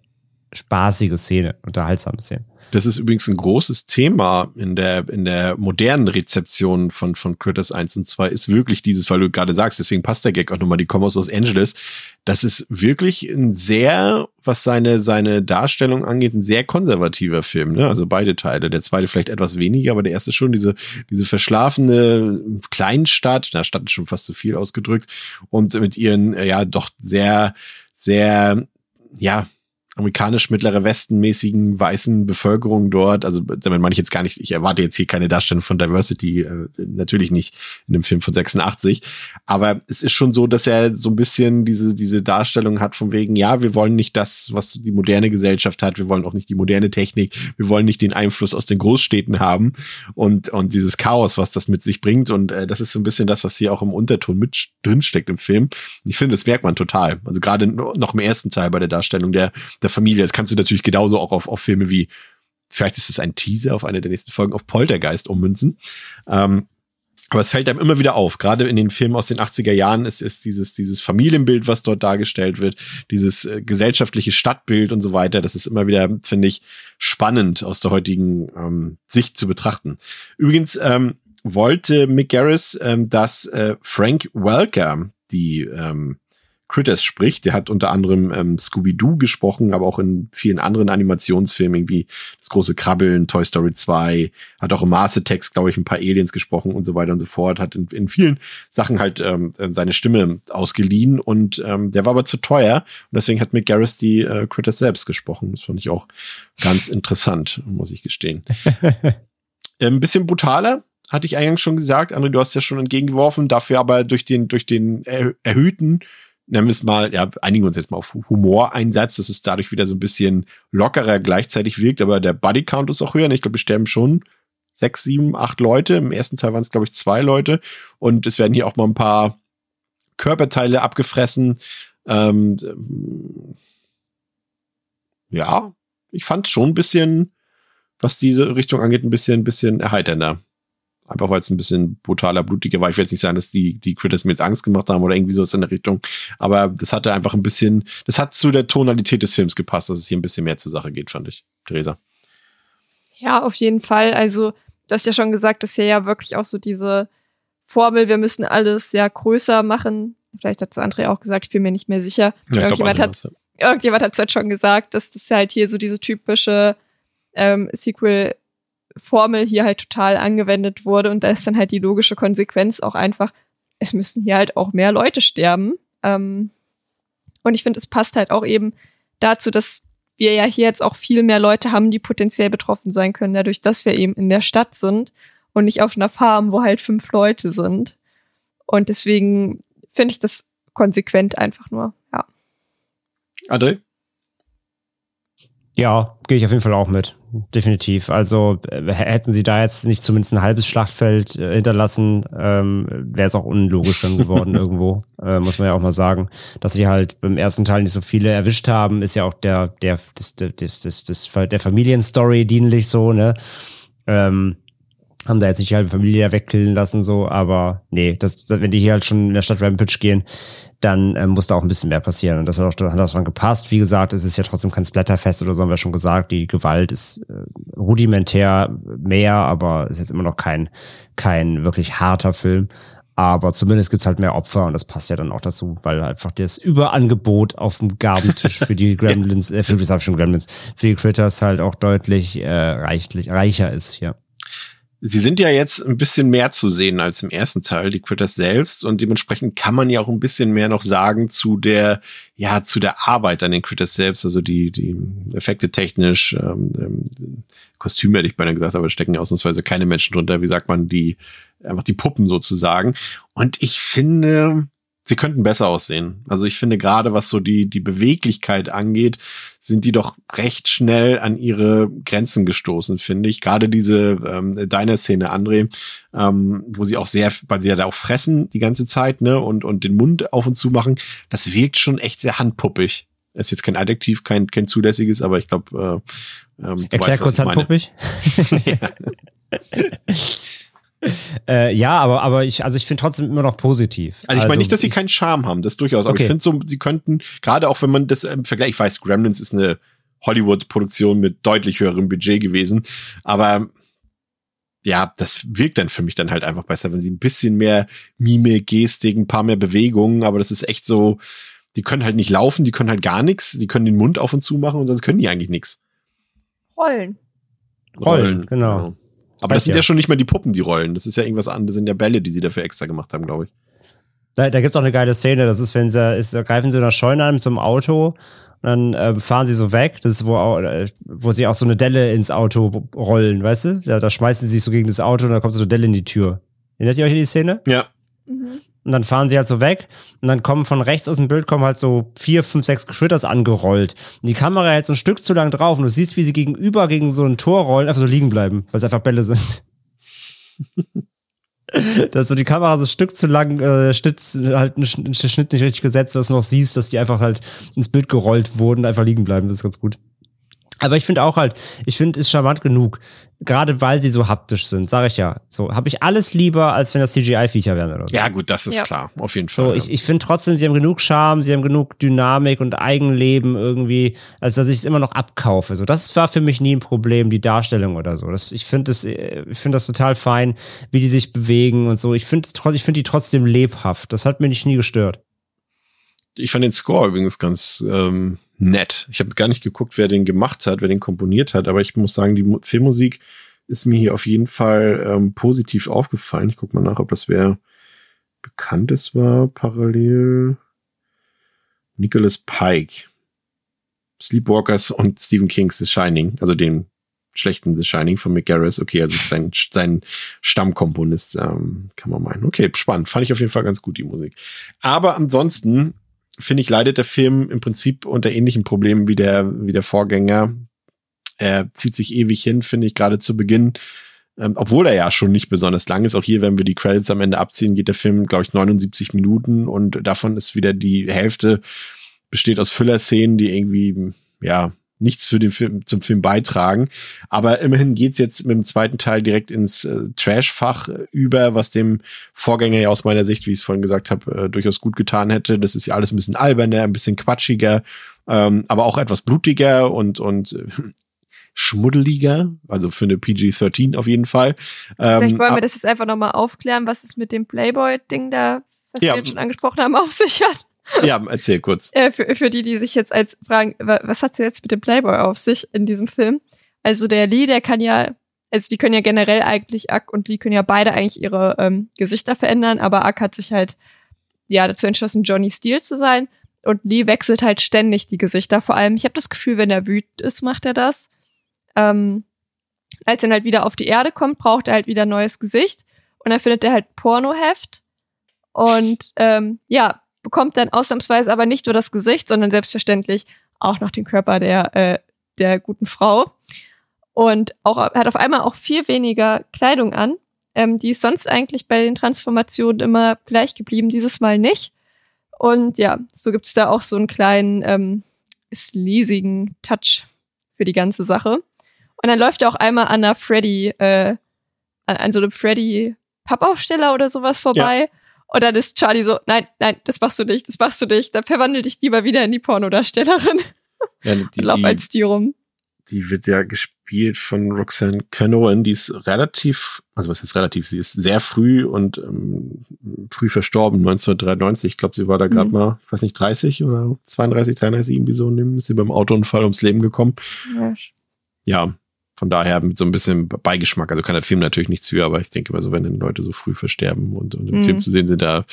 spaßige Szene, unterhaltsame Szene. Das ist übrigens ein großes Thema in der, in der modernen Rezeption von, von Critters 1 und 2 ist wirklich dieses, weil du gerade sagst, deswegen passt der Gag auch nochmal, die kommen aus Los Angeles. Das ist wirklich ein sehr, was seine, seine Darstellung angeht, ein sehr konservativer Film, ne? Also beide Teile. Der zweite vielleicht etwas weniger, aber der erste schon diese, diese verschlafene Kleinstadt, Stadt ist schon fast zu viel ausgedrückt, und mit ihren, ja, doch sehr, sehr, ja, amerikanisch mittlere Westen-mäßigen weißen Bevölkerung dort. Also damit meine ich jetzt gar nicht, ich erwarte jetzt hier keine Darstellung von Diversity, äh, natürlich nicht in dem Film von 86. Aber es ist schon so, dass er so ein bisschen diese, diese Darstellung hat von wegen, ja, wir wollen nicht das, was die moderne Gesellschaft hat, wir wollen auch nicht die moderne Technik, wir wollen nicht den Einfluss aus den Großstädten haben und, und dieses Chaos, was das mit sich bringt. Und äh, das ist so ein bisschen das, was hier auch im Unterton mit drinsteckt im Film. Ich finde, das merkt man total. Also gerade noch im ersten Teil bei der Darstellung der, der der Familie. Das kannst du natürlich genauso auch auf, auf Filme wie, vielleicht ist es ein Teaser auf eine der nächsten Folgen, auf Poltergeist ummünzen. Ähm, aber es fällt einem immer wieder auf. Gerade in den Filmen aus den 80er Jahren ist, ist dieses, dieses Familienbild, was dort dargestellt wird, dieses äh, gesellschaftliche Stadtbild und so weiter. Das ist immer wieder, finde ich, spannend aus der heutigen ähm, Sicht zu betrachten. Übrigens ähm, wollte Mick Garris, ähm, dass äh, Frank Welker die ähm, Critters spricht. Der hat unter anderem ähm, Scooby-Doo gesprochen, aber auch in vielen anderen Animationsfilmen, wie Das große Krabbeln, Toy Story 2, hat auch im Maße-Text, glaube ich, ein paar Aliens gesprochen und so weiter und so fort, hat in, in vielen Sachen halt ähm, seine Stimme ausgeliehen und ähm, der war aber zu teuer und deswegen hat Mick Garris die äh, Critters selbst gesprochen. Das fand ich auch ganz interessant, muss ich gestehen. Ein ähm, bisschen brutaler, hatte ich eingangs schon gesagt. André, du hast ja schon entgegengeworfen, dafür aber durch den, durch den erhöhten nennen wir es mal, ja, einigen uns jetzt mal auf Humoreinsatz, dass es dadurch wieder so ein bisschen lockerer gleichzeitig wirkt, aber der Bodycount ist auch höher. Ich glaube, wir sterben schon sechs, sieben, acht Leute. Im ersten Teil waren es, glaube ich, zwei Leute. Und es werden hier auch mal ein paar Körperteile abgefressen. Ähm, ja, ich fand schon ein bisschen, was diese Richtung angeht, ein bisschen, ein bisschen erheiternder. Einfach weil es ein bisschen brutaler, blutiger war. Ich will jetzt nicht sagen, dass die, die Critters mir jetzt Angst gemacht haben oder irgendwie so in der Richtung. Aber das hatte einfach ein bisschen, das hat zu der Tonalität des Films gepasst, dass es hier ein bisschen mehr zur Sache geht, fand ich. Theresa. Ja, auf jeden Fall. Also, du hast ja schon gesagt, dass hier ja wirklich auch so diese Formel, wir müssen alles ja größer machen. Vielleicht hat zu André auch gesagt, ich bin mir nicht mehr sicher. Ja, irgendjemand, hat, irgendjemand hat es halt schon gesagt, dass das halt hier so diese typische ähm, Sequel Formel hier halt total angewendet wurde. Und da ist dann halt die logische Konsequenz auch einfach, es müssen hier halt auch mehr Leute sterben. Ähm, und ich finde, es passt halt auch eben dazu, dass wir ja hier jetzt auch viel mehr Leute haben, die potenziell betroffen sein können, dadurch, dass wir eben in der Stadt sind und nicht auf einer Farm, wo halt fünf Leute sind. Und deswegen finde ich das konsequent einfach nur, ja. André? Ja, gehe ich auf jeden Fall auch mit. Definitiv. Also äh, hätten sie da jetzt nicht zumindest ein halbes Schlachtfeld äh, hinterlassen, ähm, wäre es auch unlogisch dann geworden irgendwo, äh, muss man ja auch mal sagen. Dass sie halt beim ersten Teil nicht so viele erwischt haben, ist ja auch der, der, des, des, des, des, der Familienstory dienlich so, ne? Ähm, haben da jetzt nicht die halbe Familie wegkillen lassen, so, aber nee, das, wenn die hier halt schon in der Stadt Rampage gehen, dann ähm, muss da auch ein bisschen mehr passieren. Und das hat auch, hat auch dran gepasst. Wie gesagt, es ist ja trotzdem kein Splatterfest oder so, haben wir schon gesagt. Die Gewalt ist äh, rudimentär mehr, aber ist jetzt immer noch kein, kein wirklich harter Film. Aber zumindest gibt's halt mehr Opfer und das passt ja dann auch dazu, weil einfach das Überangebot auf dem Gabentisch für die Gremlins, äh, für die schon Gremlins, für die Critters halt auch deutlich äh, reichlich, reicher ist, ja. Sie sind ja jetzt ein bisschen mehr zu sehen als im ersten Teil, die Critters selbst. Und dementsprechend kann man ja auch ein bisschen mehr noch sagen zu der, ja, zu der Arbeit an den Critters selbst. Also die, die Effekte technisch, ähm, ähm, Kostüme hätte ich beinahe gesagt, aber stecken ja ausnahmsweise keine Menschen drunter. Wie sagt man, die, einfach die Puppen sozusagen. Und ich finde, sie könnten besser aussehen. Also ich finde gerade, was so die, die Beweglichkeit angeht, sind die doch recht schnell an ihre Grenzen gestoßen, finde ich. Gerade diese ähm, deine Szene, André, ähm, wo sie auch sehr, weil sie ja da auch fressen die ganze Zeit, ne, und, und den Mund auf und zu machen, das wirkt schon echt sehr handpuppig. Ist jetzt kein Adjektiv, kein, kein zulässiges, aber ich glaube, äh, ähm, Erklär weißt, kurz meine. äh, ja, aber, aber ich, also ich finde trotzdem immer noch positiv. Also ich meine nicht, dass sie keinen Charme haben, das durchaus, aber Okay. ich finde so, sie könnten, gerade auch wenn man das im Vergleich, ich weiß, Gremlins ist eine Hollywood-Produktion mit deutlich höherem Budget gewesen, aber ja, das wirkt dann für mich dann halt einfach besser, wenn sie ein bisschen mehr Mimik, Gestik, ein paar mehr Bewegungen, aber das ist echt so, die können halt nicht laufen, die können halt gar nichts, die können den Mund auf und zu machen und sonst können die eigentlich nichts. Rollen. Rollen, genau. Aber das sind ja. ja schon nicht mehr die Puppen, die rollen. Das ist ja irgendwas anderes, das sind ja Bälle, die sie dafür extra gemacht haben, glaube ich. Da, da gibt's auch eine geile Szene, das ist, wenn sie, ist, greifen sie in der Scheune an mit so einem Auto und dann ähm, fahren sie so weg, das ist, wo, au- äh, wo sie auch so eine Delle ins Auto rollen, weißt du? Da, da schmeißen sie sich so gegen das Auto und dann kommt so eine Delle in die Tür. Erinnert ihr euch an die Szene? Ja. Mhm. Und dann fahren sie halt so weg und dann kommen von rechts aus dem Bild kommen halt so vier, fünf, sechs Critters angerollt. Und die Kamera hält so ein Stück zu lang drauf und du siehst, wie sie gegenüber gegen so ein Tor rollen, einfach so liegen bleiben, weil es einfach Bälle sind. dass so die Kamera so ein Stück zu lang, äh, Schnitt, halt ein Schnitt Schnitt nicht richtig gesetzt, dass du noch siehst, dass die einfach halt ins Bild gerollt wurden, einfach liegen bleiben. Das ist ganz gut. Aber ich finde auch halt, ich finde, ist charmant genug. Gerade weil sie so haptisch sind, sage ich ja. So, habe ich alles lieber, als wenn das CGI-Viecher wären oder so. Ja, gut, das ist Ja. klar, auf jeden Fall. So, ja. ich, ich finde trotzdem, sie haben genug Charme, sie haben genug Dynamik und Eigenleben irgendwie, als dass ich es immer noch abkaufe. So, das war für mich nie ein Problem, die Darstellung oder so. Das, ich finde das, äh, ich finde das total fein, wie die sich bewegen und so. Ich finde, ich finde die trotzdem lebhaft. Das hat mir nicht nie gestört. ich fand den Score übrigens ganz ähm, nett. Ich habe gar nicht geguckt, wer den gemacht hat, wer den komponiert hat, aber ich muss sagen, die Mu- Filmmusik ist mir hier auf jeden Fall ähm, positiv aufgefallen. Ich guck mal nach, ob das wer Bekanntes war, parallel. Nicholas Pike. Sleepwalkers und Stephen King's The Shining, also den schlechten The Shining von Mick Garris. Okay, also sein, sein Stammkomponist, ähm, kann man meinen. Okay, spannend. Fand ich auf jeden Fall ganz gut, die Musik. Aber ansonsten finde ich, leidet der Film im Prinzip unter ähnlichen Problemen wie der, wie der Vorgänger. Er zieht sich ewig hin, finde ich, gerade zu Beginn. Ähm, obwohl er ja schon nicht besonders lang ist. Auch hier, wenn wir die Credits am Ende abziehen, geht der Film, glaube ich, 79 Minuten und davon ist wieder die Hälfte besteht aus Füllerszenen, die irgendwie, ja, nichts für den Film, zum Film beitragen. Aber immerhin geht's jetzt mit dem zweiten Teil direkt ins äh, Trash-Fach äh, über, was dem Vorgänger ja aus meiner Sicht, wie ich es vorhin gesagt habe, äh, durchaus gut getan hätte. Das ist ja alles ein bisschen alberner, ein bisschen quatschiger, ähm, aber auch etwas blutiger und, und äh, schmuddeliger, also für eine PG-13 auf jeden Fall. Vielleicht Ähm, wollen wir das jetzt einfach nochmal aufklären, was es mit dem Playboy-Ding da, was Ja. wir jetzt schon angesprochen haben, auf sich hat. Ja, erzähl kurz. Äh, für, für die, die sich jetzt als fragen, wa- was hat sie jetzt mit dem Playboy auf sich in diesem Film? Also der Lee, der kann ja, also die können ja generell eigentlich, Ack und Lee können ja beide eigentlich ihre ähm, Gesichter verändern, aber Ack hat sich halt ja dazu entschlossen, Johnny Steele zu sein. Und Lee wechselt halt ständig die Gesichter. Vor allem, ich habe das Gefühl, wenn er wütend ist, macht er das. Ähm, als er dann halt wieder auf die Erde kommt, braucht er halt wieder ein neues Gesicht. Und dann findet er halt Pornoheft. Und ähm, ja, bekommt dann ausnahmsweise aber nicht nur das Gesicht, sondern selbstverständlich auch noch den Körper der, äh, der guten Frau. Und auch, hat auf einmal auch viel weniger Kleidung an. Ähm, die ist sonst eigentlich bei den Transformationen immer gleich geblieben, dieses Mal nicht. Und ja, so gibt's da auch so einen kleinen ähm, sleasigen Touch für die ganze Sache. Und dann läuft er auch einmal an einer Freddy, äh, an, an so einem Freddy Pappaufsteller oder sowas vorbei. Und dann ist Charlie so, nein, nein, das machst du nicht, das machst du nicht. Dann verwandel dich lieber wieder in die Pornodarstellerin Ja, die, und lauf als die rum. die wird ja gespielt von Roxanne Canoan. Die ist relativ, also was ist relativ, sie ist sehr früh und ähm, früh verstorben, 1993. Ich glaube, sie war da gerade Mhm. mal, ich weiß nicht, 30 oder 32, 33, irgendwie so. Ist sie beim Autounfall ums Leben gekommen. Ja. Ja, von daher mit so ein bisschen Beigeschmack. Also kann der Film natürlich nichts für, aber ich denke immer so, wenn dann Leute so früh versterben und, und im Mhm. Film zu sehen sind, da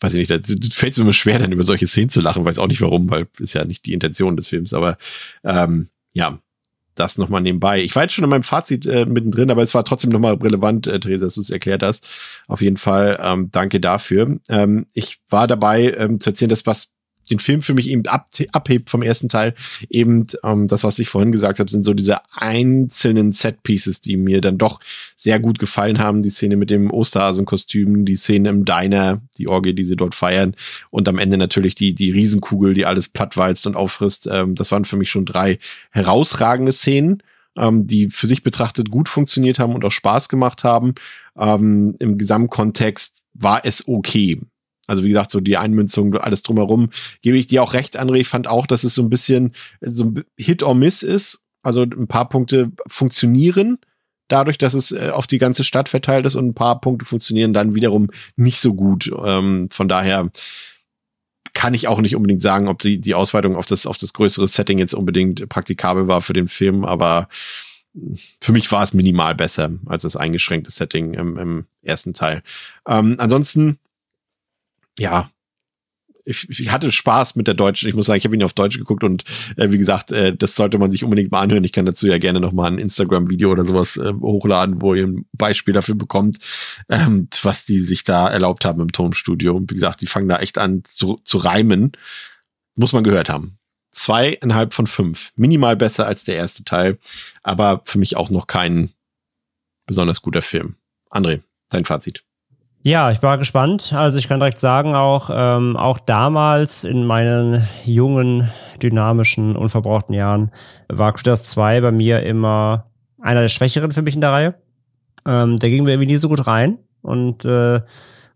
weiß ich nicht, da fällt es mir immer schwer, dann über solche Szenen zu lachen, weiß auch nicht warum, weil ist ja nicht die Intention des Films, aber ähm, ja, das nochmal nebenbei. Ich war jetzt schon in meinem Fazit äh, mittendrin, aber es war trotzdem nochmal relevant, äh, Theresa, dass du es erklärt hast. Auf jeden Fall ähm, danke dafür. Ähm, ich war dabei ähm, zu erzählen, dass was den Film für mich eben ab, abhebt vom ersten Teil, eben ähm, das, was ich vorhin gesagt habe, sind so diese einzelnen Set-Pieces, die mir dann doch sehr gut gefallen haben. Die Szene mit dem Osterhasenkostüm, die Szene im Diner, die Orgie, die sie dort feiern und am Ende natürlich die, die Riesenkugel, die alles plattwalzt und auffrisst. Ähm, das waren für mich schon drei herausragende Szenen, ähm, die für sich betrachtet gut funktioniert haben und auch Spaß gemacht haben. Ähm, Im Gesamtkontext war es okay. Also wie gesagt, so die Einmünzung, alles drumherum, gebe ich dir auch recht, André. Ich fand auch, dass es so ein bisschen so ein Hit or Miss ist. Also ein paar Punkte funktionieren dadurch, dass es äh, auf die ganze Stadt verteilt ist und ein paar Punkte funktionieren dann wiederum nicht so gut. Ähm, von daher kann ich auch nicht unbedingt sagen, ob die, die Ausweitung auf das, auf das größere Setting jetzt unbedingt praktikabel war für den Film, aber für mich war es minimal besser als das eingeschränkte Setting im, im ersten Teil. Ähm, ansonsten, ja, ich, ich hatte Spaß mit der deutschen. Ich muss sagen, ich habe ihn auf Deutsch geguckt und äh, wie gesagt, äh, das sollte man sich unbedingt mal anhören. Ich kann dazu ja gerne noch mal ein Instagram-Video oder sowas äh, hochladen, wo ihr ein Beispiel dafür bekommt, ähm, was die sich da erlaubt haben im Tonstudio. Und wie gesagt, die fangen da echt an zu, zu reimen. Muss man gehört haben. Zweieinhalb von fünf. Minimal besser als der erste Teil, aber für mich auch noch kein besonders guter Film. André, dein Fazit. Ja, ich war gespannt. Also ich kann direkt sagen, auch, ähm, auch damals in meinen jungen, dynamischen, unverbrauchten Jahren war Critters 2 bei mir immer einer der Schwächeren für mich in der Reihe. Ähm, der ging mir irgendwie nie so gut rein und äh,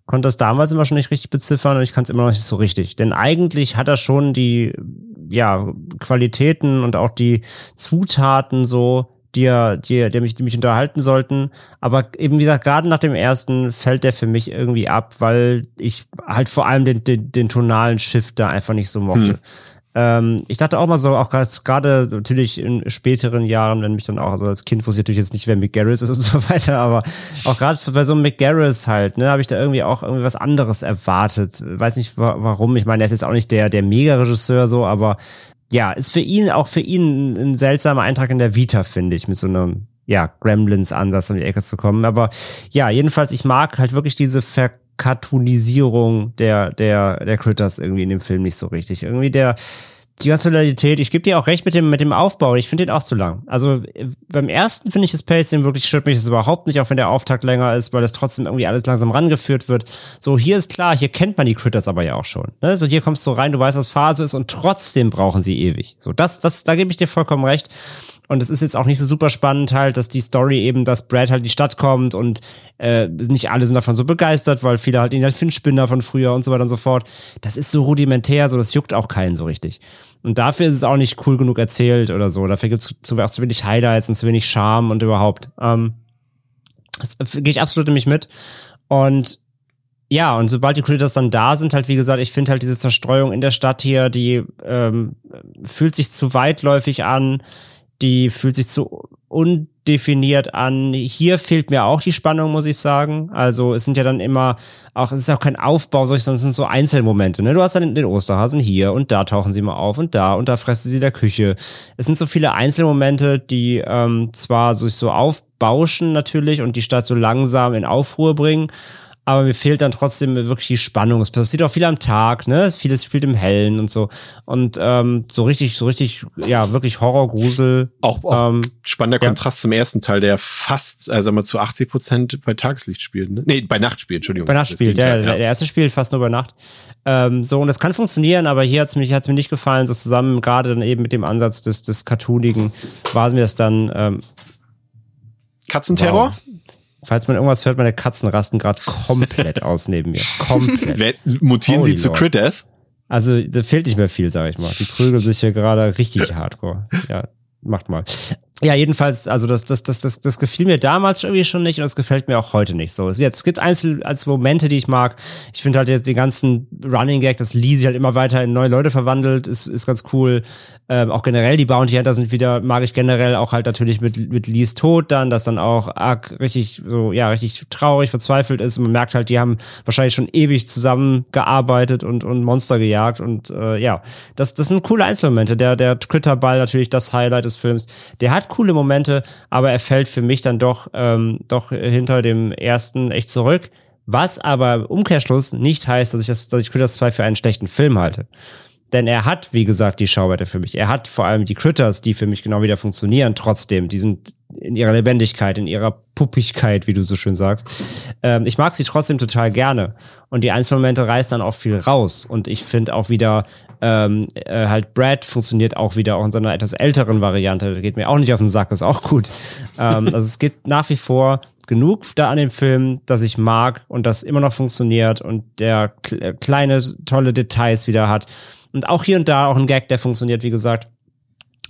konnte das damals immer schon nicht richtig beziffern und ich kann es immer noch nicht so richtig. Denn eigentlich hat er schon die ja, Qualitäten und auch die Zutaten so, die, die, die, mich, die mich unterhalten sollten. Aber eben, wie gesagt, gerade nach dem ersten fällt der für mich irgendwie ab, weil ich halt vor allem den, den, den tonalen Shift da einfach nicht so mochte. Hm. Ähm, ich dachte auch mal so, auch gerade natürlich in späteren Jahren, wenn mich dann auch, also als Kind wusste ich natürlich jetzt nicht, wer Mick Garris ist und so weiter, aber auch gerade bei so einem Mick Garris halt, ne, habe ich da irgendwie auch irgendwie was anderes erwartet. Weiß nicht wa warum. Ich meine, er ist jetzt auch nicht der, der Mega-Regisseur so, aber ja, ist für ihn, auch für ihn ein, seltsamer Eintrag in der Vita, finde ich, mit so einem, ja, Gremlins-Ansatz um die Ecke zu kommen. Aber ja, jedenfalls, ich mag halt wirklich diese Verkartonisierung der, der, der Critters irgendwie in dem Film nicht so richtig. Irgendwie der, die ganze Loyalität, ich gebe dir auch recht mit dem, mit dem Aufbau, ich finde den auch zu lang. Also äh, beim ersten finde ich das Pacing wirklich stört mich das überhaupt nicht, auch wenn der Auftakt länger ist, weil das trotzdem irgendwie alles langsam rangeführt wird. So, hier ist klar, hier kennt man die Critters aber ja auch schon. Ne? So, hier kommst du rein, du weißt, was Phase ist und trotzdem brauchen sie ewig. So, das, das, da gebe ich dir vollkommen recht. Und es ist jetzt auch nicht so super spannend halt, dass die Story eben, dass Brad halt in die Stadt kommt und äh, nicht alle sind davon so begeistert, weil viele halt ihn halt für einen Spinner von früher und so weiter und so fort. Das ist so rudimentär, so das juckt auch keinen so richtig. Und dafür ist es auch nicht cool genug erzählt oder so. Dafür gibt es auch zu wenig Highlights und zu wenig Charme und überhaupt. Ähm, das gehe ich absolut nämlich mit. Und ja, und sobald die Critters dann da sind, halt wie gesagt, ich finde halt diese Zerstreuung in der Stadt hier, die ähm, fühlt sich zu weitläufig an, die fühlt sich zu undefiniert an. Hier fehlt mir auch die Spannung, muss ich sagen. Also es sind ja dann immer auch, es ist auch kein Aufbau, sondern es sind so Einzelmomente. Ne? Du hast dann den Osterhasen hier und da tauchen sie mal auf und da und da fressen sie der Küche. Es sind so viele Einzelmomente, die ähm, zwar sich so aufbauschen natürlich und die Stadt so langsam in Aufruhr bringen, aber mir fehlt dann trotzdem wirklich die Spannung. Es passiert auch viel am Tag, ne? Es vieles spielt im Hellen und so. Und ähm, so richtig, so richtig, ja, wirklich Horror, Grusel. Auch, auch Ähm, spannender ja. Kontrast zum ersten Teil, der fast, also mal zu 80 Prozent bei Tageslicht spielt. Ne? Nee, bei Nacht spielt, Entschuldigung. bei Nacht spielt, ja, der, der erste spielt fast nur bei Nacht. Ähm, so, und das kann funktionieren, aber hier hat's mir, hat's mir nicht gefallen, so zusammen, gerade dann eben mit dem Ansatz des, des Cartoonigen, war mir das dann, ähm, Katzenterror? Wow. Falls man irgendwas hört, meine Katzen rasten gerade komplett aus neben mir. Komplett. Wer, mutieren Holy sie zu. Critters? Also, da fehlt nicht mehr viel, sag ich mal. Die prügeln sich hier gerade richtig hardcore. Ja, macht mal. Ja, jedenfalls, also das, das, das, das, das gefiel mir damals irgendwie schon nicht und das gefällt mir auch heute nicht so. Es, es gibt einzelne als Momente, die ich mag. Ich finde halt jetzt den ganzen Running Gag, dass Lee sich halt immer weiter in neue Leute verwandelt, ist, ist ganz cool. Ähm, auch generell die Bounty Hunter sind wieder, mag ich generell auch halt natürlich mit, mit Lees Tod dann, dass dann auch arg richtig, so, ja, richtig traurig, verzweifelt ist. Und man merkt halt, die haben wahrscheinlich schon ewig zusammengearbeitet und, und Monster gejagt und äh, ja, das, das sind coole Einzelmomente. Der, der Critter-Ball natürlich das Highlight des Films. Der hat coole Momente, aber er fällt für mich dann doch, ähm, doch hinter dem ersten echt zurück. Was aber im Umkehrschluss nicht heißt, dass ich das, dass ich Critters 2 für einen schlechten Film halte. Denn er hat, wie gesagt, die Schauwerte für mich. Er hat vor allem die Critters, die für mich genau wieder funktionieren, trotzdem. Die sind in ihrer Lebendigkeit, in ihrer Puppigkeit, wie du so schön sagst. Ähm, ich mag sie trotzdem total gerne. Und die Einzelmomente reißen dann auch viel raus. Und ich finde auch wieder, ähm, äh, halt Brad funktioniert auch wieder auch in seiner etwas älteren Variante. Geht mir auch nicht auf den Sack, ist auch gut. ähm, also es gibt nach wie vor genug da an dem Film, dass ich mag und das immer noch funktioniert und der kleine, tolle Details wieder hat. Und auch hier und da auch ein Gag, der funktioniert, wie gesagt.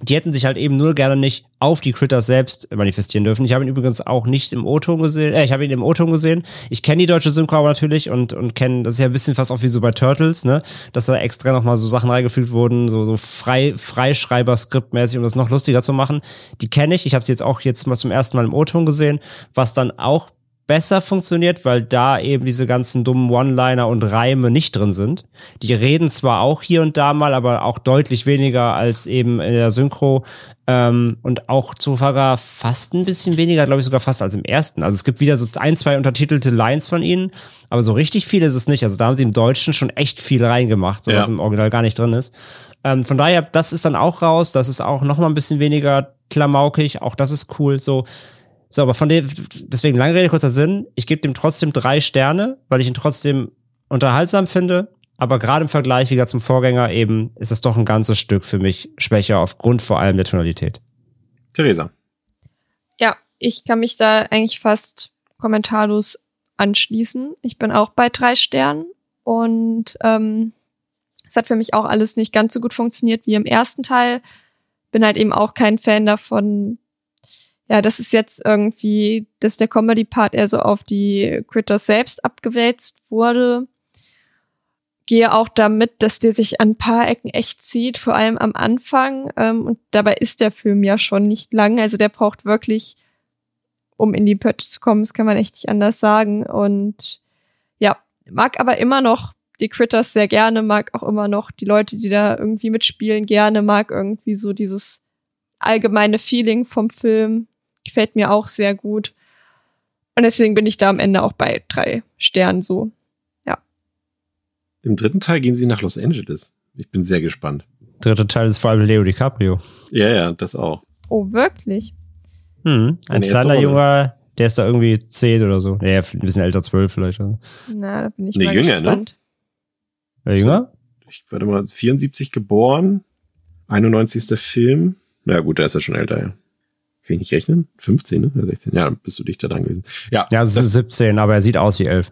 Die hätten sich halt eben nur gerne nicht auf die Critters selbst manifestieren dürfen. Ich habe ihn übrigens auch nicht im O-Ton gesehen. Äh, ich habe ihn im O-Ton gesehen. Ich kenne die deutsche Synchro aber natürlich und und kenne, das ist ja ein bisschen fast auch wie so bei Turtles, ne, dass da extra noch mal so Sachen reingefügt wurden, so so frei Freischreiber-Skriptmäßig, um das noch lustiger zu machen. Die kenne ich. Ich habe sie jetzt auch jetzt mal zum ersten Mal im O-Ton gesehen, was dann auch besser funktioniert, weil da eben diese ganzen dummen One-Liner und Reime nicht drin sind. Die reden zwar auch hier und da mal, aber auch deutlich weniger als eben in der Synchro ähm, und auch sogar fast ein bisschen weniger, glaube ich sogar fast als im ersten. Also es gibt wieder so ein, zwei untertitelte Lines von ihnen, aber so richtig viel ist es nicht. Also da haben sie im Deutschen schon echt viel reingemacht, so ja. was im Original gar nicht drin ist. Ähm, von daher, das ist dann auch raus. Das ist auch noch mal ein bisschen weniger klamaukig. Auch das ist cool. So so, aber von dem, deswegen lange Rede, kurzer Sinn. Ich gebe dem trotzdem drei Sterne, weil ich ihn trotzdem unterhaltsam finde. Aber gerade im Vergleich wieder zum Vorgänger eben ist es doch ein ganzes Stück für mich schwächer aufgrund vor allem der Tonalität. Theresa. Ja, ich kann mich da eigentlich fast kommentarlos anschließen. Ich bin auch bei drei Sternen und ähm, es hat für mich auch alles nicht ganz so gut funktioniert wie im ersten Teil. Bin halt eben auch kein Fan davon, ja, das ist jetzt irgendwie, dass der Comedy-Part eher so auf die Critters selbst abgewälzt wurde. Gehe auch damit, dass der sich an paar Ecken echt zieht, vor allem am Anfang. Ähm, und dabei ist der Film ja schon nicht lang. Also der braucht wirklich, um in die Pötte zu kommen, das kann man echt nicht anders sagen. Und ja, mag aber immer noch die Critters sehr gerne, mag auch immer noch die Leute, die da irgendwie mitspielen, gerne, mag irgendwie so dieses allgemeine Feeling vom Film. Gefällt mir auch sehr gut. Und deswegen bin ich da am Ende auch bei drei Sternen so. Ja. Im dritten Teil gehen sie nach Los Angeles. Ich bin sehr gespannt. Dritter Teil ist vor allem Leo DiCaprio. Ja, ja, das auch. Oh, wirklich? Hm, ein kleiner Junge, der ist da irgendwie zehn oder so. Ja, ein bisschen älter, zwölf vielleicht. Na, da bin ich nee, mal jünger, gespannt. Ne? Ja, jünger? Ich warte mal, 74 geboren, 91. Film. Na gut, der ist ja schon älter, ja. Kann ich nicht rechnen? 15, ne? Oder 16? Ja, bist du dichter dran gewesen. Ja, ja es ist 17, aber er sieht aus wie 11.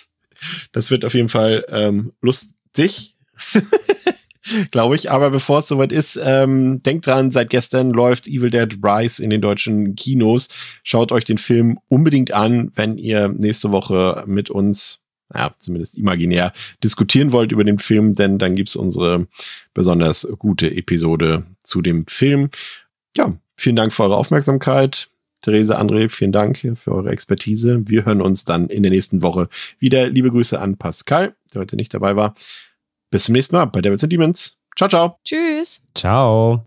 das wird auf jeden Fall ähm, lustig. Glaube ich. Aber bevor es soweit ist, ähm, denkt dran, seit gestern läuft Evil Dead Rise in den deutschen Kinos. Schaut euch den Film unbedingt an, wenn ihr nächste Woche mit uns, ja, zumindest imaginär, diskutieren wollt über den Film, denn dann gibt's unsere besonders gute Episode zu dem Film. Ja, Vielen Dank für eure Aufmerksamkeit. Therese, André, vielen Dank für eure Expertise. Wir hören uns dann in der nächsten Woche wieder. Liebe Grüße an Pascal, der heute nicht dabei war. Bis zum nächsten Mal bei Devils and Demons. Ciao, ciao. Tschüss. Ciao.